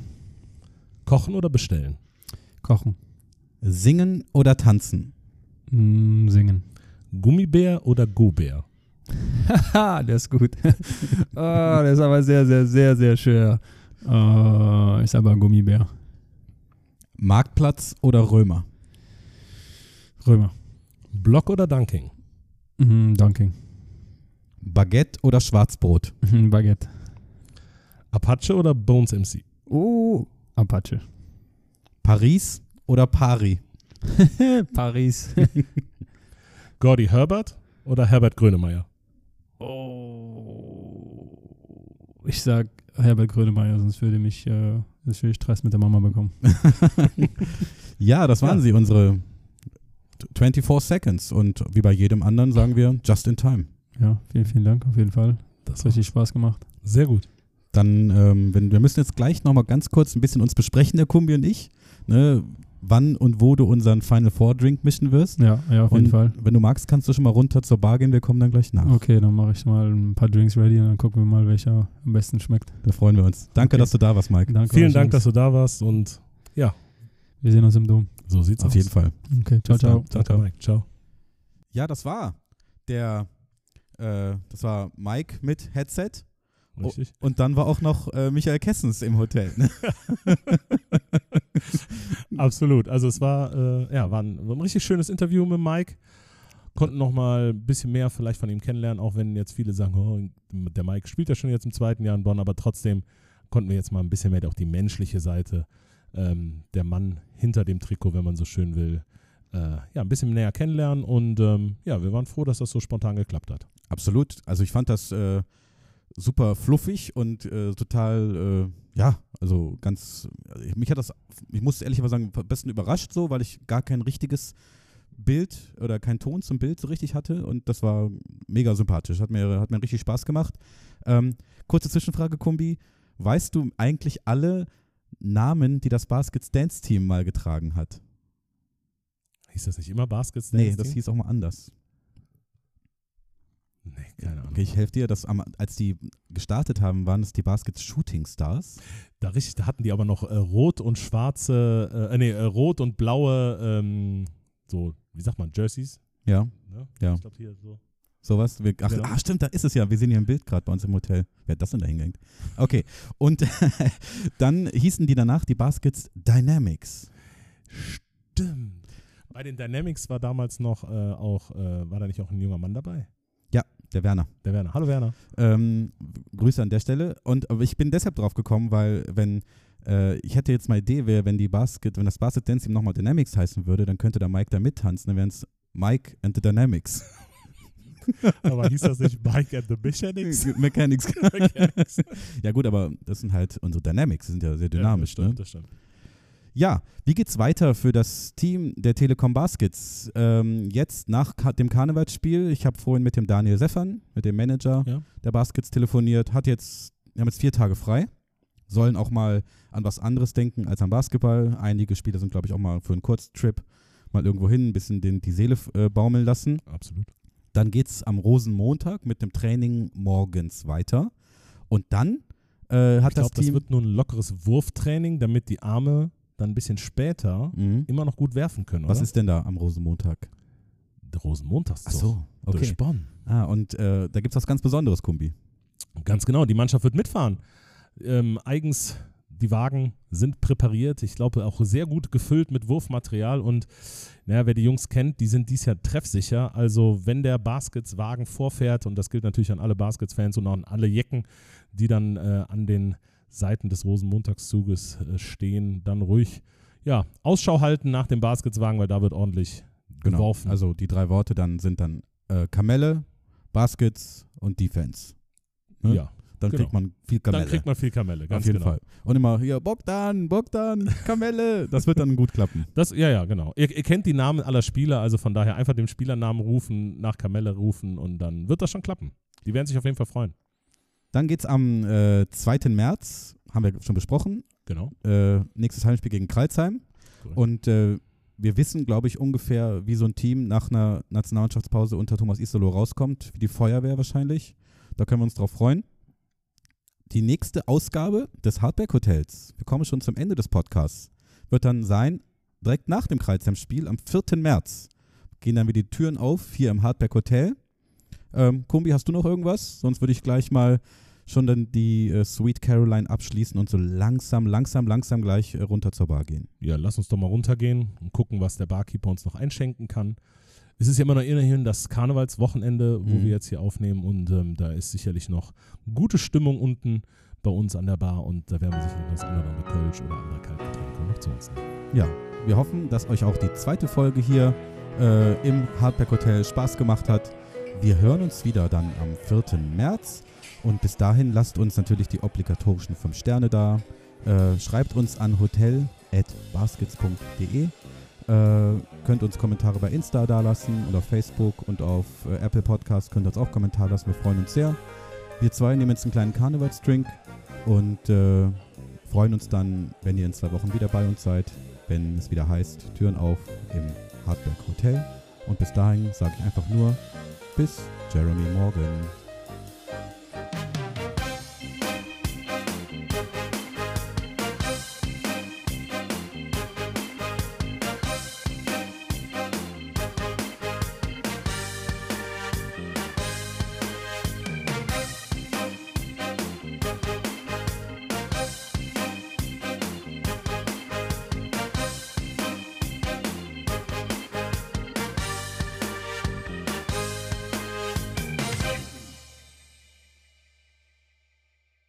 Speaker 1: Kochen oder bestellen?
Speaker 9: Kochen,
Speaker 2: Singen oder tanzen?
Speaker 9: mm, Singen.
Speaker 1: Gummibär oder Go-Bär?
Speaker 9: Haha, der ist gut. *laughs* Ah, der ist aber sehr, sehr, sehr, sehr schwer. Äh, ist aber ein Gummibär.
Speaker 2: Marktplatz oder Römer?
Speaker 9: Römer.
Speaker 1: Block oder Dunking?
Speaker 9: Mhm, Dunking.
Speaker 2: Baguette oder Schwarzbrot? *laughs*
Speaker 9: Baguette.
Speaker 1: Apache oder Bones MC?
Speaker 9: Oh, Apache.
Speaker 2: Paris oder Pari?
Speaker 9: Paris. *laughs* *laughs*
Speaker 1: Gordy Herbert oder Herbert Grönemeyer?
Speaker 9: oh. Ich sag Herbert Grönemeyer, sonst würde mich, äh, sonst würde ich Stress mit der Mama bekommen.
Speaker 2: Ja, das waren
Speaker 1: Ja.
Speaker 2: sie, unsere 24 Seconds. Und wie bei jedem anderen sagen wir just in time.
Speaker 9: Ja, vielen, vielen Dank auf jeden Fall.
Speaker 1: Das
Speaker 9: Hat richtig Spaß gemacht.
Speaker 1: Sehr gut.
Speaker 2: Dann, ähm, wenn, wir müssen jetzt gleich nochmal ganz kurz ein bisschen uns besprechen, der Kumbi und ich, ne, wann und wo du unseren Final Four Drink mischen wirst.
Speaker 9: Ja, ja, auf jeden
Speaker 2: und
Speaker 9: Fall.
Speaker 2: wenn du magst, kannst du schon mal runter zur Bar gehen, wir kommen dann gleich nach.
Speaker 9: Okay, dann mache ich mal ein paar Drinks ready und dann gucken wir mal, welcher am besten schmeckt.
Speaker 2: Da freuen wir uns. Danke,
Speaker 9: Okay.
Speaker 2: dass du da warst, Mike.
Speaker 9: Danke
Speaker 1: Vielen Dank,
Speaker 9: Jungs.
Speaker 1: dass du da warst und
Speaker 9: Wir sehen uns im Dom.
Speaker 1: so sieht's aus.
Speaker 2: Auf jeden Fall.
Speaker 9: Okay, ciao, ciao.
Speaker 1: Danke, Mike. Ciao.
Speaker 2: Ja, das war der, äh, das war Mike mit Headset.
Speaker 1: Richtig.
Speaker 2: und dann war auch noch äh, Michael Kessens im Hotel. Ne? *laughs*
Speaker 1: Absolut. Also es war, äh, ja, war ein, war ein richtig schönes Interview mit Mike. Konnten noch mal ein bisschen mehr vielleicht von ihm kennenlernen, auch wenn jetzt viele sagen, oh, der Mike spielt ja schon jetzt im zweiten Jahr in Bonn, aber trotzdem konnten wir jetzt mal ein bisschen mehr auch die menschliche Seite, ähm, der Mann hinter dem Trikot, wenn man so schön will, ja, ein bisschen näher kennenlernen. Und ähm, ja, wir waren froh, dass das so spontan geklappt hat.
Speaker 2: Absolut. Also ich fand das äh, super fluffig und äh, total, äh, ja, also ganz, also mich hat das, ich muss ehrlich mal sagen, am besten überrascht so, weil ich gar kein richtiges Bild oder keinen Ton zum Bild so richtig hatte und das war mega sympathisch. Hat mir, hat mir richtig Spaß gemacht. Ähm, kurze Zwischenfrage, Kumbi. Weißt du eigentlich alle Namen, die das Baskets Dance Team mal getragen hat?
Speaker 1: Hieß das nicht immer Baskets?
Speaker 2: Nee,
Speaker 1: Dance
Speaker 2: das
Speaker 1: Team?
Speaker 2: hieß auch mal anders.
Speaker 1: Nee, keine Ahnung.
Speaker 2: Okay, ich helfe dir. Das, am, als die gestartet haben, waren es die Baskets Shooting Stars.
Speaker 1: Da, richtig, da hatten die aber noch äh, rot und schwarze, äh, nee, äh, rot und blaue, ähm, so, wie sagt man, Jerseys?
Speaker 2: Ja,
Speaker 1: Ne?
Speaker 2: Ja.
Speaker 1: Ich glaube hier so.
Speaker 2: sowas. Ach,
Speaker 1: Genau.
Speaker 2: ah, stimmt, da ist es ja. Wir sehen hier ein Bild gerade bei uns im Hotel. Wer hat das denn da hingehängt? Okay, und *laughs* dann hießen die danach die Baskets Dynamics.
Speaker 1: Stimmt. Bei den Dynamics war damals noch äh, auch, äh, war da nicht auch ein junger Mann dabei?
Speaker 2: Der Werner.
Speaker 1: Der Werner. Hallo Werner.
Speaker 2: Ähm, Grüße an der Stelle. Und ich bin deshalb drauf gekommen, weil wenn äh, ich hätte jetzt mal Idee, wer, wenn die Basket, wenn das Basket Dance Team nochmal Dynamics heißen würde, dann könnte da Mike da mittanzen, dann wären es Mike and the Dynamics. *laughs*
Speaker 1: Aber hieß das nicht Mike and the Mechanics? *laughs*
Speaker 2: Mechanics.
Speaker 1: Mechanics. *laughs*
Speaker 2: ja gut, aber das sind halt unsere Dynamics, die sind ja sehr
Speaker 1: ja, das
Speaker 2: dynamisch.
Speaker 1: stimmt,
Speaker 2: ne?
Speaker 1: das stimmt.
Speaker 2: Ja, wie geht's weiter für das Team der Telekom Baskets? Ähm, jetzt nach Ka dem Karnevalsspiel, ich habe vorhin mit dem Daniel Seffern, mit dem Manager
Speaker 1: Ja.
Speaker 2: der Baskets telefoniert, hat jetzt, wir haben jetzt vier Tage frei, sollen auch mal an was anderes denken als am Basketball. Einige Spieler sind, glaube ich, auch mal für einen Kurztrip mal irgendwo hin, ein bisschen den, die Seele äh, baumeln lassen.
Speaker 1: Absolut.
Speaker 2: Dann geht es am Rosenmontag mit dem Training morgens weiter. Und dann äh, hat
Speaker 1: Ich glaube,
Speaker 2: das
Speaker 1: das
Speaker 2: Team.
Speaker 1: wird nur ein lockeres Wurftraining, damit die Arme dann ein bisschen später
Speaker 2: Mhm.
Speaker 1: immer noch gut werfen können,
Speaker 2: Was
Speaker 1: oder?
Speaker 2: ist denn da am Rosenmontag?
Speaker 1: der Rosenmontagszug?
Speaker 2: Ach so, okay.
Speaker 1: Durch Bonn.
Speaker 2: Ah, und äh, da gibt es was ganz Besonderes, Kumbi.
Speaker 1: Ganz genau, die Mannschaft wird mitfahren. Ähm, eigens, die Wagen sind präpariert. Ich glaube auch sehr gut gefüllt mit Wurfmaterial. Und naja, wer die Jungs kennt, die sind dies Jahr treffsicher. Also wenn der Baskets-Wagen vorfährt, und das gilt natürlich an alle Baskets-Fans und auch an alle Jecken, die dann äh, an den Seiten des Rosenmontagszuges äh, stehen, dann ruhig ja, Ausschau halten nach dem Basketswagen, weil da wird ordentlich geworfen.
Speaker 2: Also die drei Worte dann sind dann äh, Kamelle, Baskets und Defense. ne?
Speaker 1: ja,
Speaker 2: Dann
Speaker 1: genau.
Speaker 2: kriegt man viel Kamelle.
Speaker 1: dann kriegt man viel Kamelle, ganz
Speaker 2: Auf jeden
Speaker 1: genau.
Speaker 2: Fall. Und immer hier Bogdan, Bogdan, *laughs* Kamelle. Das wird dann gut klappen.
Speaker 1: Das, ja, ja, genau. Ihr, ihr kennt die Namen aller Spieler, also von daher einfach den Spielernamen rufen, nach Kamelle rufen und dann wird das schon klappen. Die werden sich auf jeden Fall freuen.
Speaker 2: Dann geht es am äh, 2. März, haben wir schon besprochen,
Speaker 1: Genau.
Speaker 2: äh, nächstes Heimspiel gegen Kreilsheim.
Speaker 1: Korrekt.
Speaker 2: Und äh, wir wissen, glaube ich, ungefähr, wie so ein Team nach einer Nationalmannschaftspause unter Thomas Isolo rauskommt, wie die Feuerwehr wahrscheinlich. Da können wir uns drauf freuen. Die nächste Ausgabe des Hardback Hotels, wir kommen schon zum Ende des Podcasts, wird dann sein, direkt nach dem Kreuzheim-Spiel am 4. März. Gehen dann wieder die Türen auf, hier im Hardback Hotel. Ähm, Kumbi, hast du noch irgendwas? Sonst würde ich gleich mal schon dann die äh, Sweet Caroline abschließen und so langsam, langsam, langsam gleich äh, runter zur Bar gehen.
Speaker 1: Ja, lass uns doch mal runtergehen und gucken, was der Barkeeper uns noch einschenken kann. Es ist ja immer noch immerhin das Karnevalswochenende, wo
Speaker 2: Mhm.
Speaker 1: wir jetzt hier aufnehmen und ähm, da ist sicherlich noch gute Stimmung unten bei uns an der Bar und da werden wir sicherlich das andere mit Kölsch oder andere Kaltgetränke noch zu uns nehmen.
Speaker 2: Ja, wir hoffen, dass euch auch die zweite Folge hier äh, im Hardback Hotel Spaß gemacht hat. Wir hören uns wieder dann am 4. März. Und bis dahin lasst uns natürlich die obligatorischen 5 Sterne da. Äh, schreibt uns an hotel.baskets.de. Äh, könnt uns Kommentare bei Insta da lassen und auf Facebook und auf äh, Apple Podcast könnt ihr uns auch Kommentare lassen. Wir freuen uns sehr. Wir zwei nehmen jetzt einen kleinen Karnevalsdrink und äh, freuen uns dann, wenn ihr in zwei Wochen wieder bei uns seid, wenn es wieder heißt, Türen auf im Hardback Hotel. Und bis dahin sage ich einfach nur, bis Jeremy Morgan.